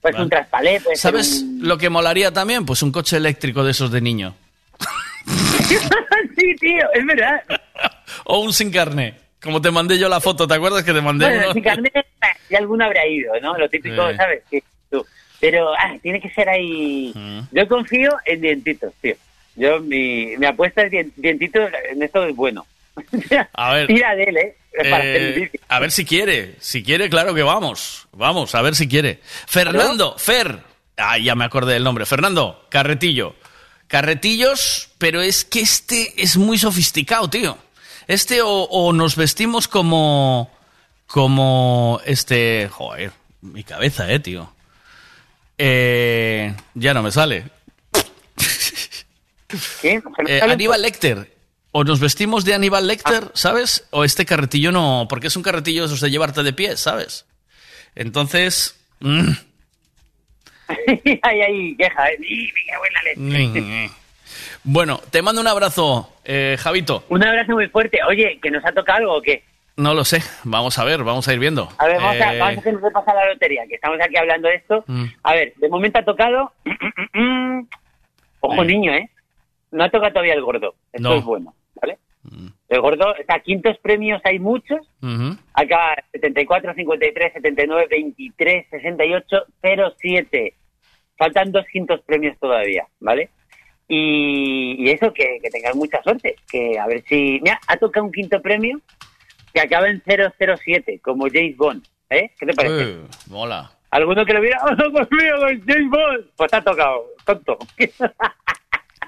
Pues un traspalé, ¿Sabes un- lo que molaría también? Pues un coche eléctrico de esos de niño. *laughs* sí, tío, es verdad. *laughs* O un sin carne. Como te mandé yo la foto, ¿te acuerdas que te mandé Bueno, uno? sin carnet, ya alguno habrá ido, ¿no? Lo típico, Sí. ¿sabes? Sí, tú. Pero ah, tiene que ser ahí. Yo confío en dientitos, tío. Yo, mi, mi apuesta es dien- dientitos, en esto es bueno. A ver. *laughs* Tira de él, ¿eh? Para Eh, a ver si quiere. Si quiere, claro que vamos. Vamos, a ver si quiere. Fernando, Fer. Ah, ya me acordé del nombre. Fernando, Carretillo. Carretillos, pero es que este es muy sofisticado, tío. Este o, o nos vestimos como. Como este. Joder, mi cabeza, eh, tío. Eh, ya no me sale. ¿Qué? Eh, Aníbal Lecter. O nos vestimos de Aníbal Lecter, ¿sabes? O este carretillo no, porque es un carretillo de llevarte de pie, ¿sabes? Entonces... mm, *laughs* ay, ay, queja, ¿eh? Leche. mm. bueno, te mando un abrazo, eh, Javito. Un abrazo muy fuerte. Oye, ¿que nos ha tocado algo o qué? No lo sé, vamos a ver, vamos a ir viendo. A ver, vamos, a, Eh, vamos a hacer un repaso a la lotería, que estamos aquí hablando de esto. mm, A ver, de momento ha tocado. *clears throat* Ojo, niño, ¿eh? No ha tocado todavía el gordo. Esto no. es bueno, ¿vale? Mm. El gordo, está quintos premios hay muchos. Uh -huh. Acá 74, 53, 79, 23, 68, 07. Faltan dos quintos premios todavía, ¿vale? Y, y eso, que, que tengas mucha suerte. Que a ver si. Mira, ha tocado un quinto premio que acaba en 007, como James Bond. ¿Eh? ¿Qué te parece? Uy, mola. Alguno que lo viera, *laughs* ¡oh, Dios mío, James Bond! Pues ha tocado, tonto. *laughs*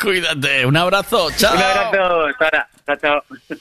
Cuídate, un abrazo, chao. Un abrazo, Sara, chao, chao.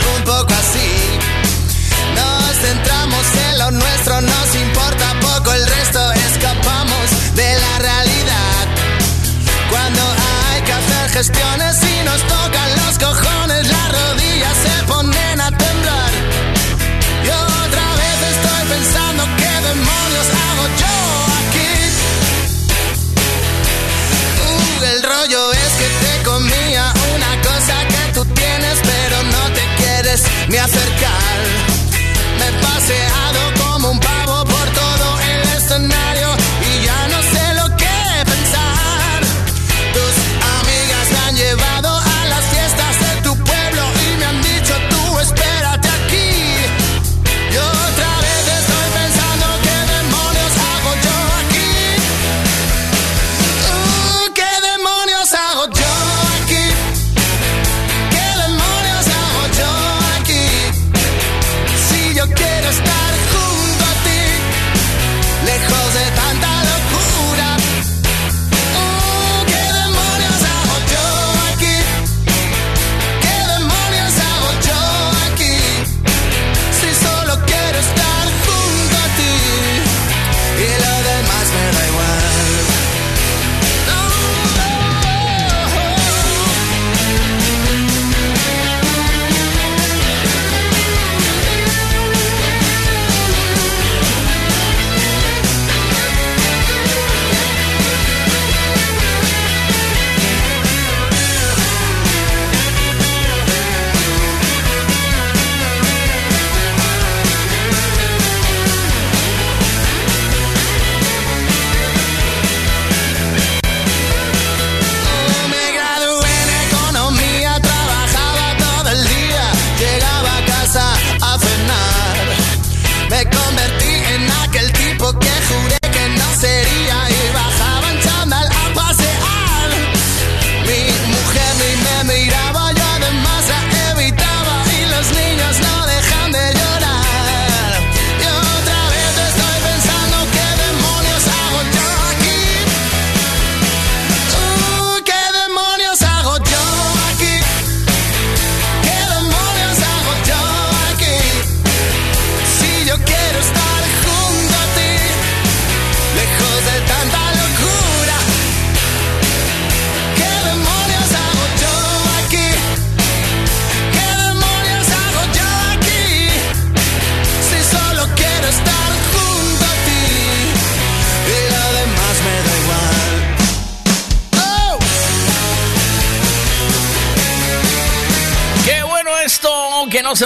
I'll Me acerqué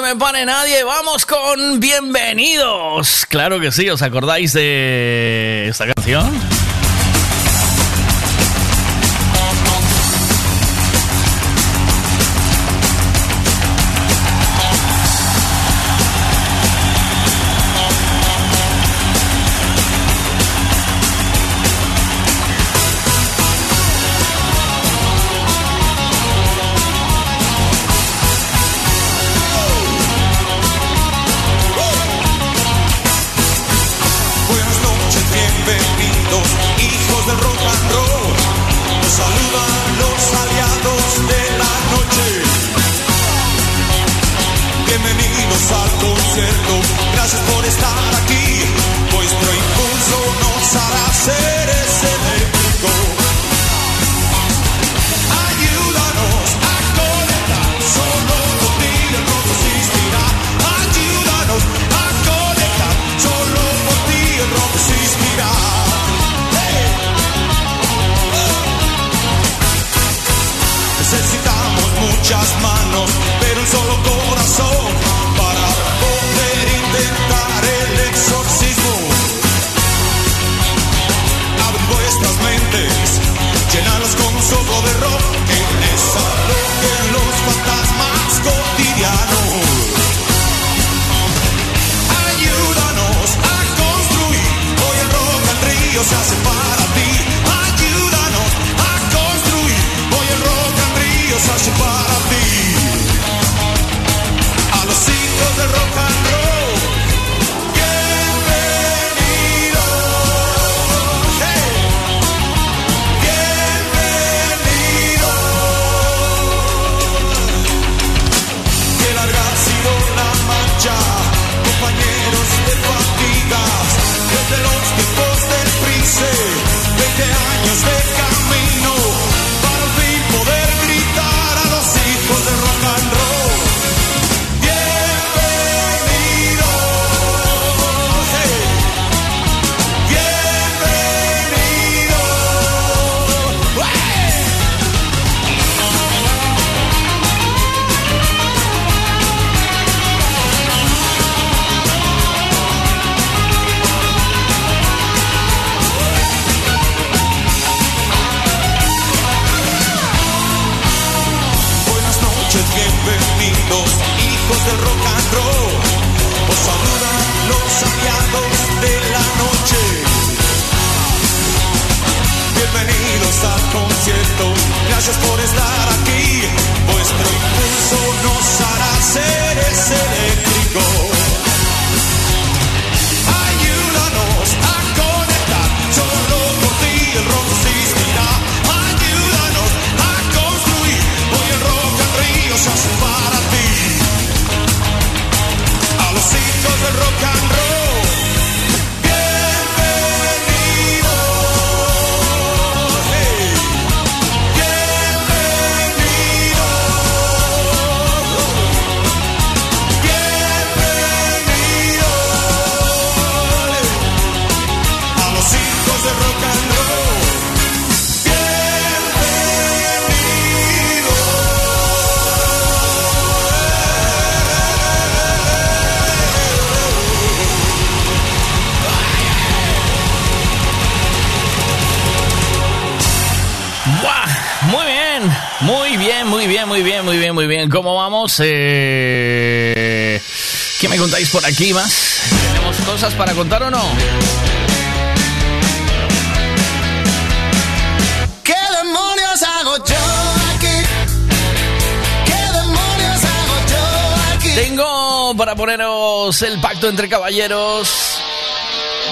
me pare nadie, vamos con bienvenidos. Claro que sí, ¿os acordáis de esta canción? para contar o no? ¿Qué demonios hago yo aquí? ¿Qué demonios hago yo aquí? Tengo para poneros el pacto entre caballeros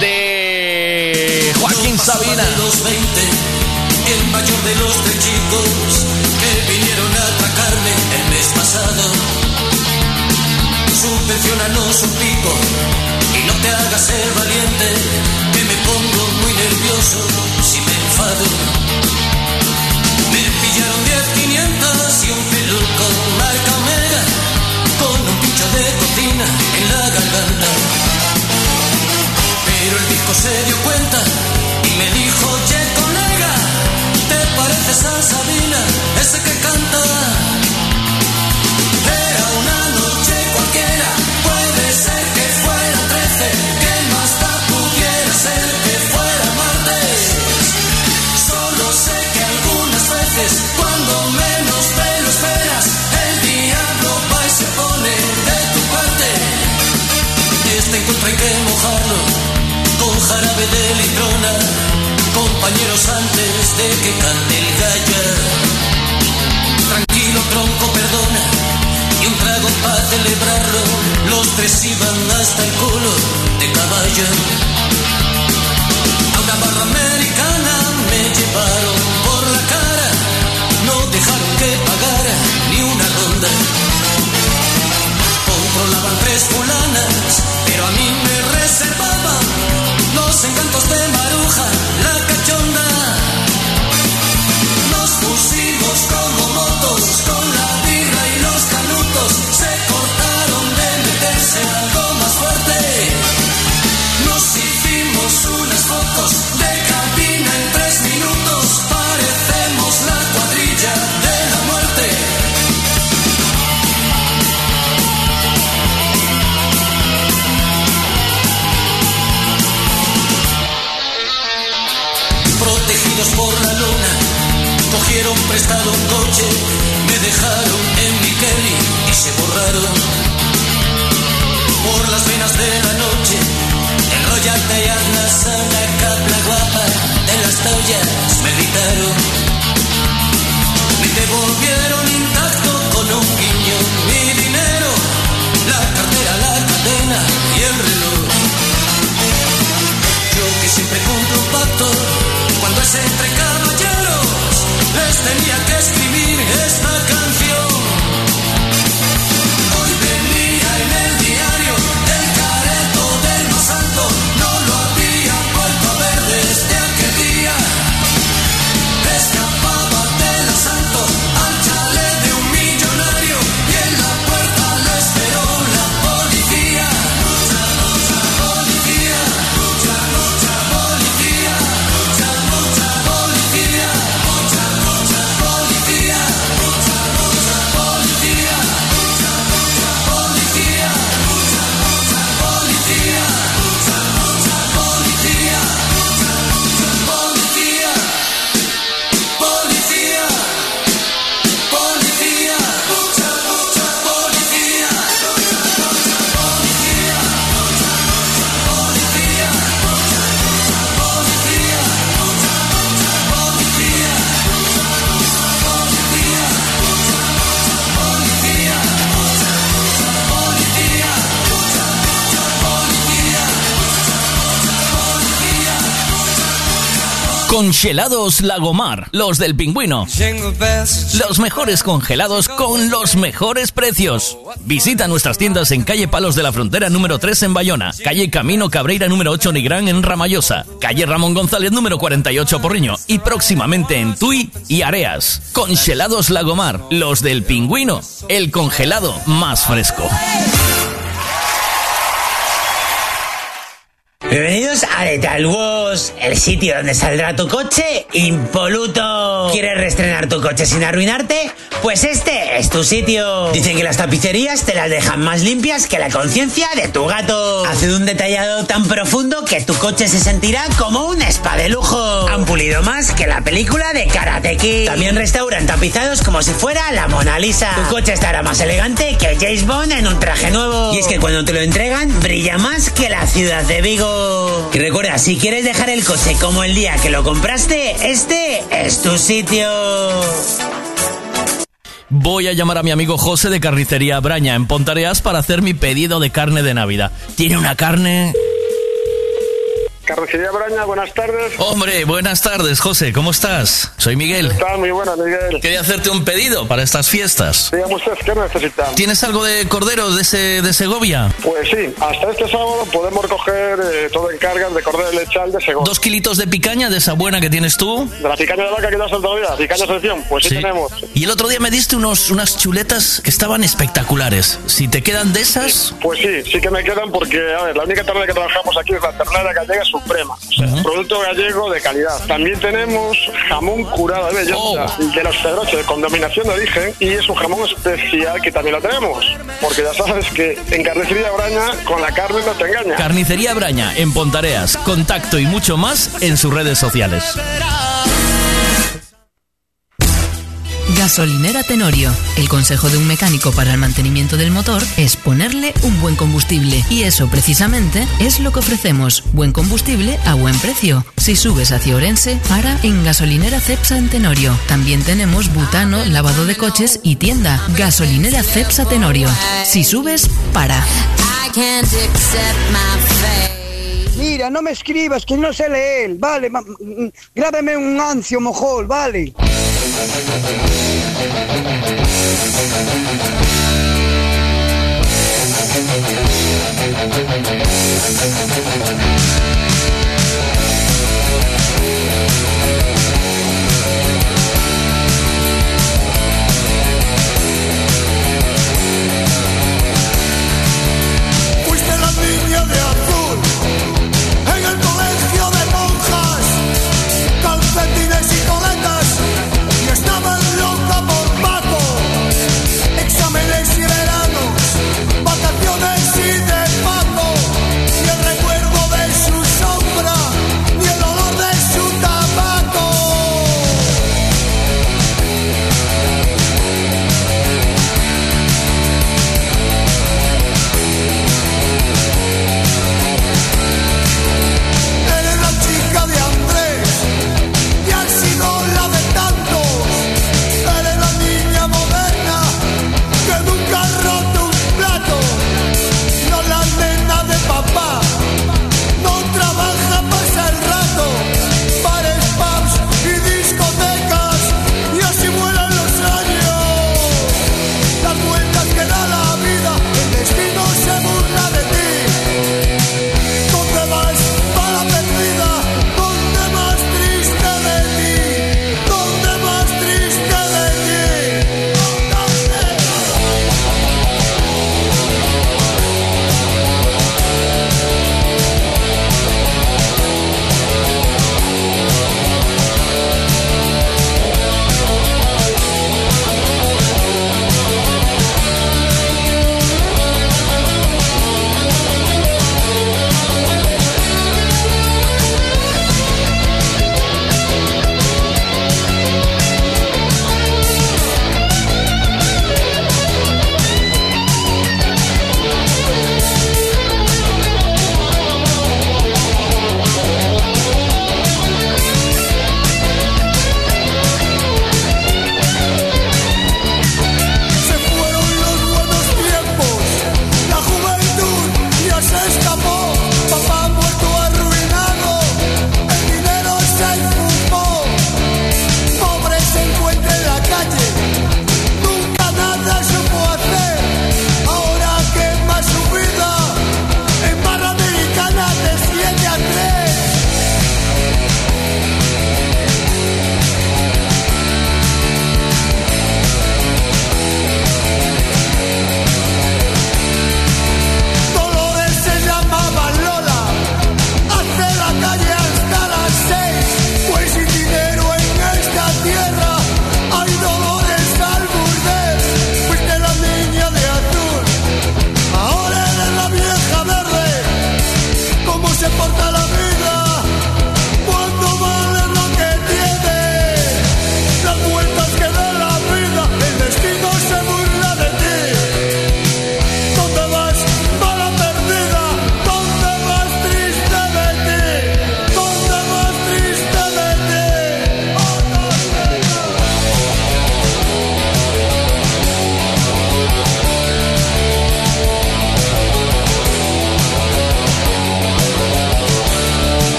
de Joaquín Sabina. el mayor de los tres chicos que vinieron a atacarme el mes pasado subvencionanos un pico te hagas ser valiente, que me pongo muy nervioso si me enfado. Me pillaron 10, 500 y un pelón con marca omega, con un pincho de cocina en la garganta. Pero el disco se dio cuenta de litrona, compañeros antes de que cante el gallo. Tranquilo tronco, perdona, y un trago para celebrarlo, los tres iban hasta el culo de caballo. Escribir Congelados Lagomar, los del pingüino. Los mejores congelados con los mejores precios. Visita nuestras tiendas en calle Palos de la Frontera número 3 en Bayona, calle Camino Cabreira número 8 Nigrán en Ramallosa, calle Ramón González número 48 Porriño y próximamente en Tui y Areas. Congelados Lagomar, los del pingüino, el congelado más fresco. Bienvenidos a Lethal Wash, el sitio donde saldrá tu coche impoluto. ¿Quieres reestrenar tu coche sin arruinarte? Pues este es tu sitio. Dicen que las tapicerías te las dejan más limpias que la conciencia de tu gato. Hacen un detallado tan profundo que tu coche se sentirá como un spa de lujo. Han pulido más que la película de Karate Kid. También restauran tapizados como si fuera la Mona Lisa. Tu coche estará más elegante que James Bond en un traje nuevo. Y es que cuando te lo entregan, brilla más que la ciudad de Vigo. Y recuerda, si quieres dejar el coche como el día que lo compraste, este es tu sitio. Voy a llamar a mi amigo José de Carnicería Braña en Pontareas para hacer mi pedido de carne de Navidad. Tiene una carne... Carnicería Braña, buenas tardes. Hombre, buenas tardes, José, ¿cómo estás? Soy Miguel. Está muy buena, Miguel. Quería hacerte un pedido para estas fiestas. Dígame usted, ¿qué necesitan? ¿Tienes algo de cordero de, ese, de Segovia? Pues sí, hasta este sábado podemos recoger eh, todo en cargas de cordero lechal de Segovia. ¿Dos kilitos de picaña de esa buena que tienes tú? ¿De la picaña de vaca que das el otro día? ¿Picaña selección? Pues sí, Sí. tenemos. Y el otro día me diste unos, unas chuletas que estaban espectaculares. Si te quedan de esas... Pues sí, sí que me quedan porque, a ver, la única ternera que trabajamos aquí es la ternera gallega suprema. O sea, producto gallego de calidad. También tenemos jamón curado de bellota de los Pedroches con dominación de origen y es un jamón especial que también lo tenemos. Porque ya sabes que en carnicería Braña con la carne no te engaña. Carnicería Braña en Pontareas. Contacto y mucho más en sus redes sociales. Gasolinera Tenorio. El consejo de un mecánico para el mantenimiento del motor es ponerle un buen combustible. Y eso precisamente es lo que ofrecemos. Buen combustible a buen precio. Si subes hacia Orense, para en Gasolinera Cepsa en Tenorio. También tenemos butano, lavado de coches y tienda. Gasolinera Cepsa Tenorio. Si subes, para. Mira, no me escribas, que no sé leer, vale, ma- mm, grábame un ancio mojol, vale. Thank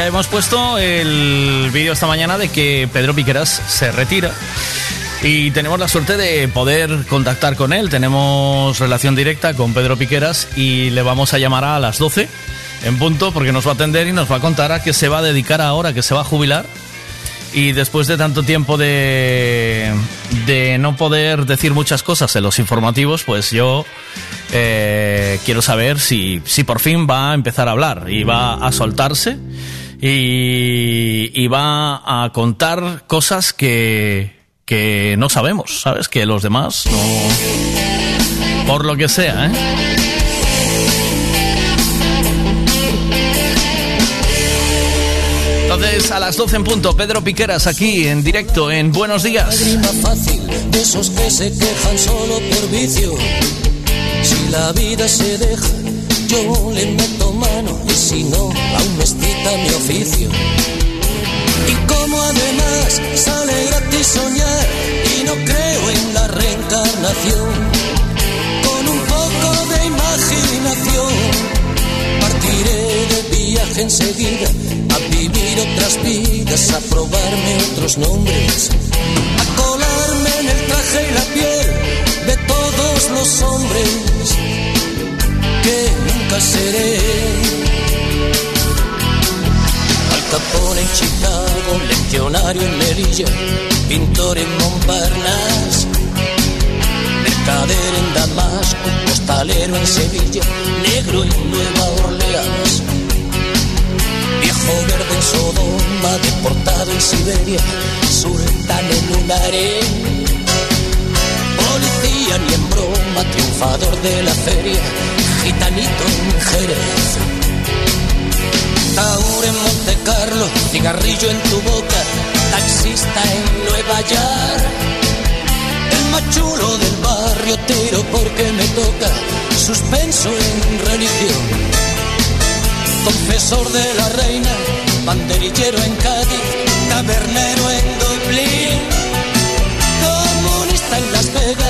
ya hemos puesto el vídeo esta mañana de que Pedro Piqueras se retira. Y tenemos la suerte de poder contactar con él. Tenemos relación directa con Pedro Piqueras y le vamos a llamar a las 12 en punto porque nos va a atender y nos va a contar a qué se va a dedicar ahora, que se va a jubilar. Y después de tanto tiempo de, de no poder decir muchas cosas en los informativos, pues yo eh, quiero saber si, si por fin va a empezar a hablar y va a soltarse y, y va a contar cosas que, que no sabemos, ¿sabes? Que los demás no... Por lo que sea, ¿eh? Entonces, a las 12 en punto, Pedro Piqueras aquí en directo en Buenos Días. Fácil de esos que se quejan solo por vicio. Si la vida se deja, yo le meto y si no, aún me excita mi oficio. Y como además sale gratis soñar y no creo en la reencarnación, con un poco de imaginación partiré de viaje enseguida a vivir otras vidas, a probarme otros nombres, a colarme en el traje y la piel de todos los hombres que nunca. Al Capone en Chicago, leccionario en Melilla, pintor en Montparnasse, mercader en Damasco, postalero en Sevilla, negro en Nueva Orleans. Viejo verde en Sodoma, deportado en Siberia, sultán en un. Policía ni en broma, triunfador de la feria, gitanito en Jerez. Taur en Monte Carlo, cigarrillo en tu boca, taxista en Nueva York. El más chulo del barrio tiro porque me toca, suspenso en religión. Confesor de la reina, banderillero en Cádiz, tabernero en Dublín. Comunista en Las Vegas,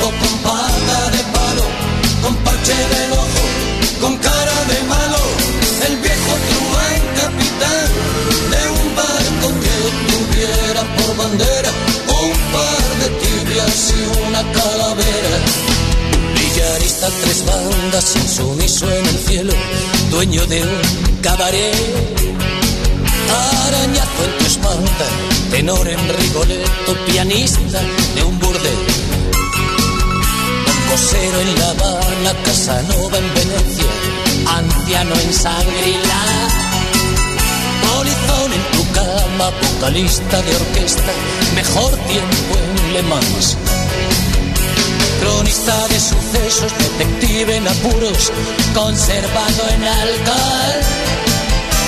Con pata de palo, con parche el ojo, con cara de malo, el viejo truán capitán de un barco que tuviera por bandera un par de tibias y una calavera. Tres bandas, insumiso en el cielo, dueño de un cabaret. Arañazo en tu espalda, tenor en Rigoletto, pianista de un burdel. Cosero en La Habana, Casanova en Venecia, anciano en Sangrila. Polizón en tu cama, vocalista de orquesta, mejor tiempo en Le Mans. Cronista de sucesos, detective en apuros, conservado en alcohol.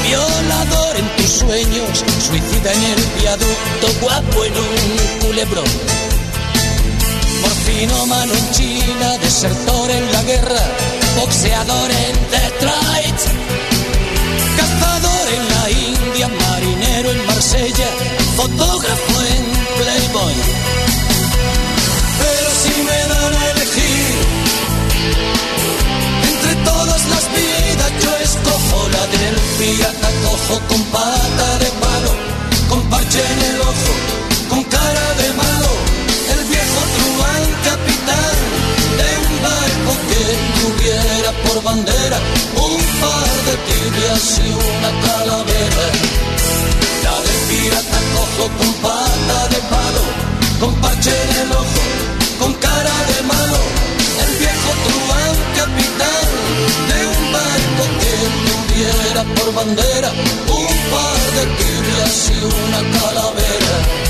Violador en tus sueños, suicida en el viaducto, guapo en un culebrón. Morfinómano en China, desertor en la guerra, boxeador en Detroit, cazador en la India, marinero en Marsella, fotógrafo en Playboy. Pero si me dan a elegir entre todas las vidas, yo escojo la del pirata cojo con pata de palo, con parche en el ojo, con cara de truán de un barco que tuviera por bandera un par de tibias y una calavera. La del pirata cojo con pata de palo, con parche en el ojo, con cara de malo, el viejo truán capitán de un barco que tuviera por bandera un par de tibias y una calavera.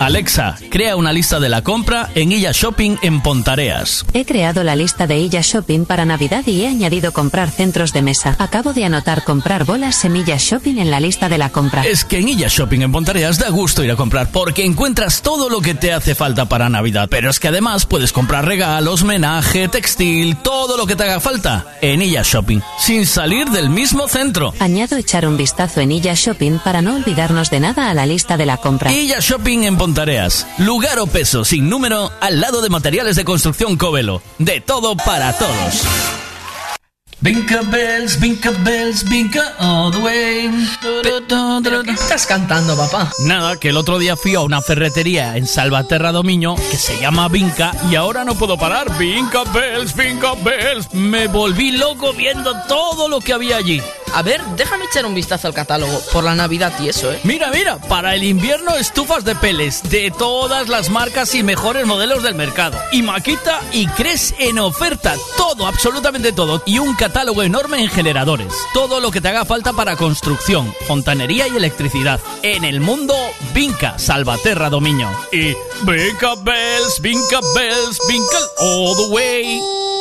Alexa, crea una lista de la compra en Illa Shopping en Pontareas. He creado la lista de Illa Shopping para Navidad y he añadido comprar centros de mesa. Acabo de anotar comprar bolas semillas shopping en la lista de la compra. Es que en Illa Shopping en Pontareas da gusto ir a comprar porque encuentras todo lo que te hace falta para Navidad. Pero es que además puedes comprar regalos, menaje, textil, todo lo que te haga falta en Illa Shopping, sin salir del mismo centro. Añado echar un vistazo en Illa Shopping para no olvidarnos de nada a la lista de la compra. Illa Shopping en Pontareas. Lugar o peso sin número al lado de materiales de construcción Covelo. De todo para todos. Vinca bells, vinca bells, vinca all the way. ¿Qué estás cantando, papá? Nada, que el otro día fui a una ferretería en Salvaterra Domiño que se llama Vinca y ahora no puedo parar. Vinca bells, vinca bells. Me volví loco viendo todo lo que había allí. A ver, déjame echar un vistazo al catálogo por la Navidad y eso, ¿eh? Mira, mira, para el invierno estufas de peles de todas las marcas y mejores modelos del mercado. Y Maquita y Cres en oferta. Todo, absolutamente todo. Y un catálogo enorme en generadores. Todo lo que te haga falta para construcción, fontanería y electricidad. En el mundo, Vinca, Salvaterra Domiño. Y Vinca Bells, Vinca Bells, Vinca all the way.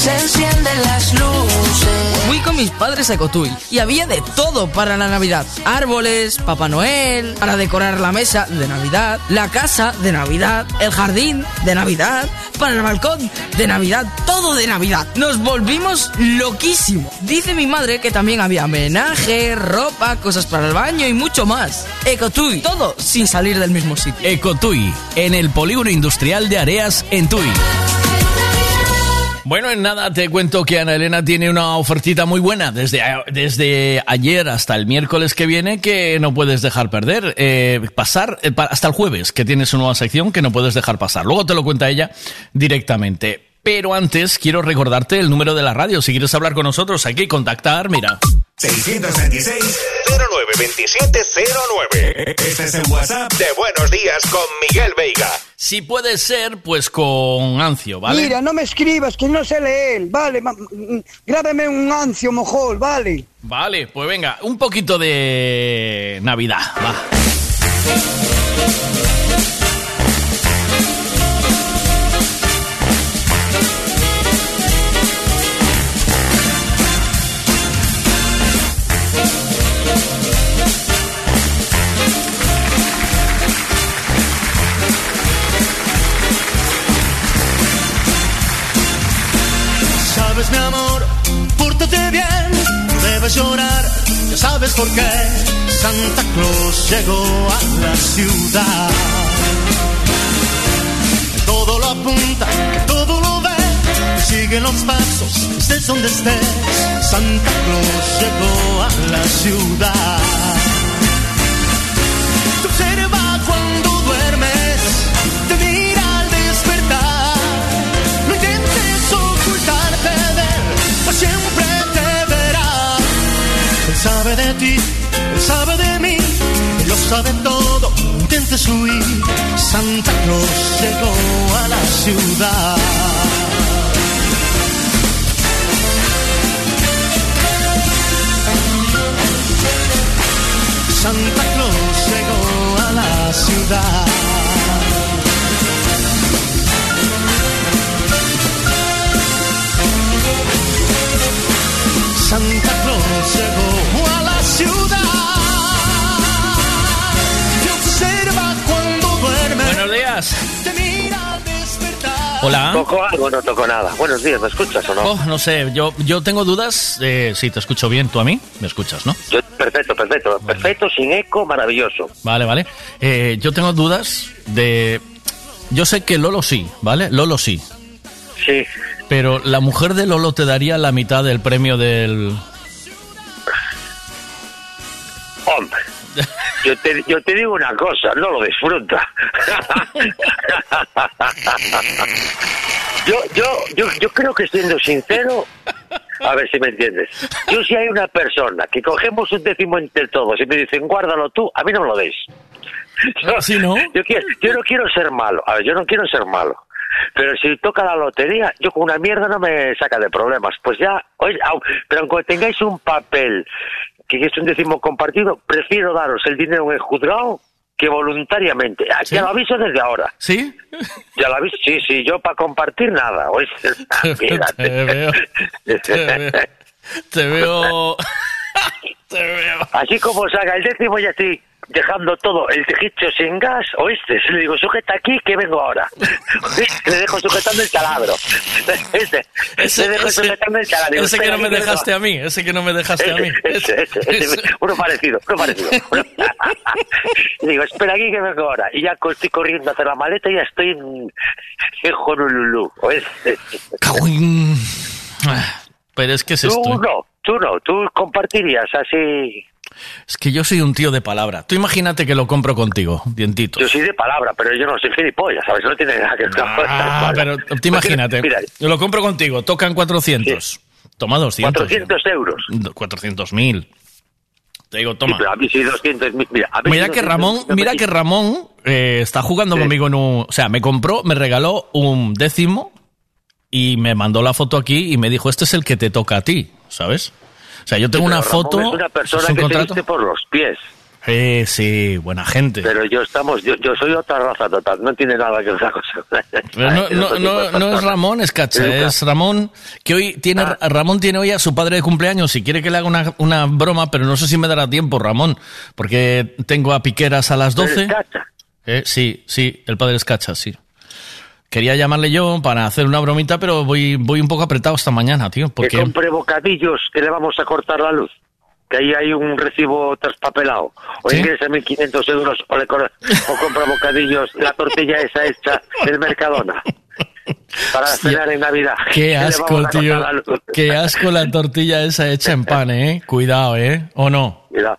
Se encienden las luces. Fui con mis padres a Cotuí y había de todo para la Navidad. Árboles, Papá Noel, para decorar la mesa de Navidad, la casa de Navidad, el jardín de Navidad, para el balcón de Navidad, todo de Navidad. Nos volvimos loquísimos. Dice mi madre que también había homenaje, ropa, cosas para el baño y mucho más. Ecotui, todo sin salir del mismo sitio. Ecotui, en el polígono industrial de Areas, en Tui. Bueno, en nada te cuento que Ana Elena tiene una ofertita muy buena desde, desde ayer hasta el miércoles que viene que no puedes dejar perder. Eh, pasar eh, hasta el jueves que tiene su nueva sección que no puedes dejar pasar. Luego te lo cuenta ella directamente. Pero antes quiero recordarte el número de la radio. Si quieres hablar con nosotros, hay que contactar, mira. 626-092709. Este es el WhatsApp de Buenos Días con Miguel Veiga. Si puede ser, pues con Ancio, ¿vale? Mira, no me escribas, que no sé leer. Vale, ma- mm, grábeme un ancio, mojol, vale. Vale, pues venga, un poquito de Navidad, va. Llorar, ya sabes por qué. Santa Claus llegó a la ciudad. Todo lo apunta, todo lo ve, sigue los pasos, estés donde estés. Santa Claus llegó a la ciudad. Te observa cuando duermes, te mira al despertar. No intentes ocultarte de él, sabe de ti, sabe de mí, él lo sabe todo. Intentes huir, Santa Claus llegó a la ciudad. Santa Claus llegó a la ciudad. Santa Claus ciudad. Te observa cuando duerme. Buenos días. Te mira al despertar. Hola. ¿Tocó algo? No tocó nada. Buenos días, ¿me escuchas o no? Oh, no sé, yo, yo tengo dudas. Eh, sí, te escucho bien. ¿Tú a mí? ¿Me escuchas, no? Yo- perfecto, perfecto. Perfecto, sin eco, maravilloso. Vale, vale. Eh, yo tengo dudas de... Yo sé que Lolo sí, ¿vale? Lolo sí. Sí. Pero la mujer de Lolo te daría la mitad del premio del... Hombre, yo te, yo te digo una cosa, no lo disfruta. *laughs* yo, yo, yo, yo creo que siendo sincero, a ver si me entiendes. Yo si hay una persona que cogemos un décimo entre todos y me dicen guárdalo tú, a mí no me lo deis. ¿Sí, no? *laughs* Yo, quiero- yo no quiero ser malo. A ver, yo no quiero ser malo. Pero si toca la lotería, yo con una mierda no me saca de problemas. Pues ya, oye, pero aunque tengáis un papel que es un décimo compartido, prefiero daros el dinero en el juzgado que voluntariamente. Ah, Ya lo aviso desde ahora. ¿Sí? Ya lo aviso, sí, sí, yo para compartir nada. oye. *laughs* Mírate. Te veo. Te veo. *laughs* *laughs* Te veo. Así como salga el décimo, ya estoy dejando todo el tejicho sin gas, ¿oíste? *laughs* Le digo, sujeta aquí que vengo ahora. ¿Oíste? *laughs* Le dejo sujetando el taladro. ¿Oíste? *laughs* Ese, Le dejo ese- sujetando el taladro. Digo, ese que no me dejaste a mí, ese que no me dejaste a mí. ese, ese. Uno parecido, uno parecido. Y digo, espera aquí que vengo ahora. Y ya estoy corriendo a hacer la maleta y ya estoy en, en Honolulu. Ah, Pero es que es Tú esto. ¿eh? no, tú no, tú compartirías así. Es que yo soy un tío de palabra. Tú imagínate que lo compro contigo, dientitos. Yo soy de palabra, pero yo no soy gilipollas, ¿sabes? No tiene nada que ver. Ah, pero tú imagínate. Mira, Yo lo compro contigo, tocan 400. Toma 200. 400 euros. 400 mil. Te digo, toma. a mí sí 200 mil. Mira, a mí Mira sí que 200 Ramón, mira que Ramón eh, está jugando Sí. conmigo en un, o sea, me compró, me regaló un décimo y me mandó la foto aquí y me dijo, este es el que te toca a ti, ¿sabes? O sea, yo tengo Sí, una Ramón foto, Es una persona ¿es un que contrato? se viste por los pies. Eh, sí, buena gente. Pero yo estamos, yo, yo soy otra raza total, no tiene nada que ver otra cosa. Pero no, *laughs* no, no, no es Ramón, es Cacha, es Ramón que hoy tiene, Ah. Ramón tiene hoy a su padre de cumpleaños y quiere que le haga una, una broma, pero no sé si me dará tiempo, Ramón, porque tengo a Piqueras a las 12. ¿Eres Cacha? Eh, sí, sí, el padre es Cacha, sí. Quería llamarle yo para hacer una bromita, pero voy, voy un poco apretado esta mañana, tío, Que porque... compre bocadillos que le vamos a cortar la luz. Que ahí hay un recibo traspapelado. O ¿Sí? ingresa 1.500 euros o, le cor- o compra bocadillos, la tortilla esa hecha del Mercadona. Para cenar en Navidad. Que Qué asco, tío. Qué asco la tortilla esa hecha en pan, ¿eh? Cuidado, ¿eh? ¿O no? Mira,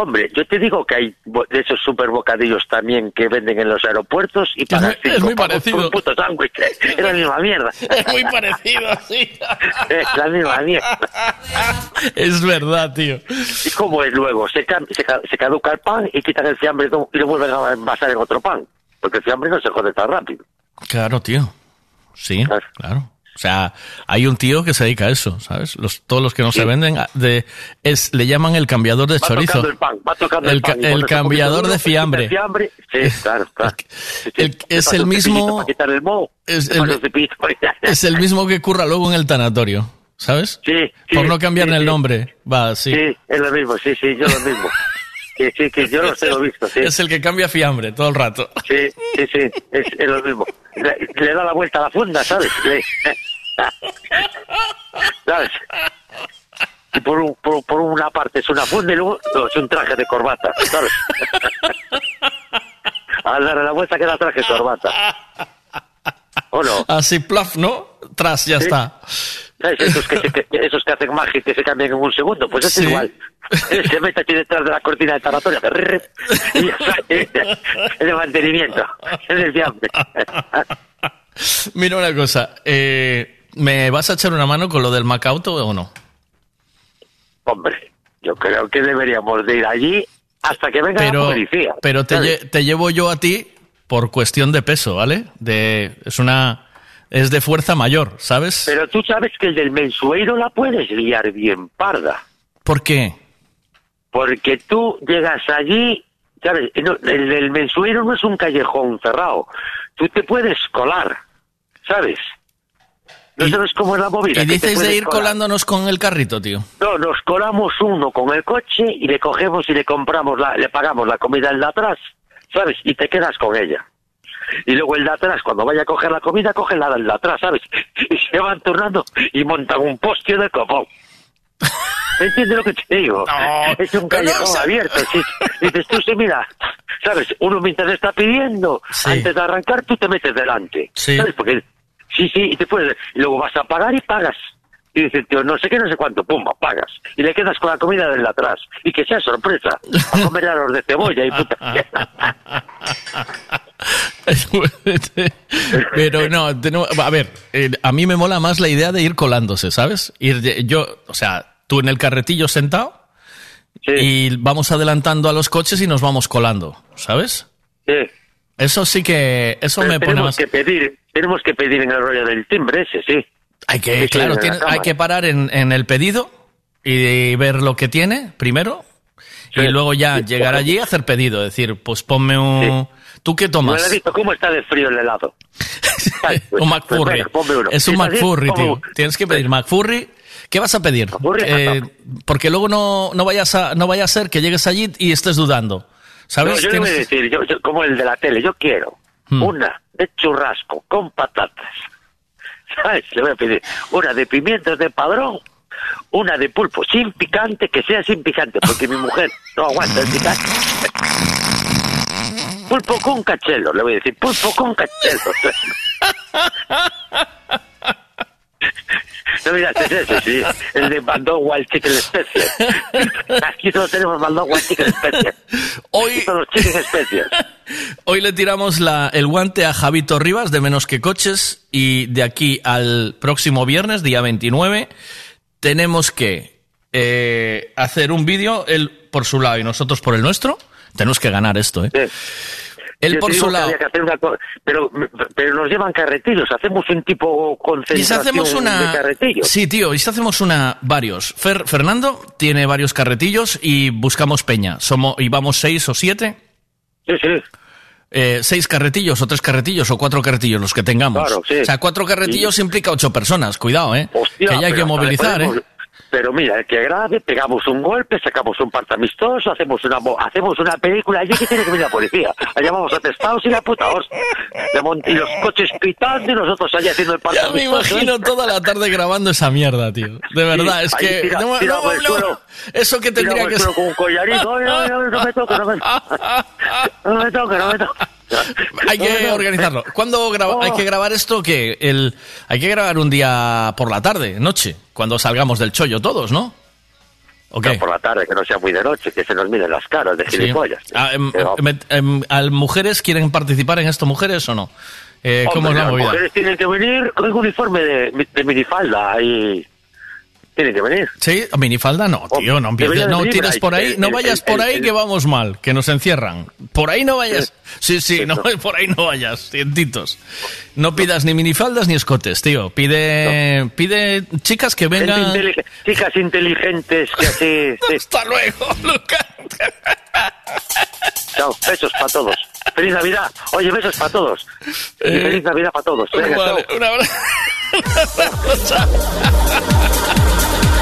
hombre, yo te digo que hay de esos super bocadillos también que venden en los aeropuertos y para Es muy parecido. un puto sándwich. *laughs* Es la misma mierda. Es muy parecido, sí. Es la misma mierda. *laughs* Es verdad, tío. ¿Y cómo es luego? Se, se, se caduca el pan y quitan el fiambre y lo vuelven a envasar en otro pan. Porque el fiambre no se jode tan rápido. Claro, tío. Sí, claro. O sea, hay un tío que se dedica a eso, ¿sabes? Los, todos los que no se venden, a- de, es, le llaman el cambiador de Va chorizo. el pan, va el, pan. el cambiador de fiambre. el fiambre. Sí, claro, *laughs* claro. Es el mismo. Es es el mismo que curra luego en el tanatorio, ¿sabes? Sí, sí, Por no cambiarle el nombre. Va, sí. Sí, es lo mismo, sí, sí, yo lo mismo. *laughs* Sí, sí, que yo los tengo visto, sí. Es el que cambia fiambre todo el rato. Sí, sí, sí, es, es lo mismo. Le, le da la vuelta a la funda, ¿sabes? Le- *laughs* ¿Sabes? Y por, un- por, por una parte es una funda y luego no, es un traje de corbata, ¿sabes? *laughs* Al darle la vuelta queda traje de corbata. ¿O no? Así, plaf, ¿no? Tras, ya Sí. está. ¿Sabes? Esos que, se- que- esos que hacen magia y que se cambian en un segundo, pues es Sí. igual. Se mete aquí detrás de la cortina de taratoria y sale el de mantenimiento, el del fiambre. Mira una cosa, eh, ¿me vas a echar una mano con lo del Macauto o no? Hombre, yo creo que deberíamos de ir allí hasta que venga la policía. pero te, te llevo yo a ti por cuestión de peso, ¿vale? De, es una, es de fuerza mayor, ¿sabes? Pero tú sabes que el del mensueiro la puedes liar bien parda. ¿Por qué? Porque tú llegas allí, ¿sabes? No, el del mensueiro no es un callejón cerrado. Tú te puedes colar, ¿sabes? No sabes cómo es la movida. Y dices de ir colar. colándonos con el carrito, tío. No, nos colamos uno con el coche y le cogemos y le compramos, la, le pagamos la comida al de atrás, ¿sabes? Y te quedas con ella. Y luego el de atrás, cuando vaya a coger la comida, coge la del de atrás, ¿sabes? Y se van turnando y montan un postio de copón. ¿Me *laughs* entiendes lo que te digo? es un callejón abierto. sí. Dices tú, sí, mira, ¿sabes? Uno mientras está pidiendo, antes de arrancar, tú te metes delante. Sí. ¿Sabes? Porque Sí, sí, y después, y luego vas a pagar y pagas. Y dice el tío, no sé qué, no sé cuánto, pumba, pagas. Y le quedas con la comida del de atrás. Y que sea sorpresa, a comer a los de cebolla y puta. *laughs* *laughs* Pero no, tenemos- a ver, eh, a mí me mola más la idea de ir colándose, ¿sabes? Ir de- yo, o sea, tú en el carretillo sentado y vamos adelantando a los coches y nos vamos colando, ¿sabes? Sí. Eso sí que, eso Pero me pone tenemos más... que pedir, tenemos que pedir en el rollo del timbre ese, sí. Hay que, Sí, claro, tiene- hay que parar en, en el pedido y ver lo que tiene primero y luego ya llegar allí y hacer pedido, decir, pues ponme un... ¿Tú qué tomas? Buenadito, ¿cómo está de frío el helado? *laughs* Ay, pues, un pues McFurry. venga, es un McFurry, tío. Tienes que pedir McFurry. ¿Qué vas a pedir? Eh, porque luego no, no, vayas a, no vaya a ser que llegues allí y estés dudando. ¿Sabes? No, yo le voy a decir, yo, yo- como el de la tele, yo quiero Hmm. una de churrasco con patatas. *laughs* ¿Sabes? Le voy a pedir una de pimientos de padrón, una de pulpo sin picante, que sea sin picante, porque mi mujer no aguanta el picante. Pulpo con cachelo, le voy a decir, pulpo con cachelo. *laughs* No mira, es ese, sí, el de Bandón Wild Chicken Special. Aquí solo tenemos Bandón Wild Chicken Special. Hoy son los Chicken Special. *laughs* Hoy le tiramos la- el guante a Javito Rivas de Menos que Coches y de aquí al próximo viernes, día 29, tenemos que eh, hacer un vídeo, él por su lado y nosotros por el nuestro. Tenemos que ganar esto, ¿eh? Él Yo por su que lado. que una pero, pero nos llevan carretillos, hacemos un tipo Y si concentración hacemos una... de carretillos. Sí, tío, y si hacemos una... Varios. Fer- Fernando tiene varios carretillos y buscamos peña. Somos, y vamos seis o siete. Sí, sí. Eh, seis carretillos o tres carretillos o cuatro carretillos, los que tengamos. Claro, sí. O sea, cuatro carretillos implica ocho personas. Cuidado, ¿eh? Hostia, que ya hay que movilizar, ¿eh? Pero mira, el que grabe, pegamos un golpe, sacamos un parte amistoso, hacemos una mo- hacemos una película allí que tiene que venir la policía. Allá vamos atestados y la puta hostia. Y los coches pitando y nosotros allá haciendo el parte Ya me amistoso. imagino toda la tarde grabando esa mierda, tío. De verdad, es que... tira- no, no, no, suelo. eso que tendría que ser... con un collarito. Ay, ay, ay, no me toque, no me *laughs* No me toque, no me toque. *laughs* Hay que organizarlo. ¿Cuándo graba- hay que grabar esto? que el Hay que grabar un día por la tarde, noche, cuando salgamos del chollo todos, ¿no? ¿O qué? No, por la tarde, que no sea muy de noche, que se nos miren las caras de Sí. gilipollas. Ah, em, Pero- em, em, ¿al ¿Mujeres quieren participar en esto, mujeres o no? Eh, ¿Cómo Hombre, es la las movida? mujeres tienen que venir con un uniforme de, de minifalda y tienen que venir. Sí, minifalda no, tío, no empieces, no tires por ahí, no vayas por ahí que vamos mal, que nos encierran. Por ahí no vayas. Sí, sí, no, *laughs* por ahí no vayas, cientitos. No pidas ni minifaldas ni escotes, tío. Pide, pide chicas que vengan. chicas inteligentes que así... *laughs* sí. Hasta luego, Lucas. Chao, besos para todos. Feliz Navidad. Oye, besos para todos. Y Eh, feliz Navidad para todos. Venga, Vale, chao. un abrazo. Chao. Ella *laughs*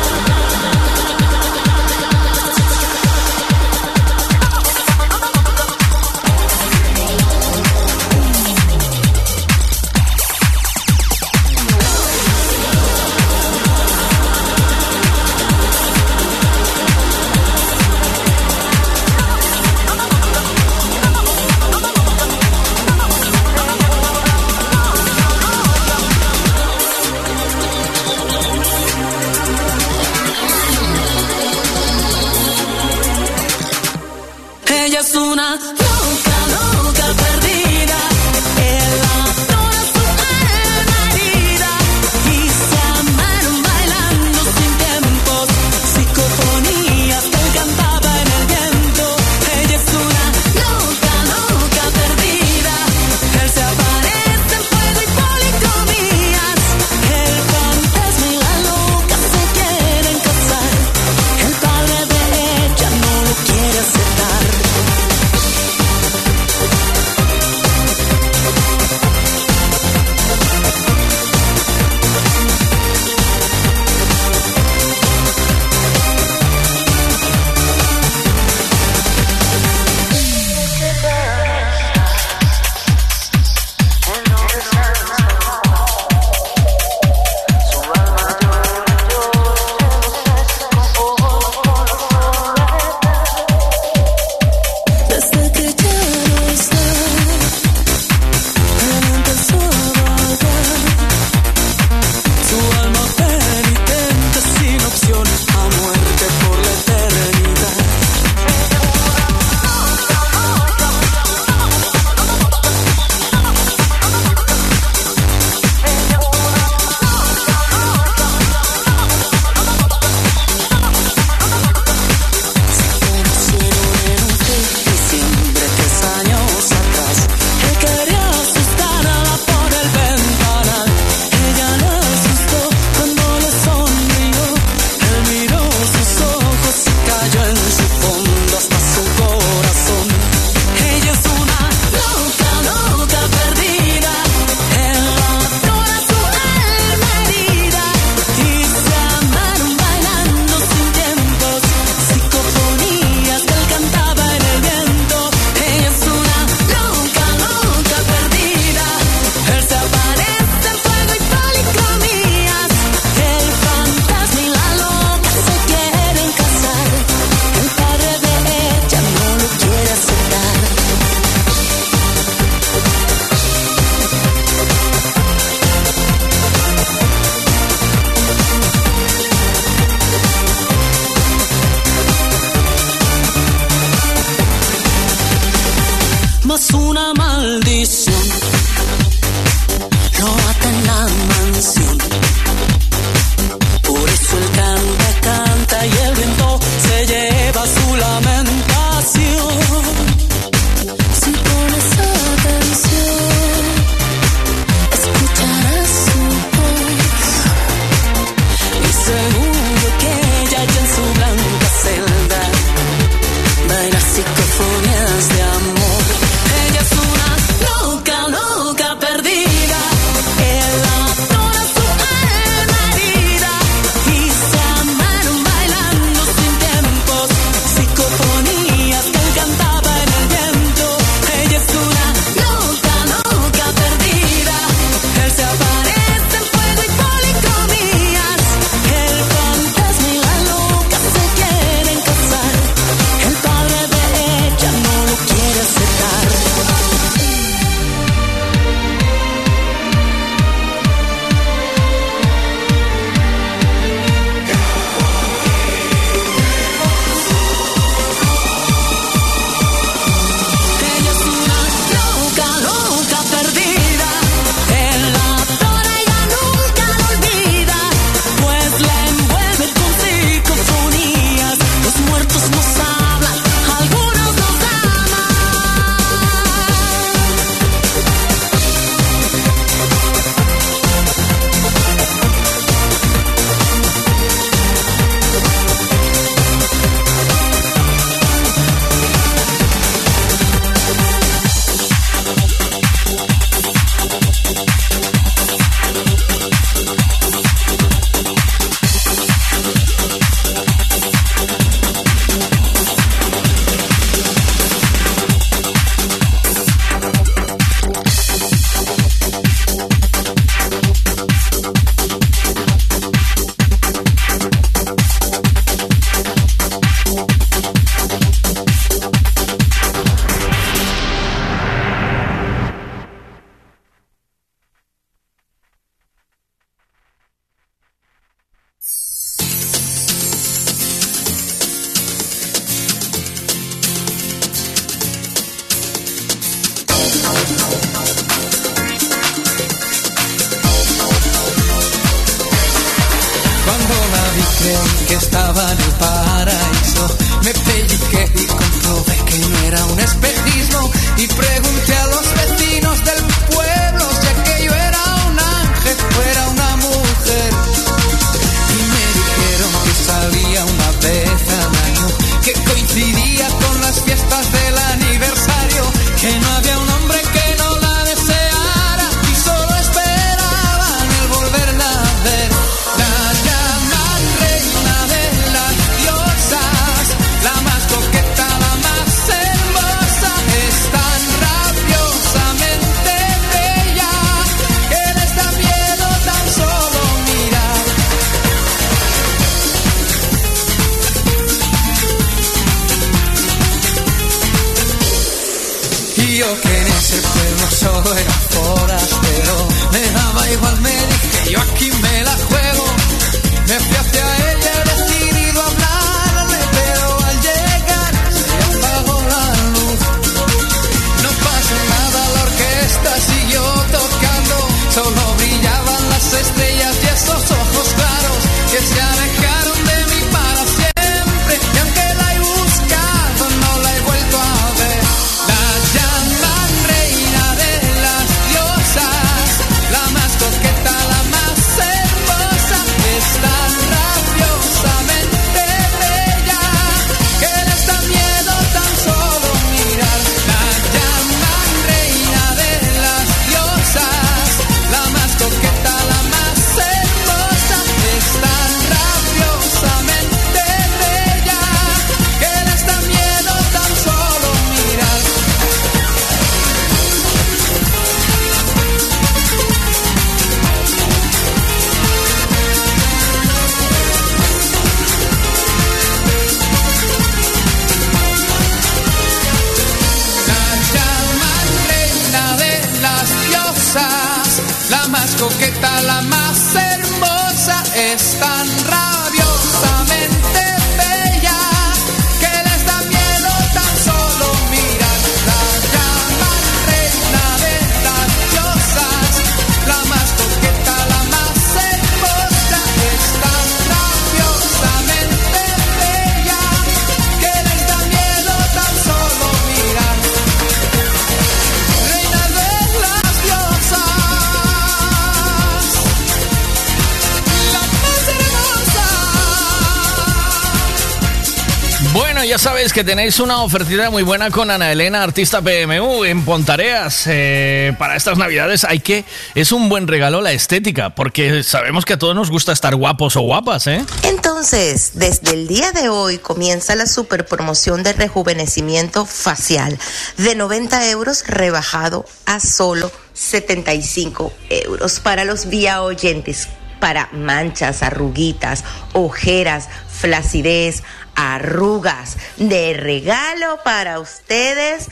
ya sabéis que tenéis una ofertita muy buena con Ana Elena, artista PMU, en Pontareas. Eh, para estas navidades hay que... Es un buen regalo la estética, porque sabemos que a todos nos gusta estar guapos o guapas, ¿eh? Entonces, desde el día de hoy comienza la super promoción de rejuvenecimiento facial de 90 euros rebajado a solo 75 euros para los vía oyentes para manchas, arruguitas, ojeras, flacidez, arrugas. De regalo para ustedes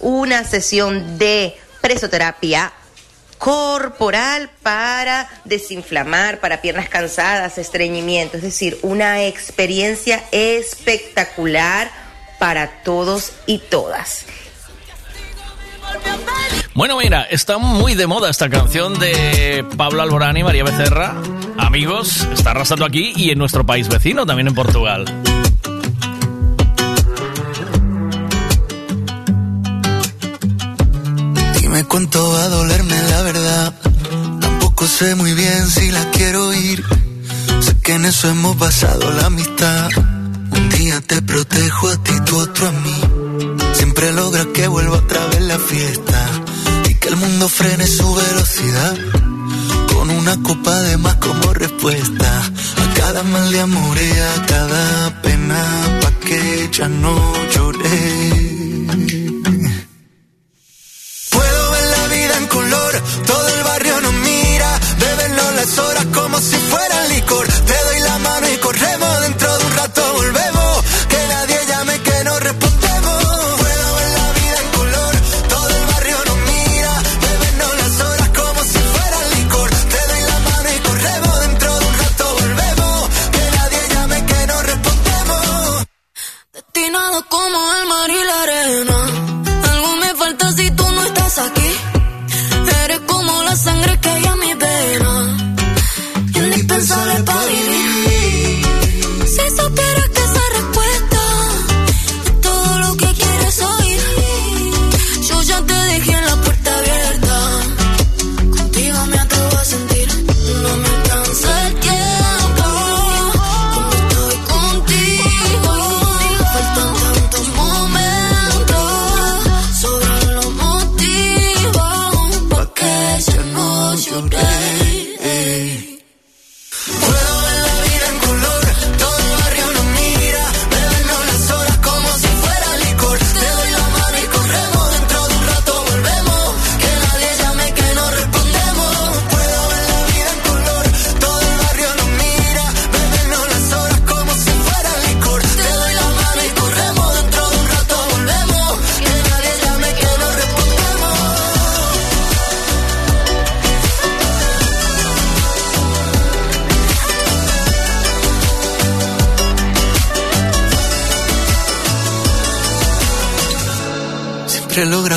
una sesión de presoterapia corporal para desinflamar, para piernas cansadas, estreñimiento, es decir, una experiencia espectacular para todos y todas. Bueno, mira, está muy de moda esta canción de Pablo Alborán y María Becerra. Amigos, está arrasando aquí y en nuestro país vecino, también en Portugal. Dime cuánto va a dolerme la verdad. Tampoco sé muy bien si la quiero ir. Sé que en eso hemos basado la amistad. Un día te protejo a ti, tú otro a mí. Siempre logra que vuelva otra vez la fiesta. Y que el mundo frene su velocidad. Con una copa de más como respuesta. A cada mal de amor y a cada pena. Pa' que ya no lloré. Todo el barrio nos mira, bebenlo las horas como si fuera licor. Te doy la mano y corremos, dentro de un rato volvemos. Que nadie llame que no respondemos. Puedo ver la vida en color, todo el barrio nos mira, bebenlo las horas como si fuera licor. Te doy la mano y corremos, dentro de un rato volvemos. Que nadie llame que no respondemos. Destinado como el mar y la arena. Sangre que hay en mi vena. Indispensable para vivir.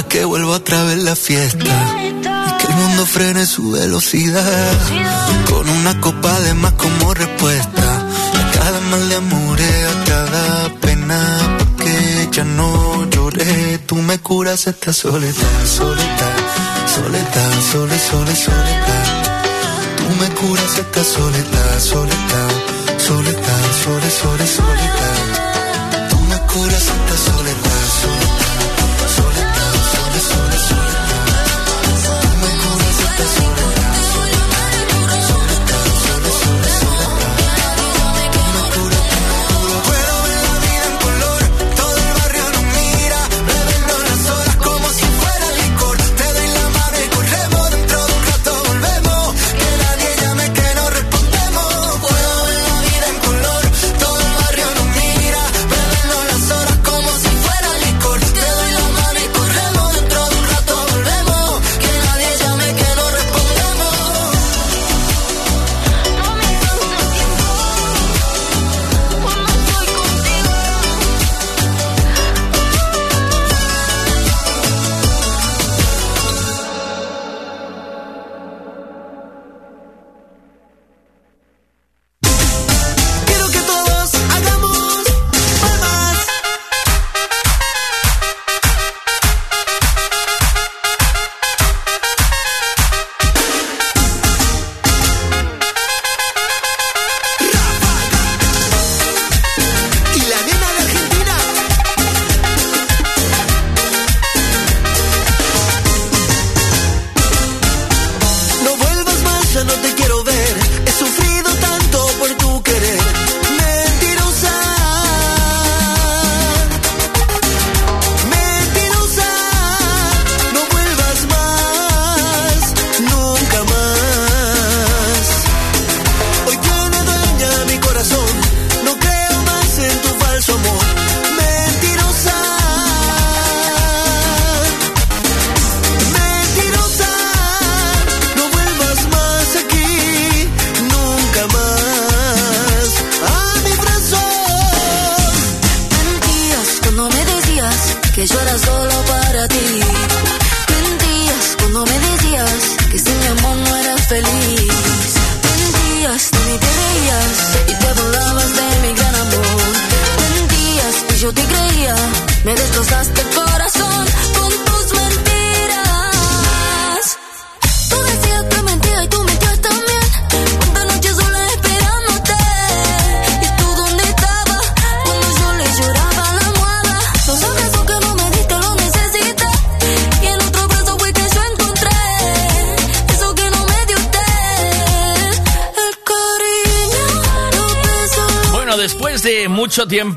Que vuelva otra vez la fiesta y que el mundo frene su velocidad. Con una copa de más como respuesta. A cada mal de amor a cada pena porque ya no lloré. Tú me curas esta soledad soledad soledad sole sole soledad. Tú me curas esta soledad soledad soledad sole sole soledad. Tú me curas esta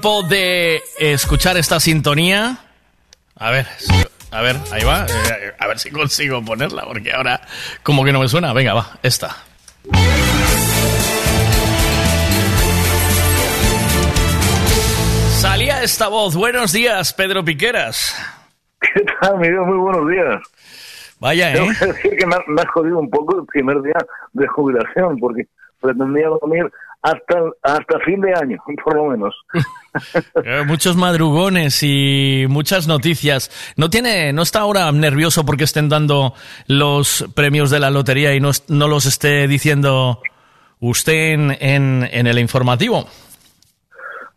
tiempo de escuchar esta sintonía, a ver, a ver, ahí va, eh, a ver si consigo ponerla, porque ahora como que no me suena. Venga, va, esta. Salía esta voz. Buenos días, Pedro Piqueras. ¿Qué tal, Miguel? Muy buenos días. Vaya, Tengo ¿eh? que decir que me, ha- me has jodido un poco el primer día de jubilación, porque pretendía dormir hasta, hasta fin de año, *laughs* por lo menos. Eh, Muchos madrugones y muchas noticias. ¿No tiene, no está ahora nervioso porque estén dando los premios de la lotería y no, no los esté diciendo usted en, en, el informativo?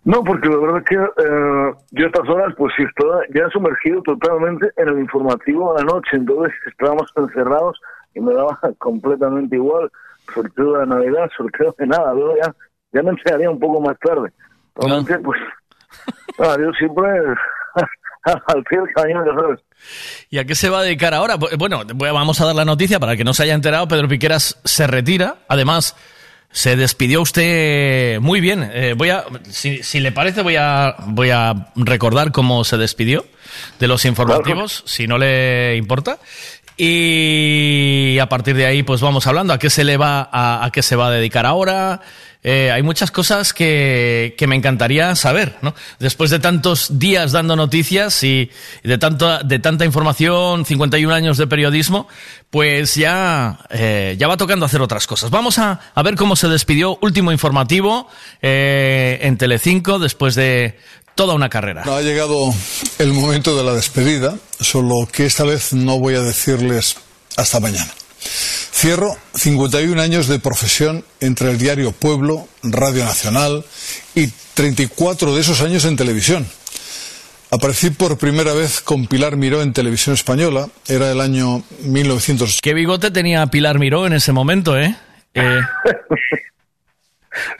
No, porque la verdad es que eh, yo a estas horas, pues sí, estaba ya sumergido totalmente en el informativo de la noche, entonces estábamos encerrados y me daba *laughs* completamente igual sorteo de Navidad, sorteo de nada, luego ya, ya me enteraría un poco más tarde. Realmente, pues, *laughs* nada, yo siempre *laughs* al pie del cañón, sabes. ¿Y a qué se va a dedicar ahora? Bu- Bueno, voy a- vamos a dar la noticia para el que no se haya enterado. Pedro Piqueras se retira. Además, se despidió usted muy bien. Eh, voy a, si, si le parece, voy a, voy a recordar cómo se despidió de los informativos, si no le importa. Y a partir de ahí, pues vamos hablando a qué se le va a, a qué se va a dedicar ahora. Eh, hay muchas cosas que, que me encantaría saber, ¿no? Después de tantos días dando noticias y, de tanta de tanta información, 51 años de periodismo, pues ya eh, ya va tocando hacer otras cosas. Vamos a, a ver cómo se despidió último informativo eh, en Telecinco después de toda una carrera. Ha llegado el momento de la despedida, solo que esta vez no voy a decirles hasta mañana. Cierro 51 años de profesión entre el diario Pueblo, Radio Nacional y 34 de esos años en televisión. Aparecí por primera vez con Pilar Miró en televisión española, era el año 1900. ¿Qué bigote tenía Pilar Miró en ese momento, eh? Eh, *laughs*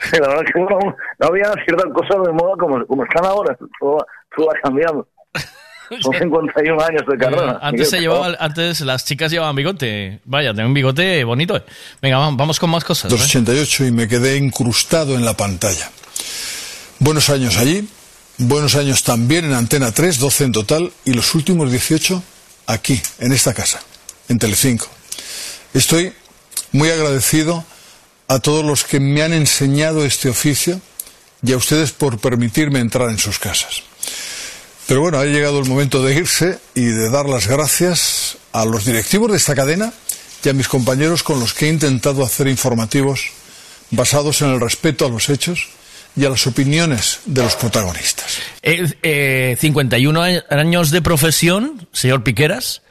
Sí, la verdad es que no, no había ciertas cosas de moda como, como están ahora, todo, todo va cambiando. *laughs* Son 51 años de carrera. Eh, Antes se llevaba, antes las chicas llevaban bigote. Vaya, tengo un bigote bonito. eh. Venga, vamos, con más cosas. ¿eh? 1988 y me quedé incrustado en la pantalla. Buenos años allí, buenos años también en Antena 3, 12 en total, y los últimos 18 aquí, en esta casa, en Telecinco. Estoy muy agradecido a todos los que me han enseñado este oficio y a ustedes por permitirme entrar en sus casas. Pero bueno, ha llegado el momento de irse y de dar las gracias a los directivos de esta cadena y a mis compañeros con los que he intentado hacer informativos basados en el respeto a los hechos y a las opiniones de los protagonistas. Eh, eh, 51 a- años de profesión, señor Piqueras.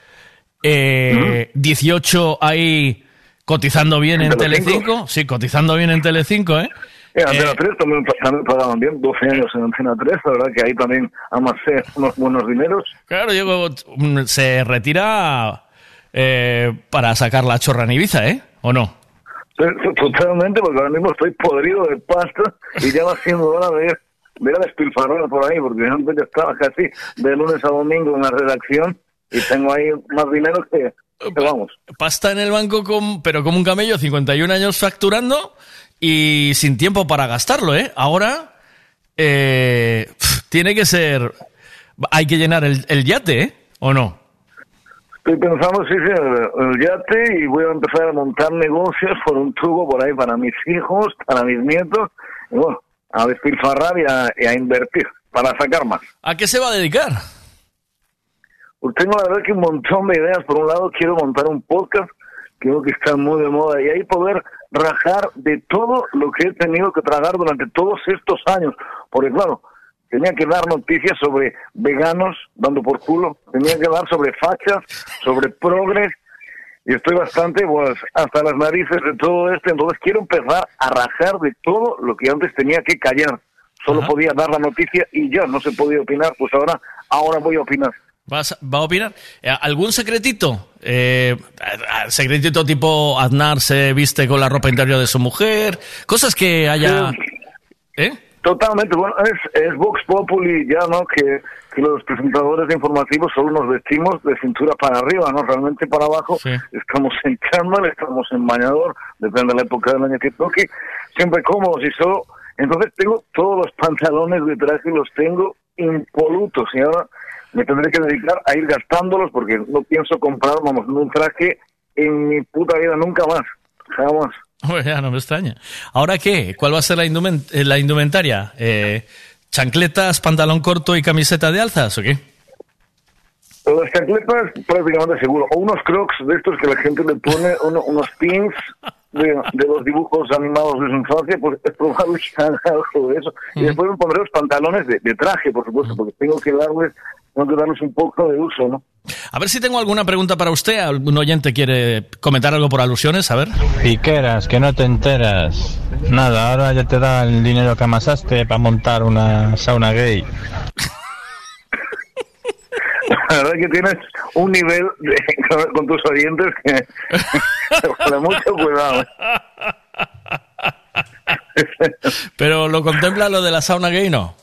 Eh, 18 ahí cotizando bien en ¿En? Telecinco. Sí, cotizando bien en Telecinco, ¿eh? En Antena 3 también, también pagaban bien, 12 años en Antena 3, la verdad que ahí también amasé unos buenos dineros. Claro, Diego mm, se retira eh, para sacar la chorra en Ibiza, ¿eh? ¿O no? Totalmente, porque ahora mismo estoy podrido de pasta y ya va siendo hora de ir, de ir a despilfarrar por ahí, porque antes ya estaba casi de lunes a domingo en la redacción y tengo ahí más dinero que, que vamos. Pasta en el banco, con, pero como un camello, 51 años facturando y sin tiempo para gastarlo, ¿eh? Ahora eh, tiene que ser... Hay que llenar el, el yate, ¿eh? ¿O no? Estoy pensando, sí, sí, el, el yate y voy a empezar a montar negocios por un tubo por ahí para mis hijos, para mis nietos, y bueno, a despilfarrar y a, y a invertir para sacar más. ¿A qué se va a dedicar? Pues tengo la verdad que un montón de ideas. Por un lado, quiero montar un podcast, creo que está muy de moda, y ahí poder rajar de todo lo que he tenido que tragar durante todos estos años. Porque claro, tenía que dar noticias sobre veganos dando por culo, tenía que dar sobre fachas, sobre progres, y estoy bastante, pues, hasta las narices de todo esto, entonces quiero empezar a rajar de todo lo que antes tenía que callar. Solo podía dar la noticia y ya, no se podía opinar, pues ahora, ahora voy a opinar. ¿Vas, ¿Va a opinar? Eh, ¿Algún secretito? Eh, secretito tipo Aznar se viste con la ropa interior de su mujer. Cosas que haya... ¿Eh? Totalmente, bueno, es, es Vox Populi ya, ¿no? Que, que los presentadores de informativos solo nos vestimos de cintura para arriba, ¿no? Realmente para abajo estamos en chándal, estamos en bañador, depende de la época del año que toque, siempre cómodos y solo... Entonces tengo todos los pantalones de traje, los tengo impolutos y ahora me tendré que dedicar a ir gastándolos porque no pienso comprar, vamos, un traje en mi puta vida nunca más, jamás. Bueno, ya no me extraña. ¿Ahora qué? ¿Cuál va a ser la, indumen- eh, la indumentaria? Eh, ¿Chancletas, pantalón corto y camiseta de alzas o qué? Las chancletas prácticamente seguro. O unos crocs de estos que la gente le pone, *laughs* uno- unos pins de, de los dibujos animados de su infancia, pues es probable que haga algo de eso. Y después me pondré los pantalones de, de traje, por supuesto, porque tengo que darles, tengo que darles un poco de uso, ¿no? A ver si tengo alguna pregunta para usted. ¿Algún oyente quiere comentar algo por alusiones? A ver. Piqueras, que no te enteras. Nada, ahora ya te da el dinero que amasaste para montar una sauna gay. La verdad que tienes un nivel de- con, *laughs* con tus oyentes que *laughs* mucho cuidado. ¿eh? *laughs* Pero lo contempla lo de la sauna gay, ¿no?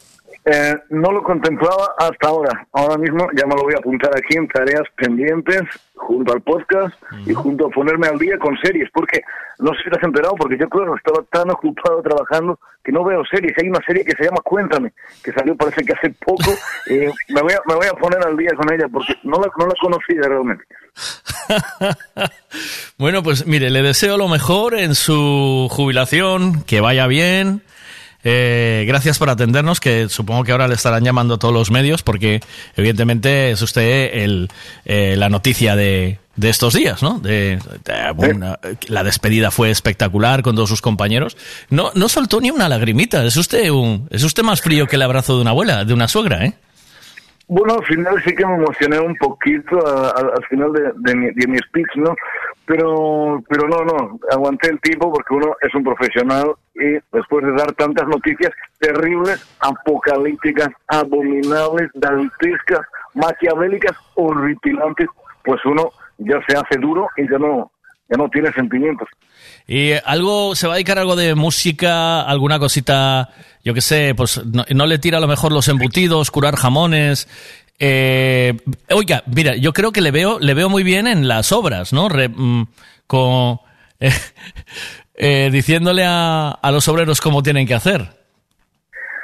Eh, no lo contemplaba hasta ahora. Ahora mismo ya me lo voy a apuntar aquí en tareas pendientes junto al podcast y junto a ponerme al día con series, porque no sé si te has enterado, porque yo claro, estaba tan ocupado trabajando que no veo series. Hay una serie que se llama Cuéntame, que salió parece que hace poco. *laughs* eh, me, voy a, me voy a poner al día con ella porque no la, no la conocía realmente. *laughs* Bueno, pues mire, le deseo lo mejor en su jubilación, que vaya bien. Eh, gracias por atendernos, que supongo que ahora le estarán llamando todos los medios, porque evidentemente es usted el, eh, la noticia de, de estos días, ¿no? De, la despedida fue espectacular con todos sus compañeros. No, no soltó ni una lagrimita. Es usted un, es usted más frío que el abrazo de una abuela, de una suegra, ¿eh? Bueno, al final sí que me emocioné un poquito a- a- al final de, de mi, de mi speech, ¿no? Pero, pero no, no, aguanté el tiempo porque uno es un profesional y después de dar tantas noticias terribles, apocalípticas, abominables, dantescas, maquiavélicas, horripilantes, pues uno ya se hace duro y ya no, ya no tiene sentimientos. Y algo, ¿se va a dedicar algo de música, alguna cosita, yo qué sé, pues no, no le tira a lo mejor los embutidos, curar jamones? Eh, oiga, mira, yo creo que le veo, le veo muy bien en las obras, ¿no? Re- mm, con, *laughs* eh, eh, diciéndole a, a los obreros cómo tienen que hacer.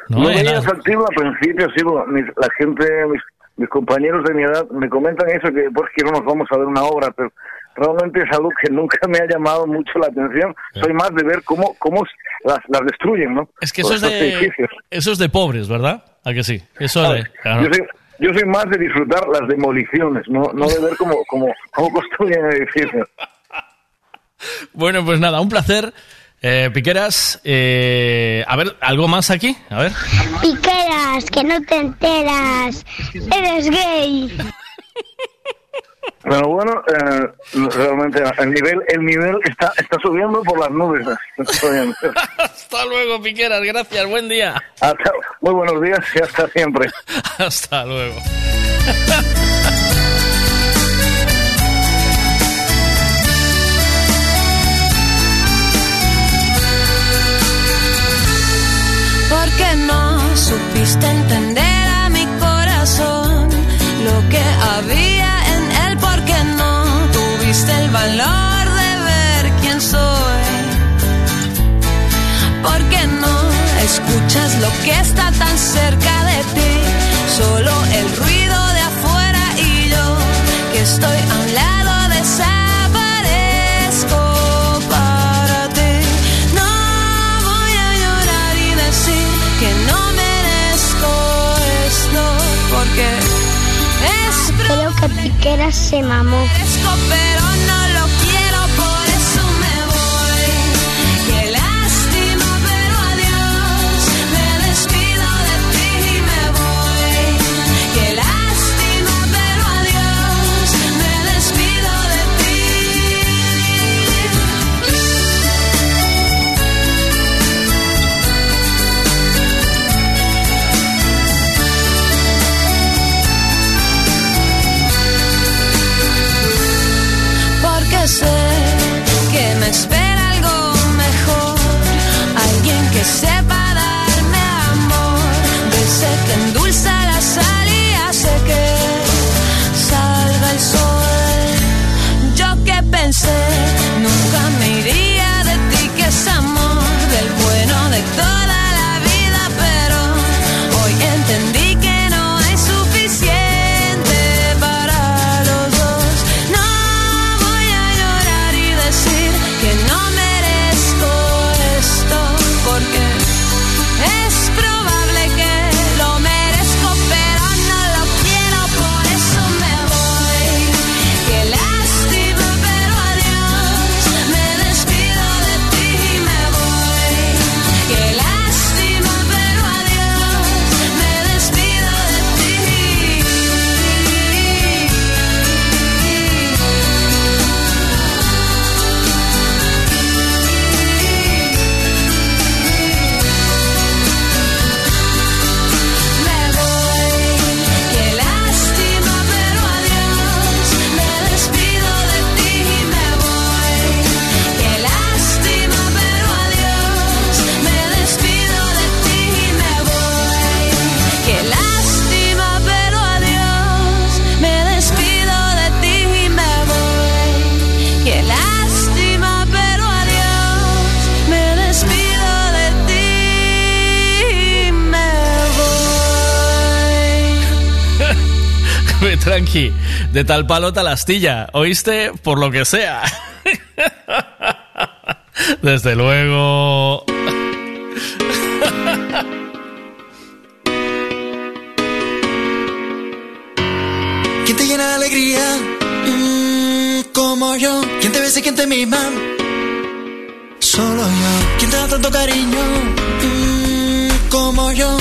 ¿no? No las- atractivo al principio, sí, mis- la gente, mis, mis compañeros de mi edad me comentan eso, que por qué no nos vamos a ver una obra, pero realmente es algo que *laughs* nunca me ha llamado mucho la atención. Soy más de ver cómo, cómo las, las destruyen, ¿no? Es que eso es, de, eso es de pobres, ¿verdad? ¿A que sí? Eso de, claro. Yo soy, yo soy más de disfrutar las demoliciones, no, no de ver cómo, cómo, cómo construyen edificios. Bueno, pues nada, un placer. Eh, Piqueras, eh, a ver, ¿algo más aquí? A ver. Piqueras, que no te enteras. Eres gay. *laughs* Pero bueno, eh, realmente el nivel, el nivel está, está subiendo por las nubes. *laughs* Hasta luego, Piqueras, gracias, buen día. Hasta- muy buenos días y hasta siempre. *laughs* Hasta luego. ¿Por qué no supiste entender a mi corazón lo que había el valor de ver quién soy? ¿Por qué no escuchas lo que está tan cerca de ti? Solo el ruido de afuera y yo que estoy a un lado desaparezco para ti. No voy a llorar y decir que no merezco esto porque es Creo que Piqueras se mamó. De tal palo tal astilla. ¿Oíste? Por lo que sea. *laughs* Desde luego. ¿Quién te llena de alegría? Mm, como yo. ¿Quién te besa y quién te mima? Solo yo. ¿Quién te da tanto cariño? Mm, como yo.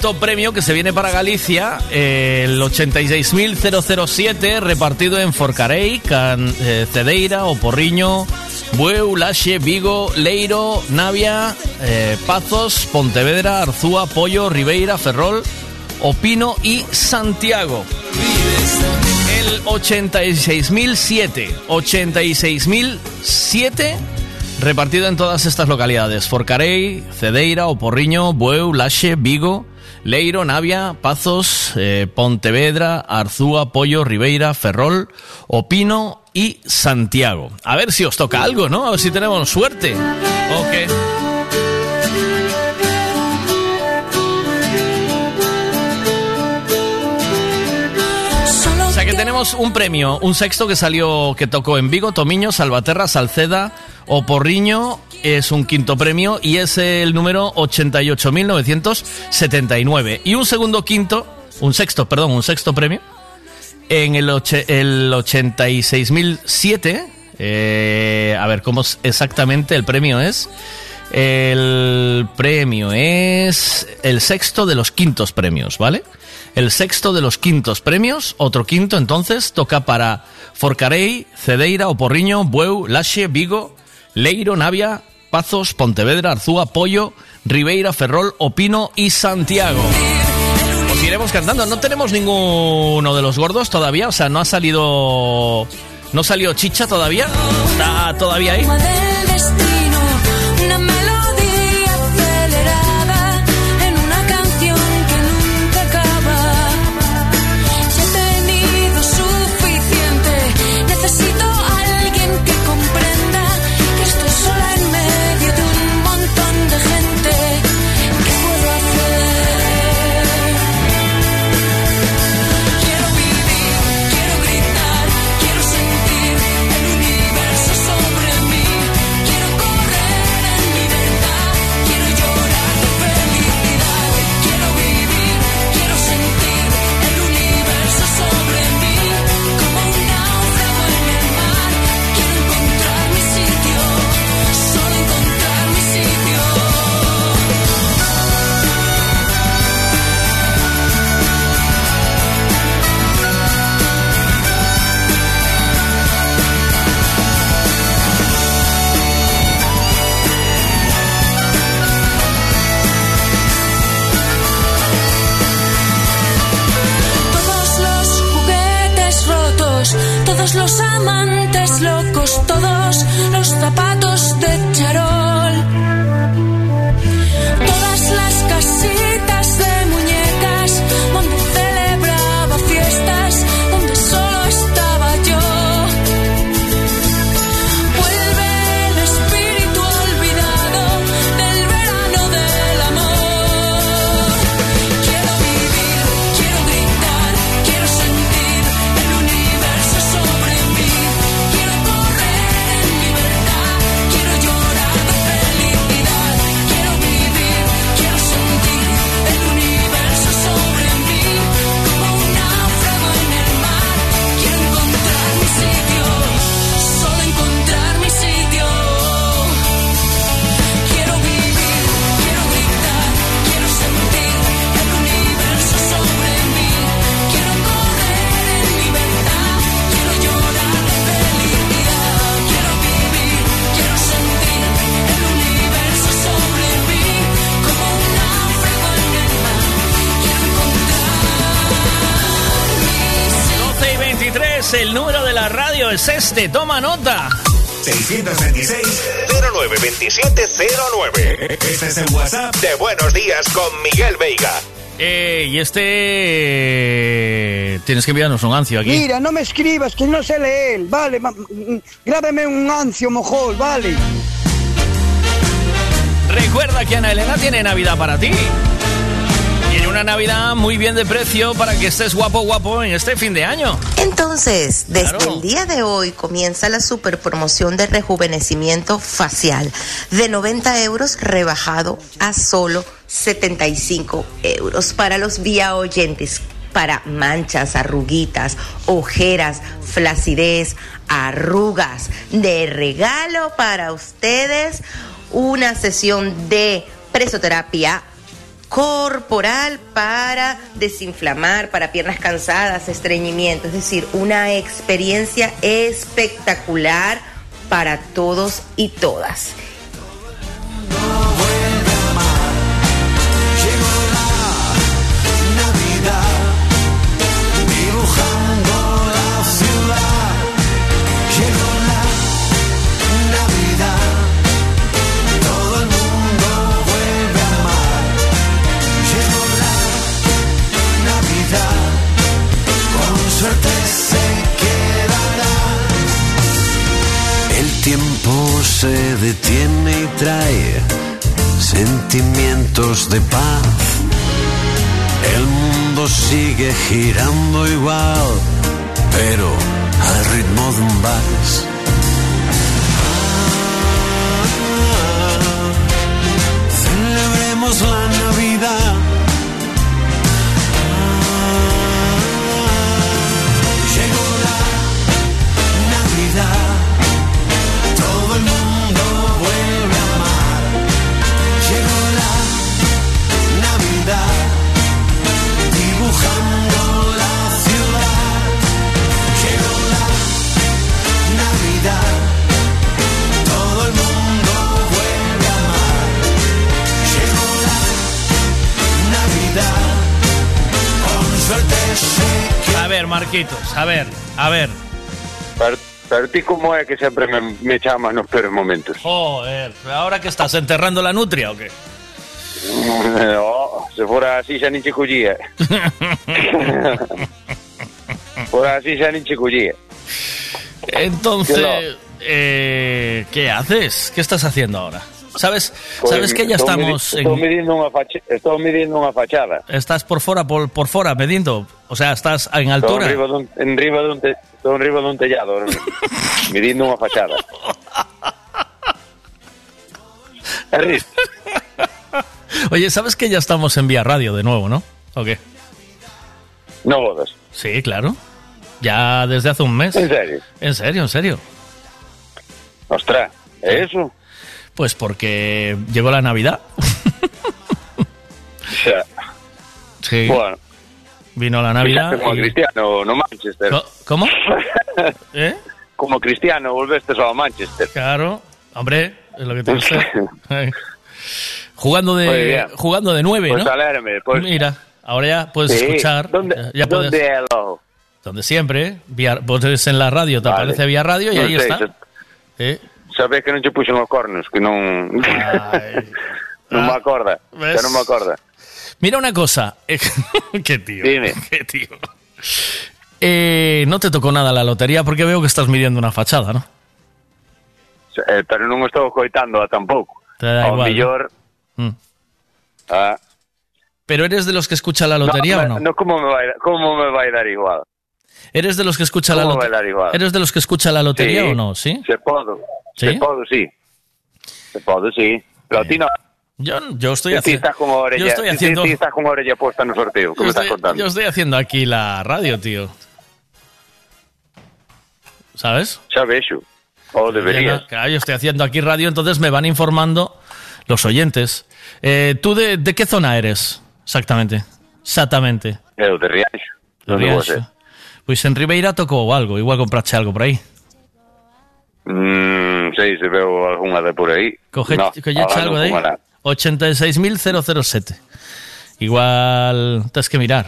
Quinto premio que se viene para Galicia, el 86.007, repartido en Forcarei, Can, eh, Cedeira, Oporriño, Bueu, Laxe, Vigo, Leiro, Navia, eh, Pazos, Pontevedra, Arzúa, Pollo, Ribeira, Ferrol, Opino y Santiago. El 86.007, 86.007 repartido en todas estas localidades: Forcarei, Cedeira, Oporriño, Bueu, Laxe, Vigo, Leiro, Navia, Pazos, eh, Pontevedra, Arzúa, Pollo, Ribeira, Ferrol, Opino y Santiago. A ver si os toca algo, ¿no? A ver si tenemos suerte. Ok. O sea tenemos un premio, un sexto que salió, que tocó en Vigo, Tomiño, Salvaterra, Salceda, Oporriño, es un quinto premio y es el número 88.979. Y un segundo quinto, un sexto, perdón, un sexto premio, en el, el 86.007, eh, a ver cómo es exactamente el premio es. El premio es el sexto de los quintos premios, ¿vale? El sexto de los quintos premios, otro quinto entonces, toca para Forcarei, Cedeira, Oporriño, Bueu, Laxe, Vigo, Leiro, Navia, Pazos, Pontevedra, Arzúa, Pollo, Ribeira, Ferrol, Opino y Santiago. Os iremos cantando. No tenemos ninguno de los gordos todavía, o sea, no ha salido. No salió chicha todavía. Está todavía ahí. Este, toma nota. 626 092709. Este es el WhatsApp de Buenos Días con Miguel Veiga. Eh, y este... Tienes que enviarnos un ancio aquí. Mira, no me escribas, que no sé leer. Vale, ma- mm, grábeme un ancio, mojol, vale. Recuerda que Ana Elena tiene Navidad para ti. Una Navidad muy bien de precio para que estés guapo guapo en este fin de año. Entonces, desde Claro. el día de hoy comienza la super promoción de rejuvenecimiento facial de 90 euros rebajado a solo 75 euros para los vía oyentes. Para manchas, arruguitas, ojeras, flacidez, arrugas. De regalo para ustedes una sesión de presoterapia corporal para desinflamar, para piernas cansadas, estreñimiento, es decir, una experiencia espectacular para todos y todas. Se detiene y trae sentimientos de paz. El mundo sigue girando igual, pero al ritmo de un vals. Celebremos la ver, Marquitos, a ver, a ver. Pero, pero ti como é que sempre me, me chamas nos peores momentos? Joder, ¿ahora que estás enterrando la nutria o qué? oh, se fora así xa nin che collía. *laughs* fora así xa nin che collía. Entonces, eh, ¿qué haces? ¿Qué estás haciendo ahora? ¿Sabes, Pois, sabes que ya estou estamos Estou en, midindo unha facha, estou midindo unha fachada. estás por fuera, por, por fuera, medindo. O sea, estás en Estou altura. enriba dun, enriba dun, te, estou enriba dun tellado, *laughs* midindo unha fachada. Ris. Oye, ¿sabes que ya estamos en Vía Radio de nuevo, no? ¿O qué? No bodas. Sí, claro. Ya desde hace un mes. En serio? En serio, en serio. Ostras, ¿é eso? Pues porque llegó la Navidad. *laughs* Xa. Sí. Bueno. Vino la Navidad. Como y- Cristiano no Manchester. ¿Cómo? *laughs* ¿Eh? Como Cristiano volveste só a Manchester. Claro, hombre, es lo que te gusta. *laughs* Jugando de jugando de nueve, Pues ¿no? alégrame, pues. Mira, ahora ya puedes Sí. escuchar. ¿Dónde, ya- ya ¿dónde puedes- logo? donde siempre, vía, pones en la radio, te Vale. aparece vía radio y Non ahí sei, está. se- Eh, Sabes que non che puxen os cornos, que non... *laughs* non me acorda, ves? que non me acorda. Mira una cosa. *laughs* qué tío. Dime. Qué tío. Eh, no te tocó nada la lotería porque veo que estás midiendo una fachada, ¿no? Eh, pero non estou coitando tampouco. Te da Ao igual, mellor... Mm. Ah, ¿Pero eres de los que escucha la lotería no, o no? no, como me vai, como me vai dar igual? ¿Eres de los que escucha la ¿Cómo va a lotería? ¿Eres de los que escucha la lotería Sí. o no? ¿Sí? Se podo. ¿Sí? Se podo, sí. Se podo, sí. Pero ti no. Yo, yo estoy estás con orella, yo estoy haciendo- ti estás con orella puesta no sorteo, que Yo me estás estoy, contando. yo estoy haciendo aquí la radio, tío. ¿Sabes? Vexo. O deberías. Claro, yo estoy haciendo aquí radio, entonces me van informando los oyentes. Eh, ¿Tú de, de qué zona eres? Exactamente. Exactamente. Eu de Rianxo. De Rianxo. ser. Pues en Ribeira tocó algo, igual compraste algo por ahí. Mm, 86 se veu algunha de por aí. Coge, no, colleche algo de aí. 86.007. Igual tens que mirar.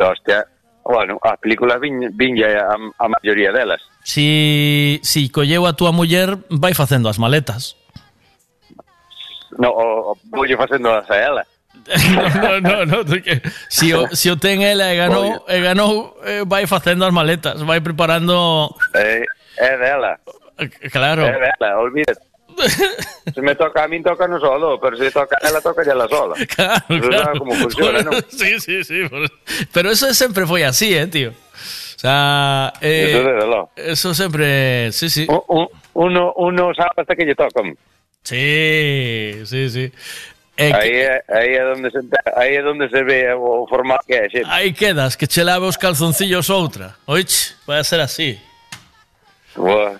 Hostia, bueno, as películas vin, vin a, a maioría delas. Si, si colleu a túa muller, vai facendo as maletas. No, o, o voulle facendo as a ela. *laughs* no, no, no, no que, si, o, si o ten ela e ganou, e ganou eh, vai facendo as maletas, vai preparando... Eh, é dela. Claro. É dela, olvídate. *laughs* se me toca a min, toca no solo, pero se toca a ela, toca ela sola. *laughs* Claro, Eso claro. como funciona, ¿no? *laughs* Sí, sí, sí. Pero eso siempre fue así, ¿eh, tío? O sea, eh, Eso siempre, sí, sí. Uno, uno sabe hasta que lle tocan. Sí, sí, sí. Eh, aí, é, aí é donde se aí é donde se ve o formato que xente. Ahí quedas, que che lave os calzoncillos outra. Oich, vai a ser así. Buah.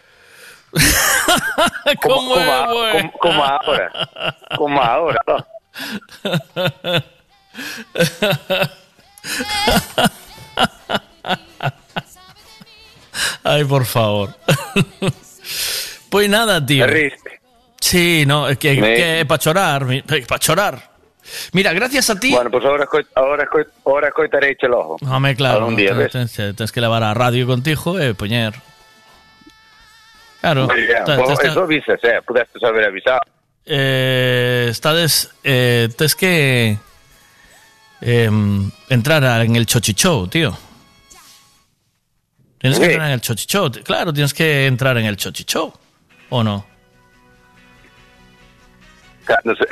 *laughs* como, como, é, a- güey? como, como ahora. Como ahora. ¿no? Ay, por favor. pues nada, tío. Sí, no, es que, Me- que para chorar, para chorar. Mira, gracias a ti. Bueno, pues ahora, ahora, ahora escoitarei che logo. Home, claro, Algún día, ves? tens, tens que levar a radio contigo e poñer. Claro. Ta- Pues ta- eso avisas, eh. Pudeste saber avisar. eh, estades, eh, tens que em, entrar en el chochichou, tío. Tienes que entrar en el chochichou. Claro, tienes que entrar en el chochichou. ¿O no?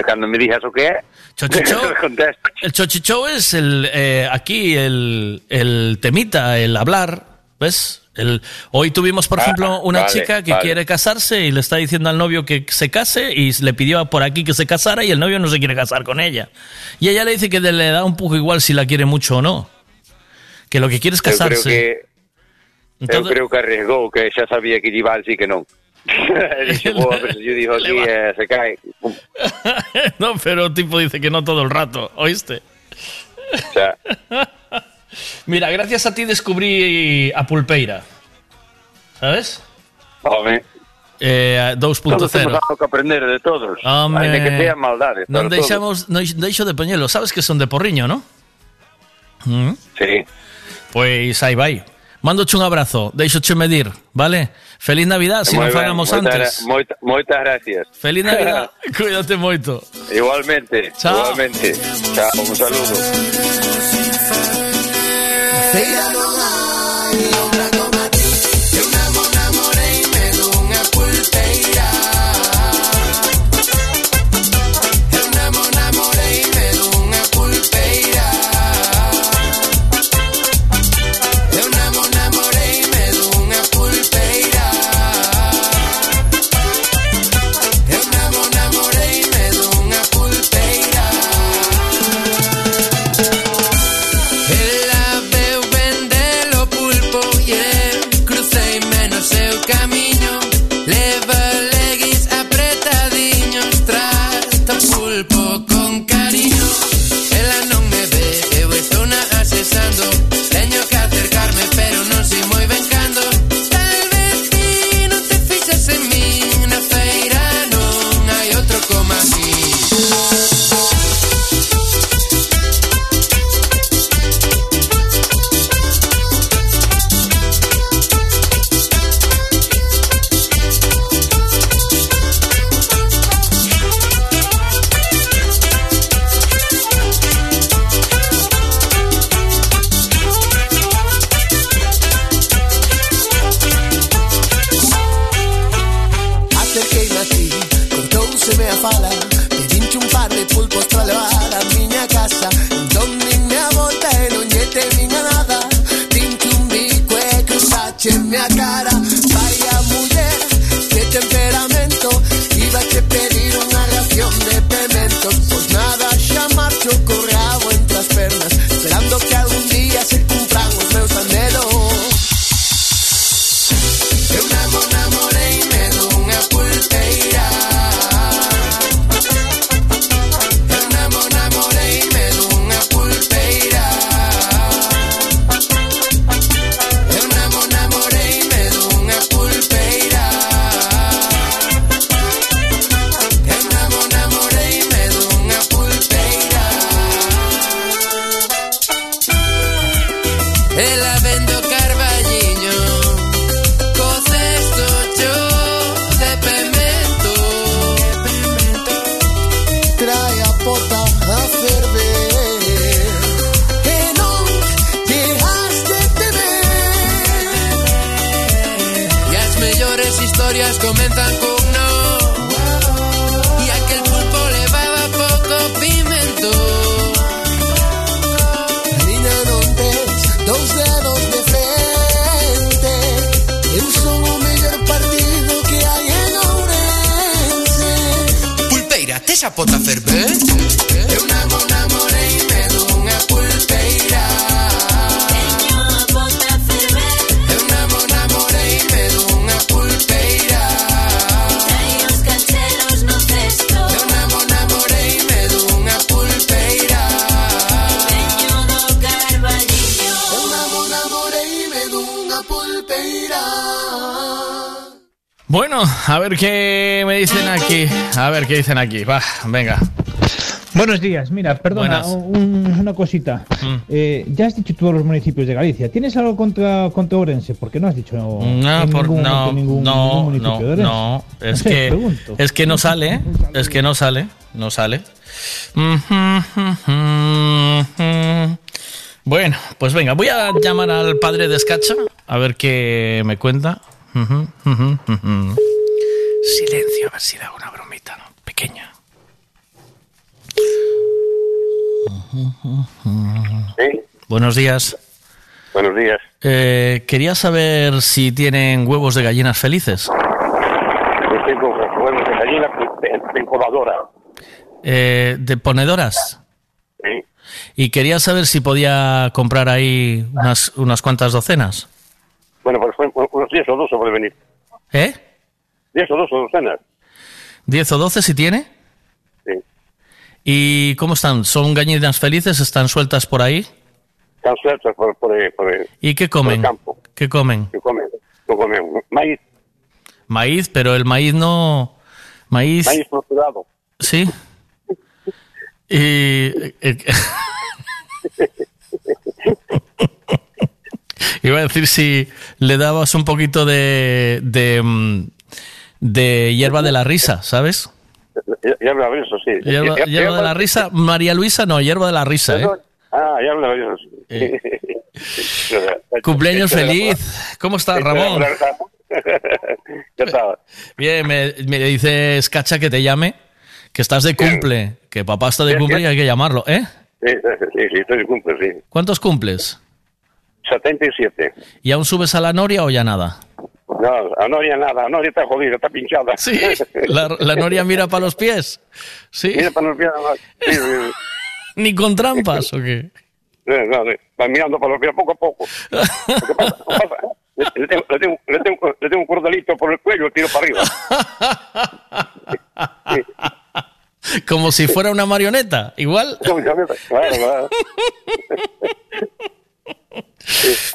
Cando me dijas o que é, Chochichou. *laughs* contesto. El chochichou es el eh, aquí el, el temita, el hablar, ¿ves? El, hoy tuvimos, por Ah, ejemplo, una vale, chica que vale. quiere casarse y le está diciendo al novio que se case y le pidió por aquí que se casara y el novio no se quiere casar con ella. Y ella le dice que le da un poco igual si la quiere mucho o no. Que lo que quiere es Eu creo casarse. que Entonces- creo que arriesgou, que xa sabía que iba *laughs* *laughs* a decir que pero se yo dijo aquí, eh, se cae. *laughs* No, pero el tipo dice que no todo el rato, ¿oíste? O sea, Mira, gracias a ti descubrí a Pulpeira. ¿Sabes? home, Eh, todos temos 2.0. algo que aprender de todos. Home. Ainda que sea maldade. Non deixamos, non deixo de poñelo. Sabes que son de porriño, ¿no? Mm. Sí. Pois aí vai. Mándoche un abrazo, deixoche medir, vale? Feliz Navidad, se Moi non falamos moitas antes. moita- moitas gracias. Feliz Navidad, *laughs* cuídate moito. Igualmente, Chao. igualmente. Chao, un saludo. Say Música Pulpeira, tes a pota a ver qué me dicen aquí. A ver qué dicen aquí. Va, venga. Buenos días, mira, perdona, un- una cosita. Mm. Eh, ya has dicho todos los municipios de Galicia. ¿Tienes algo contra, contra Ourense? Porque no has dicho No, por- ningún, no, ningún, no, ningún municipio no, de no, es sé, que, pregunto. es que no sale, es que no sale, no sale. Bueno, pues venga, voy a llamar al padre de Escacha a ver qué me cuenta. Silencio, a ver si le hago una bromita, ¿no? Pequeña. Buenos días. Buenos días. Eh, quería saber si tienen huevos de gallinas felices. Yo tengo huevos de gallina de incubadora. Eh, de ponedoras. Sí. Y quería saber si podía comprar ahí unas, unas cuantas docenas. Bueno, pues fue unos 10 o 12 puede venir. ¿Eh? 10 o 12 docenas. ¿10 o 12 si tiene? Sí. ¿Y cómo están? ¿Son gallinas felices? ¿Están sueltas por ahí? Están sueltas por, por, el- por, el- ¿Y qué por el comen? campo. ¿Qué comen? Que comen, que comen maíz, Maíz, pero el maíz no... Maíz... maíz procurado. Sí. Y... eh, eh, *laughs* Iba a decir si le dabas un poquito de, de, mm, de hierba de la risa, ¿sabes? Hablaba de eso, sí. Hierba, ya- hierba de la risa. María Luisa, no, hierba de la risa, ¿eh? Ah, ya de *laughs* eso, sí. Cumpleaños feliz. ¿Cómo estás, Ramón? *laughs* Ya estaba. Bien, me, me dice Escacha que te llame, que estás de cumple, que papá está de cumple y hay que llamarlo, ¿eh? Sí, sí, sí, estoy de cumple, sí. ¿Cuántos cumples? 77. ¿Y aún subes a la noria o ya nada? No, a Noria nada, a Noria está jodida, está pinchada. Sí, la, la noria mira para los pies. Sí. Mira para los pies. Sí, sí, *laughs* Ni con trampas, ¿o qué? No, sí. Va mirando para los pies poco a poco. Que pasa, le, tengo, le, tengo, le, tengo, le tengo un cordelito por el cuello y tiro para arriba. Como si fuera una marioneta, igual. Claro, claro. *laughs*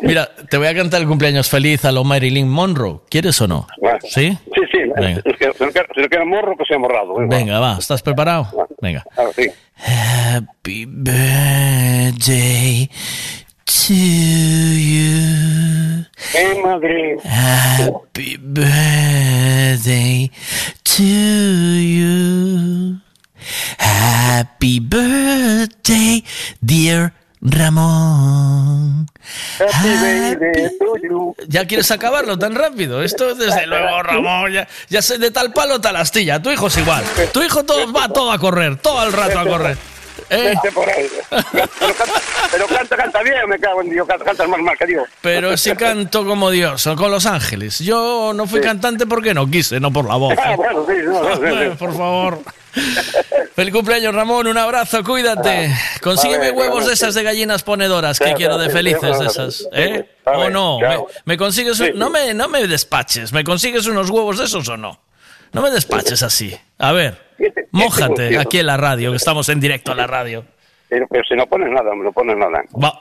Mira, te voy a cantar el cumpleaños feliz a lo Marilyn Monroe. ¿Quieres o no? ¿Sí? Sí, sí. Venga. Es que, queda morro, que sea morrado. ¿eh? Venga, va, ¿estás preparado? Venga. Claro, sí. Happy birthday to you. En Madrid. Happy birthday to you. Happy birthday, dear Ramón. ¿Ya quieres acabarlo tan rápido? Esto desde luego, Ramón, ya, ya sé de tal palo tal astilla. Tu hijo es igual. Tu hijo todo, va todo a correr, todo el rato a correr. Eh. Por ahí. Pero canta, pero canta, canta bien, me cago en Dios, canta, canta más mal que Dios. Pero si canto como Dios, con Los Ángeles. Yo no fui Sí. cantante porque no quise, no por la voz. Ah, bueno, sí, no, no, sí, sí. *laughs* Por favor. *laughs* Feliz cumpleaños, Ramón. Un abrazo, cuídate. Consígueme Vale, huevos de esas de gallinas ponedoras que quiero de felices de esas. ¿Eh? ¿O no? ¿Me, me consigues un- no me no me despaches. ¿Me consigues unos huevos de esos o no? No me despaches así. A ver, mójate aquí en la radio, que estamos en directo en la radio. Pero, pero si no pones nada, me lo pones nada. Va.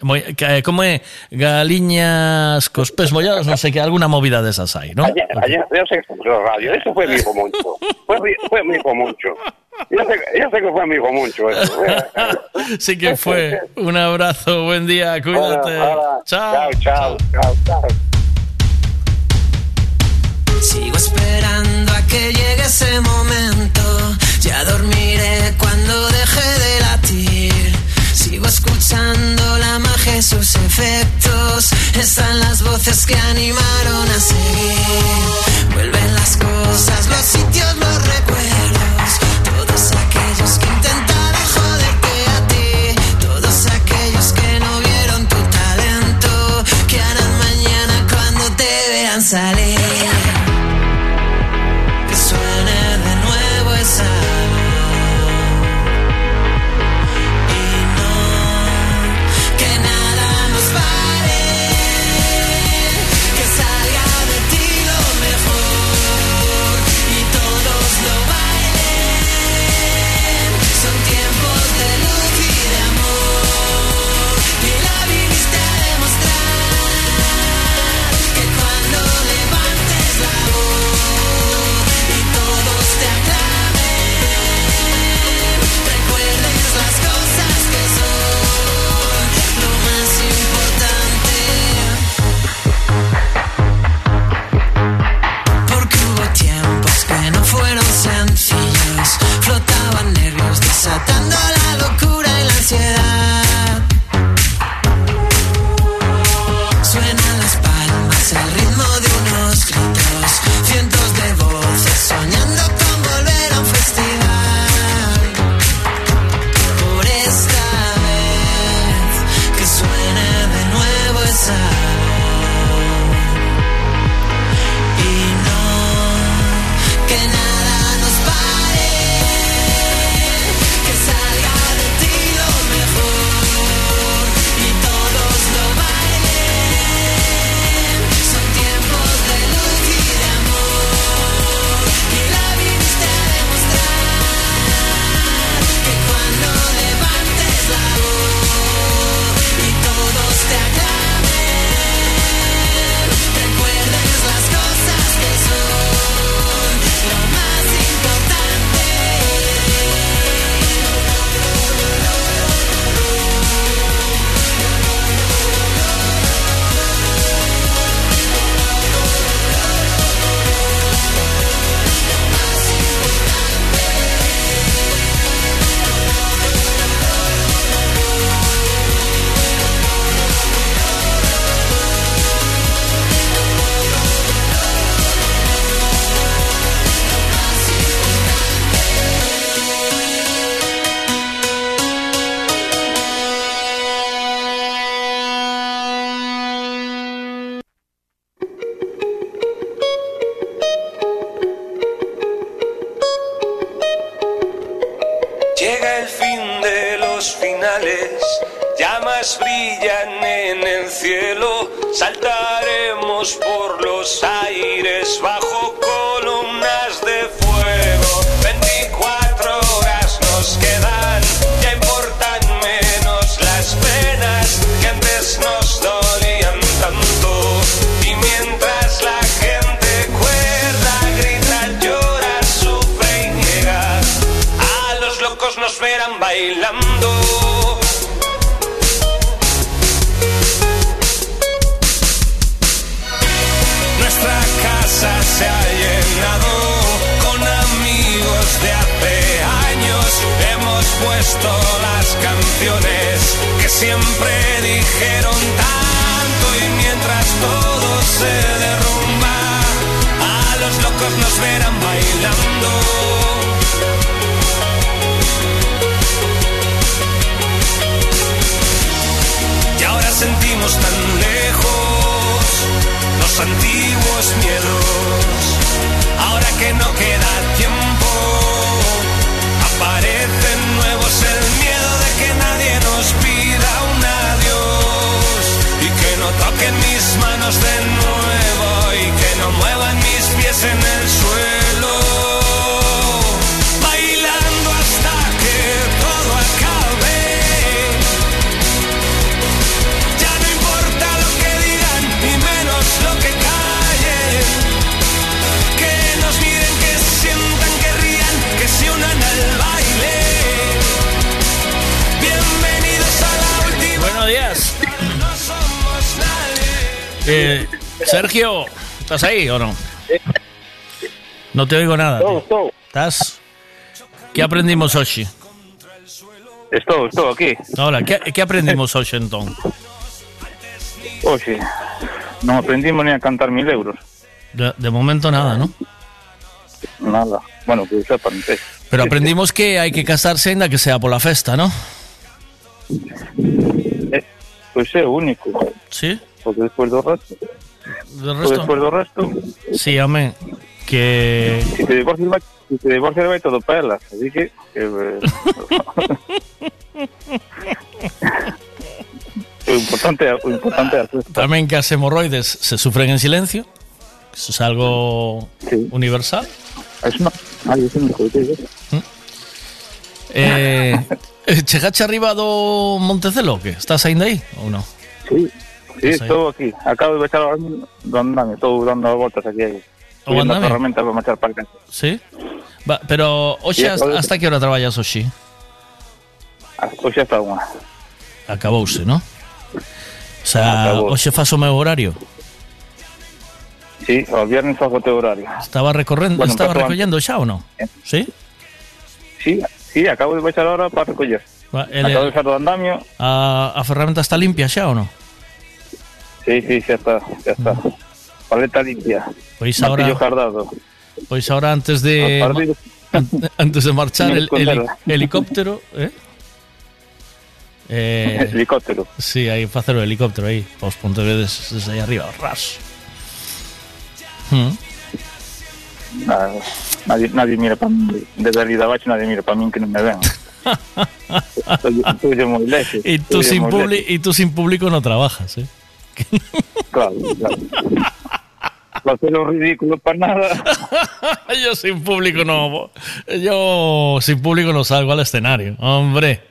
Moi- que- ¿Cómo es? Galiñas cospés mollados, no sé qué, alguna movida de esas hay, ¿no? Ayer, ayer, yo sé que fue radio, eso fue mi hijo Moncho. Fue, mi- fue mi hijo Moncho. Yo sé, yo sé que fue mi hijo Moncho eso. *laughs* Sí que fue. Un abrazo, buen día, cuídate. Ahora, ahora. Chao. Chao, chao, chao. Sigo esperando a que llegue ese momento. Ya dormiré cuando deje de latir. Sigo escuchando la magia y sus efectos. Están las voces que animaron a seguir. Vuelven las cosas, los sitios, los recuerdos. Desatando la locura y la ansiedad. ¿Estás ahí o no? No te oigo nada. ¿Estás? ¿Qué aprendimos hoy? Estou, estou aquí. Hola, ¿qué, qué aprendimos hoy entonces? Oxe, non aprendimos ni a cantar mil euros. De, de momento nada, ¿no? Nada. Bueno, que sepan, sí. Pero aprendimos que hay que casarse ainda que sea por la festa, ¿no? Eh, pois é único. Sí? Porque despois do resto... ¿Del Porque resto? despois do resto... Sí, amén. Que... Si te divorcias vai, si te divorcias vai todo para elas. Así que... que eh, *laughs* o importante, é- o importante. También que las hemorroides se sufren en silencio. Eso es algo universal. Eso *laughs* no... Ay, eso non escoitei, eso. Eh, chegache arriba do Montecelo, que estás ainda aí ou non? Sí, sí, estou aquí. Acabo de do andame. Estou dando voltas aquí. O Subindo andame? ferramentas para marchar para casa. Sí? Va, pero hoxe Sí, hasta, hasta que hora traballas hoxe? Hoxe hasta unha. Acabouse, ¿no? O sea, Acabou. hoxe faz o meu horario. Sí, o viernes fago o teu horario. Estaba recorrendo, Bueno, estaba recollendo xa ou non? Sí? Sí, sí, acabo de baixar ahora para recoller. Va, ele- Acabo de baixar do andamio. A, a ferramenta está limpia xa ou non? Sí, sí, xa está, xa está. Paleta limpia. Pois ahora- Martillo jardado. Pois ahora antes de partir- antes de marchar *laughs* el, el- helicóptero, ¿eh? Eh, *laughs* helicóptero. Sí, aí facer o helicóptero aí, os Pontevedes desde aí arriba, ras. Hmm. Nada, nadie, nadie mira para mí. Desde ali de abaixo nadie mira para mí que non me ven. *laughs* Estoy, estoy moi lejos. Y tú, sin publi- y tú sin público no trabajas, ¿eh? *laughs* Claro, claro. Para hacer un ridículo para nada. *laughs* yo sin público no. Yo sin público no salgo al escenario. Hombre.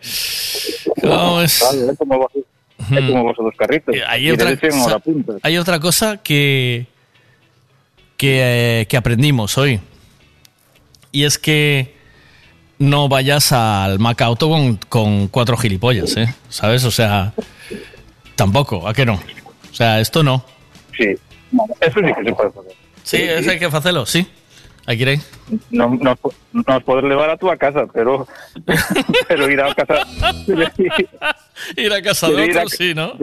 ¿Cómo es? Claro, é como dos carritos. Hay Y otra, punta. hay otra cosa que, que, eh, que aprendimos hoy. Y es que no vayas al Macauto con, con cuatro gilipollas, ¿eh? ¿Sabes? O sea, tampoco, ¿a qué no? O sea, esto no. Sí, eso sí que se puede facer. Sí, eso hay que hacerlo, sí. Hay que ir ahí. No, no, no vas poder levar a tu a casa, pero, *laughs* pero ir a casa. *laughs* ir a casa de otros, sí, ¿no?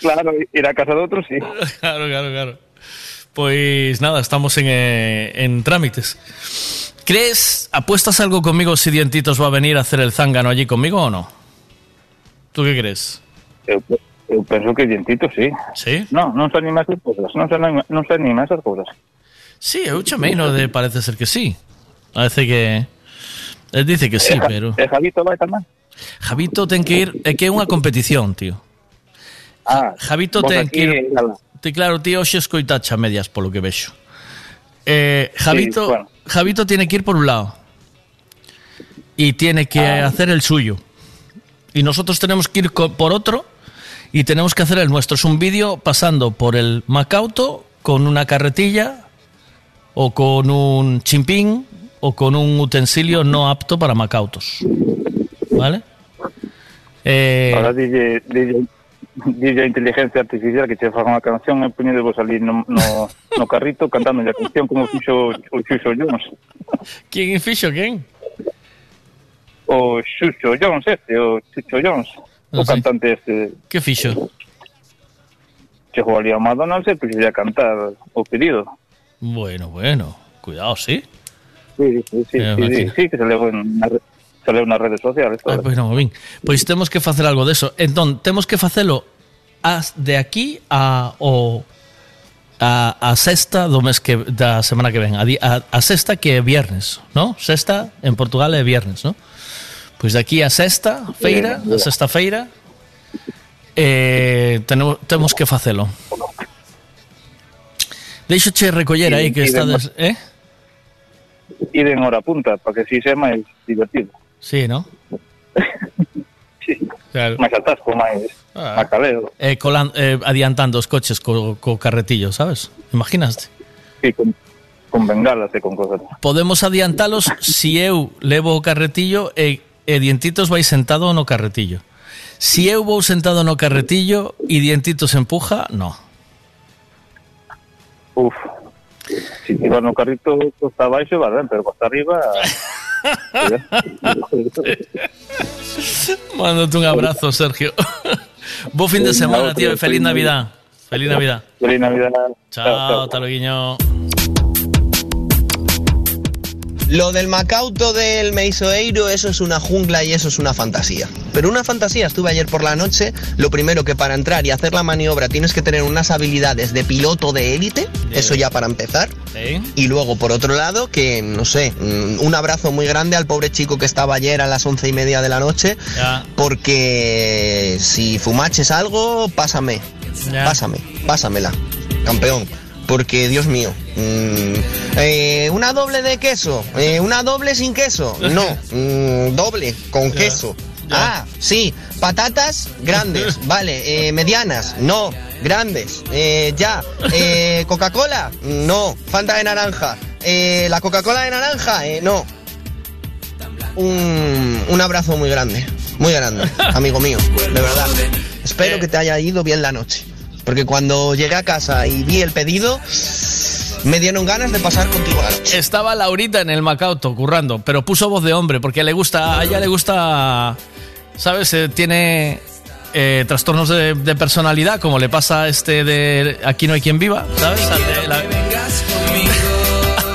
claro, ir a casa de otros, sí. *laughs* Claro, claro, claro. Pues nada, estamos en, eh, en trámites. ¿Crees, apuestas algo conmigo si Dientitos va a venir a hacer el zángano allí conmigo o no? ¿Tú qué crees? Eu, eu penso que dientito, sí. Sí? No, non se anima a esas cousas. Non se anima, non se anima a esas cousas. Sí, eu chamei, no de parece ser que sí. Parece que... Él dice que sí, E pero... E Javito vai tamén? Javito ten que ir... É que é unha competición, tío. Ah, Javito vos ten que ir... Ti, claro, tío, hoxe escoitacha medias polo que vexo. Eh, Javito, Sí, bueno. Javito tiene que ir por un lado. Y tiene que Ah. hacer el suyo. Y nosotros tenemos que ir por otro y tenemos que hacer el nuestro. Es un vídeo pasando por el Macauto con una carretilla o con un chimpín o con un utensilio no apto para Macautos. ¿Vale? Eh, Ahora DJ, DJ, DJ Inteligencia Artificial que che faga unha canción e poñede vos ali no, no, no carrito cantando a canción como fixo o Xuxo Jones. ¿Quién fixo quen? O Xuxo Jones este, o Xuxo Jones. O sí. cantante este Que fixo? chegou ali ao McDonald's e puxo a cantar o pedido. Bueno, bueno. Cuidado, sí. Sí, sí, sí, Eh, sí, sí, sí, que se leu en na re- se leu nas redes sociales. Ah, todo. pois non, ben. Pois temos que facer algo deso. Entón, temos que facelo as de aquí a o a, a sexta do mes que da semana que ven, a, a, a sexta que é viernes, ¿no? Sexta en Portugal é viernes, ¿no? Pois daqui a sexta feira, a sexta feira, eh, tenemos, temos que facelo. Deixoche recoller aí que estades... Eh? Ir en hora punta, para que si sea máis divertido. Sí, ¿no? *laughs* sí. Claro. Máis atasco, máis eh, ah. caleo. Eh, colan, eh, adiantando os coches co, co carretillo, sabes? Imaginaste? Sí, con, con bengalas e con cosas. Podemos adiantalos se si eu levo o carretillo e e Dientitos vai sentado no carretillo. Si eu vou sentado no carretillo e Dientitos empuja, no. Uf. Si vas no carrito costa abaixo, va ben, pero costa arriba... *laughs* Mándote un abrazo, Sergio. *laughs* Bo fin de semana, tío, feliz Navidad. Feliz Navidad. Feliz Navidad. Chao, hasta luego. Lo del Macauto del Meisoeiro, eso es una jungla y eso es una fantasía. Pero una fantasía, estuve ayer por la noche, lo primero que para entrar y hacer la maniobra tienes que tener unas habilidades de piloto de élite, eso ya para empezar. Y luego, por otro lado, que, no sé, mm, un abrazo muy grande al pobre chico que estaba ayer a las once y media de la noche, porque si fumaches algo, pásame, pásame, pásamela, campeón. Porque, Dios mío, mm, eh, una doble de queso, eh, una doble sin queso, *laughs* no, mm, doble con queso. Ah, sí, patatas grandes, *laughs* vale, eh, medianas, no, grandes, eh, ya, eh, *laughs* Coca-Cola, no, Fanta de naranja, eh, la Coca-Cola de naranja, eh, no. Un, un abrazo muy grande, muy grande, amigo mío, de verdad. Espero que te haya ido bien la noche. Porque cuando llegué a casa y vi el pedido, me dieron ganas de pasar contigo la noche. Estaba Laurita en el Macauto currando, pero puso voz de hombre porque le gusta, a ella le gusta, ¿sabes? Eh, tiene eh, trastornos de, de personalidad, como le pasa a este de Aquí no hay quien viva, ¿sabes? Al de, la-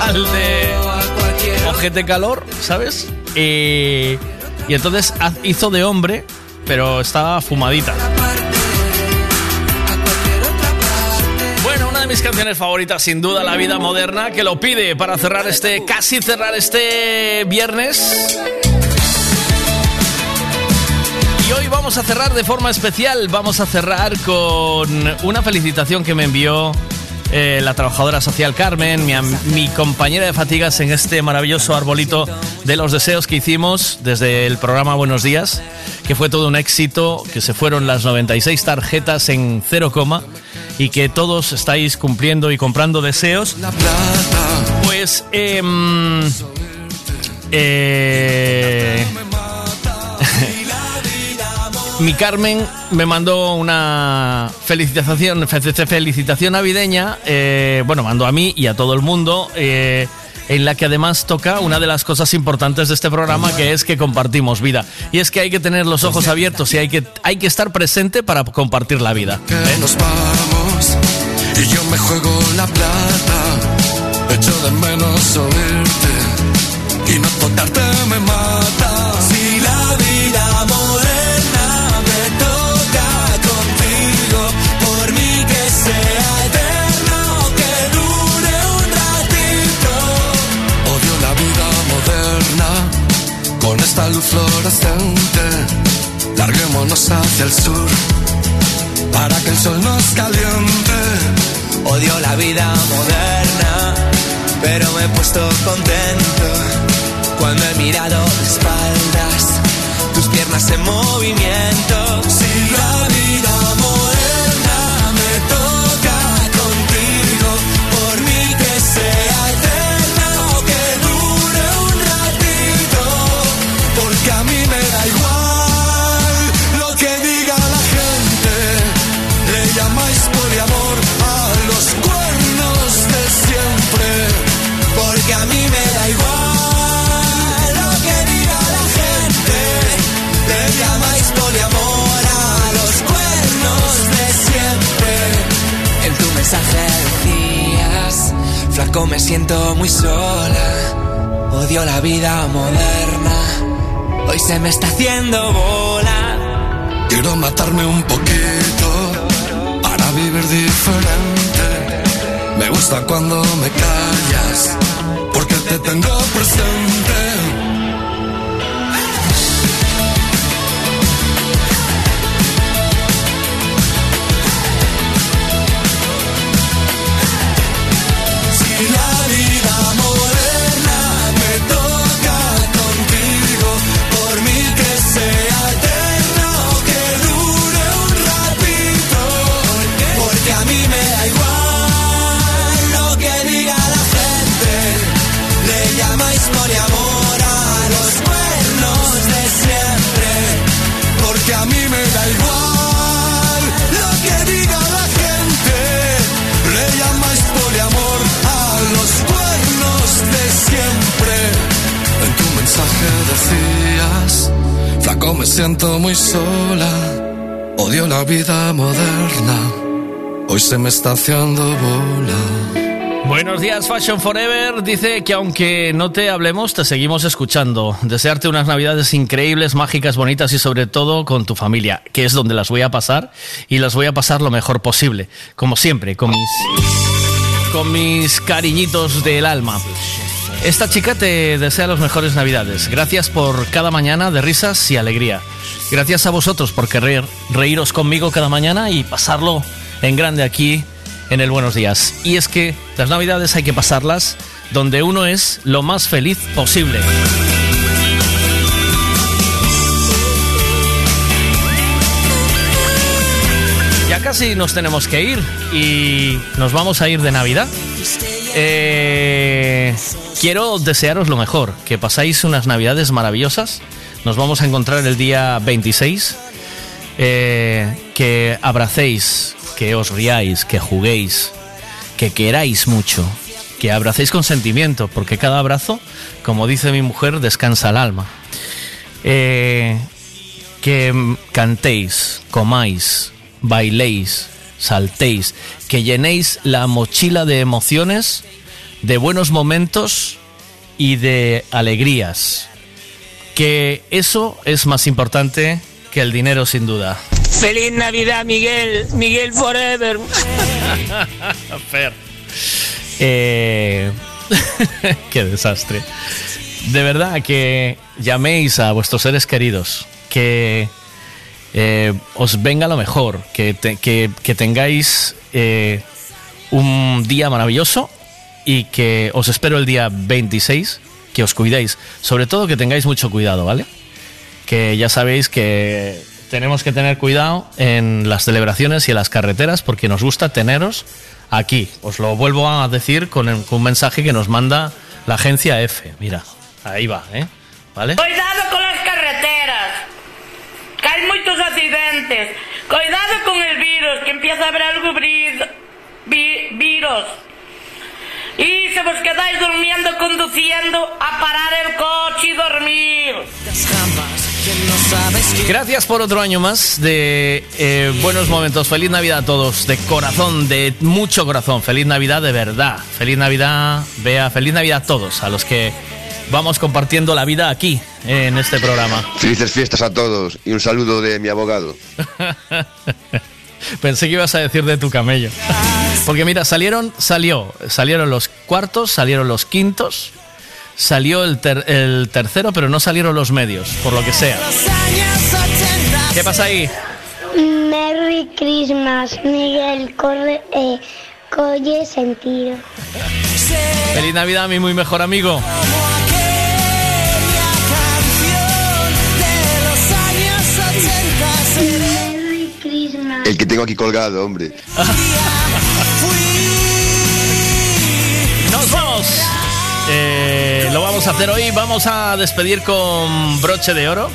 *laughs* al de Ojete Calor, ¿sabes? Y, entonces hizo de hombre, pero estaba fumadita. Mis canciones favoritas, sin duda, La Vida Moderna, que lo pide para cerrar este, casi cerrar este viernes. Y hoy vamos a cerrar de forma especial, vamos a cerrar con una felicitación que me envió eh, la trabajadora social Carmen, mi, compañera de fatigas en este maravilloso arbolito de los deseos que hicimos desde el programa Buenos Días, que fue todo un éxito, que se fueron las 96 tarjetas en cero coma y que todos estáis cumpliendo y comprando deseos. Pues, em, eh, mi Carmen me mandó una felicitación, fe- felicitación navideña, eh, bueno, mandó a mí y a todo el mundo, eh, en la que además toca una de las cosas importantes de este programa, que es que compartimos vida. Y es que hay que tener los ojos abiertos y hay que, hay que estar presente para compartir la vida. nos vamos y yo me juego la plata. Echo de menos oírte y no tocarte me mata. Larguémonos hacia el sur para que el sol nos caliente. Odio la vida moderna, pero me he puesto contento cuando he mirado de espaldas tus piernas en movimiento. Vida moderna. Hoy se me está haciendo bola. Quiero matarme un poquito para vivir diferente. Me gusta cuando me callas porque te tengo presente. Siento muy sola, odio la vida moderna, hoy se me está haciendo bola. Buenos días, Fashion Forever. Dice que aunque no te hablemos, te seguimos escuchando. Desearte unas navidades increíbles, mágicas, bonitas y sobre todo con tu familia, que es donde las voy a pasar y las voy a pasar lo mejor posible. Como siempre, con mis, con mis cariñitos del alma. Esta chica te desea las mejores navidades. Gracias por cada mañana de risas y alegría. Gracias a vosotros por querer reíros conmigo cada mañana y pasarlo en grande aquí en el Buenos Días. Y es que las navidades hay que pasarlas donde uno es lo más feliz posible. Ya casi nos tenemos que ir y nos vamos a ir de Navidad. Eh, quiero desearos lo mejor, que pasáis unas Navidades maravillosas. Nos vamos a encontrar el día 26. Eh, que abracéis, que os riáis, que juguéis, que queráis mucho, que abracéis con sentimiento, porque cada abrazo, como dice mi mujer, descansa el alma. Eh, que cantéis, comáis, bailéis, saltéis, que llenéis la mochila de emociones, de buenos momentos y de alegrías. Que eso es más importante que el dinero sin duda. Feliz Navidad, Miguel. Miguel Forever. *laughs* Fer. Eh, *laughs* qué desastre. De verdad que llaméis a vuestros seres queridos, que eh, os venga lo mejor, que, te- que- que tengáis eh, un día maravilloso y que os espero el día 26, que os cuidéis. Sobre todo que tengáis mucho cuidado, ¿vale? Que ya sabéis que tenemos que tener cuidado en las celebraciones y en las carreteras porque nos gusta teneros aquí. Os lo vuelvo a decir con, un mensaje que nos manda la agencia F. Mira, ahí va, ¿eh? ¿Vale? Cuidado con las carreteras, que hay muchos accidentes. Cuidado con el virus, que empieza a haber algo virus. Y si vos quedáis durmiendo, conduciendo, a parar el coche y dormir. Gracias por otro año más de eh, buenos momentos. Feliz Navidad a todos, de corazón, de mucho corazón. Feliz Navidad de verdad. Feliz Navidad, Bea. Feliz Navidad a todos, a los que vamos compartiendo la vida aquí, en este programa. Felices fiestas a todos y un saludo de mi abogado. *laughs* *laughs* Pensé que ibas a decir de tu camello. Porque mira, salieron, salió, salieron los cuartos, salieron los quintos, salió el, ter- el tercero, pero no salieron los medios, por lo que sea. ¿Qué pasa ahí? Merry Christmas, Miguel Corre, eh, Colle Sentido. Feliz Navidad, mi muy mejor amigo. Que tengo aquí colgado, hombre. ¡Nos vamos! Eh, lo vamos a hacer hoy. Vamos a despedir con broche de oro.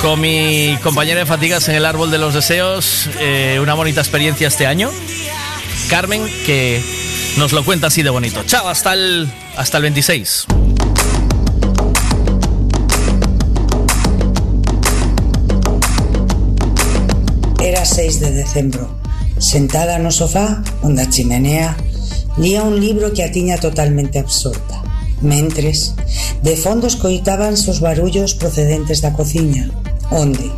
Con mi compañera de fatigas en el árbol de los deseos. eh, una bonita experiencia este año. Carmen, que nos lo cuenta así de bonito. Chao, hasta el, hasta el 26. 6 de decembro, sentada no sofá, onde a chimenea, lía un libro que a tiña totalmente absorta. Mentres, de fondo escoitaban os barullos procedentes da cociña, onde,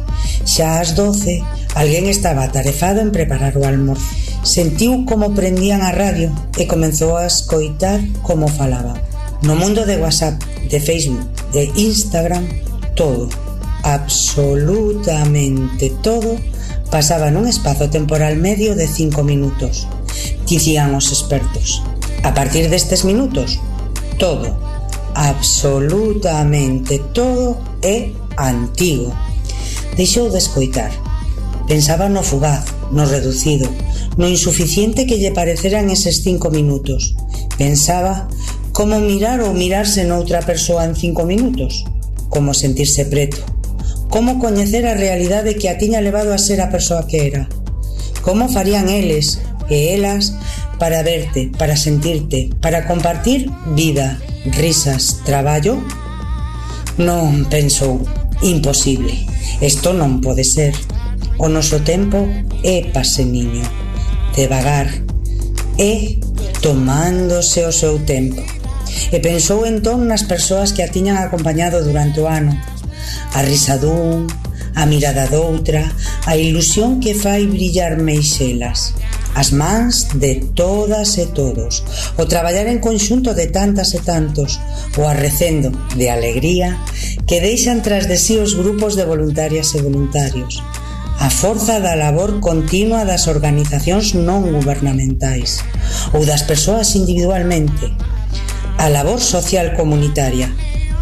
xa ás doce, alguén estaba atarefado en preparar o almorzo. Sentiu como prendían a radio e comenzou a escoitar como falaba. No mundo de WhatsApp, de Facebook, de Instagram, todo, absolutamente todo, pasaba nun espazo temporal medio de 5 minutos. Dicían os expertos. A partir destes minutos, todo, absolutamente todo é antigo. Deixou de escoitar. Pensaba no fugaz, no reducido, no insuficiente que lle pareceran eses cinco minutos. Pensaba como mirar ou mirarse noutra persoa en cinco minutos, como sentirse preto, como coñecer a realidade que a tiña levado a ser a persoa que era. Como farían eles e elas para verte, para sentirte, para compartir vida, risas, traballo? Non, pensou, imposible. Isto non pode ser. O noso tempo é paseniño, devagar, é tomándose o seu tempo. E pensou entón nas persoas que a tiñan acompañado durante o ano, a risa dun, a mirada doutra, a ilusión que fai brillar meixelas, as mans de todas e todos, o traballar en conxunto de tantas e tantos, o arrecendo de alegría que deixan tras de sí os grupos de voluntarias e voluntarios, a forza da labor continua das organizacións non gubernamentais ou das persoas individualmente, a labor social comunitaria,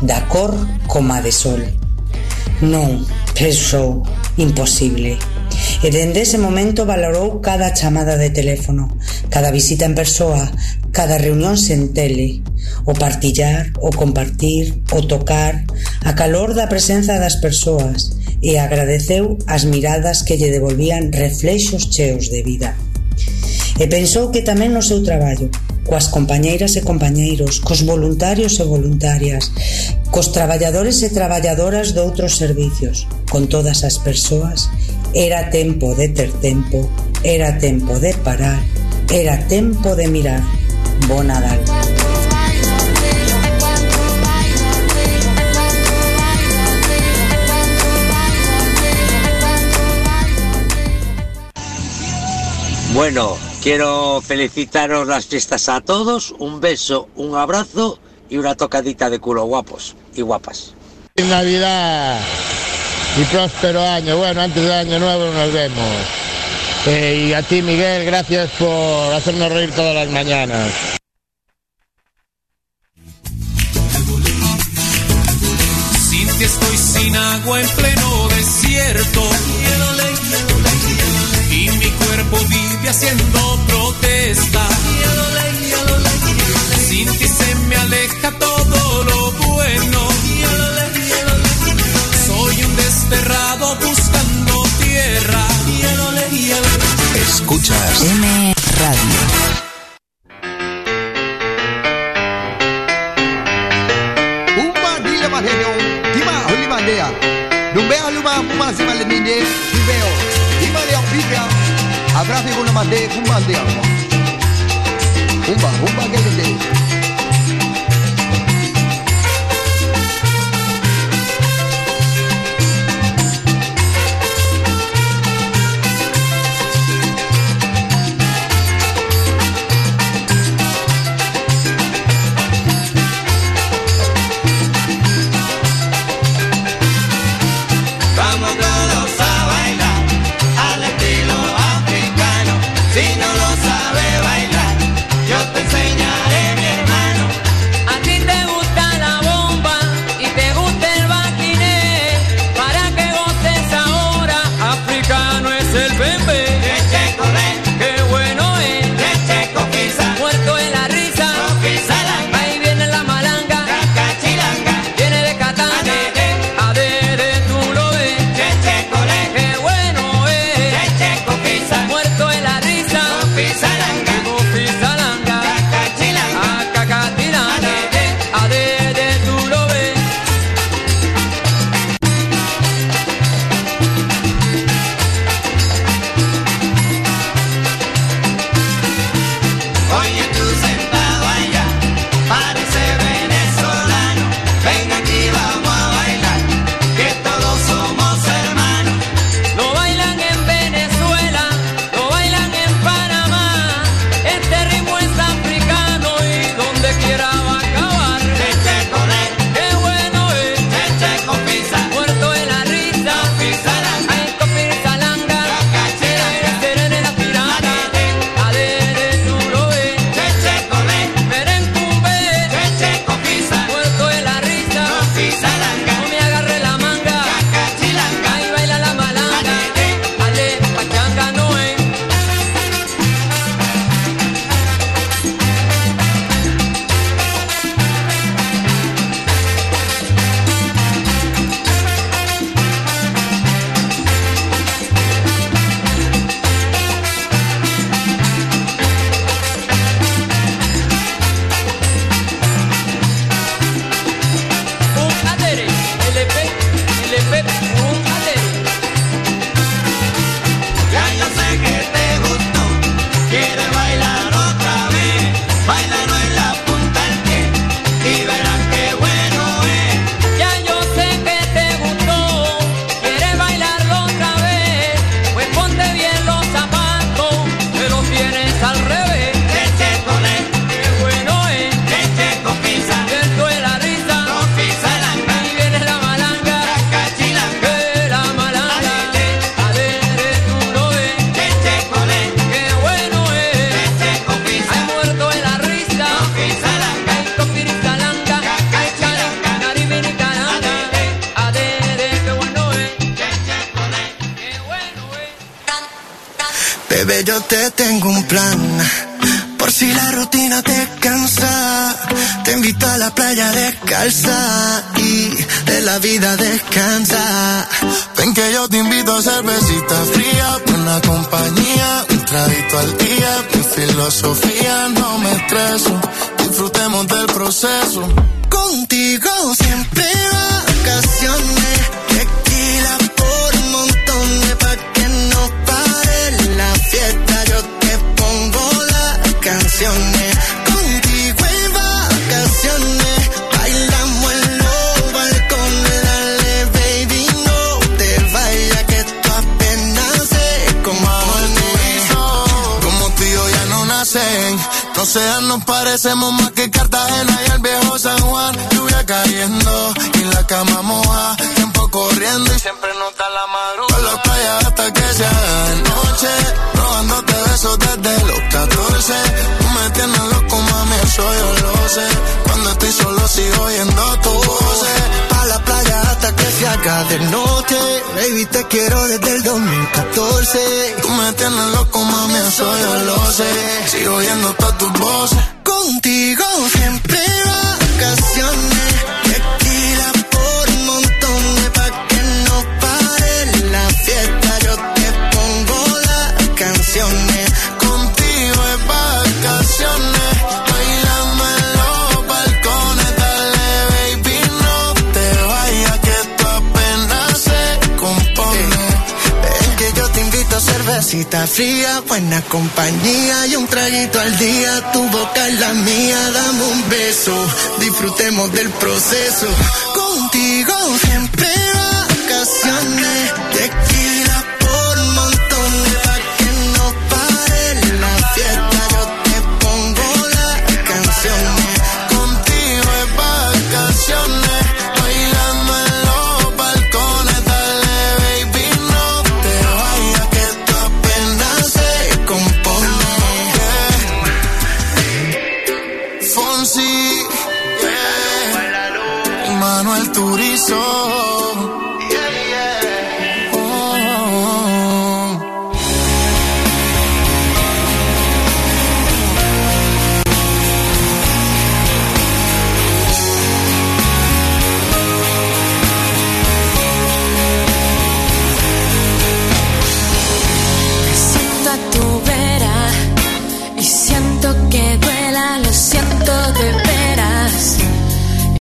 da cor coma de sol. Non, pensou, imposible. E dende ese momento valorou cada chamada de teléfono, cada visita en persoa, cada reunión sen tele, o partillar, o compartir, o tocar, a calor da presenza das persoas e agradeceu as miradas que lle devolvían reflexos cheos de vida. E pensou que tamén no seu traballo, coas compañeiras e compañeiros, cos voluntarios e voluntarias, cos traballadores e traballadoras de outros servicios, con todas as persoas, era tempo de ter tempo, era tempo de parar, era tempo de mirar. Bo Nadal. Bueno, quiero felicitaros las fiestas a todos, un beso, un abrazo y una tocadita de culo guapos y guapas. Navidad y próspero año. Bueno, antes del año nuevo nos vemos. Eh, y a ti, Miguel, gracias por hacernos reír todas las mañanas. Sin que estoy sin agua en pleno desierto. Cuerpo vive haciendo protesta. Sin ti se me aleja todo lo bueno. Soy un desterrado buscando tierra. Escuchas M Radio. Aluma Abravi guna made kumba dia. que kumba gelede.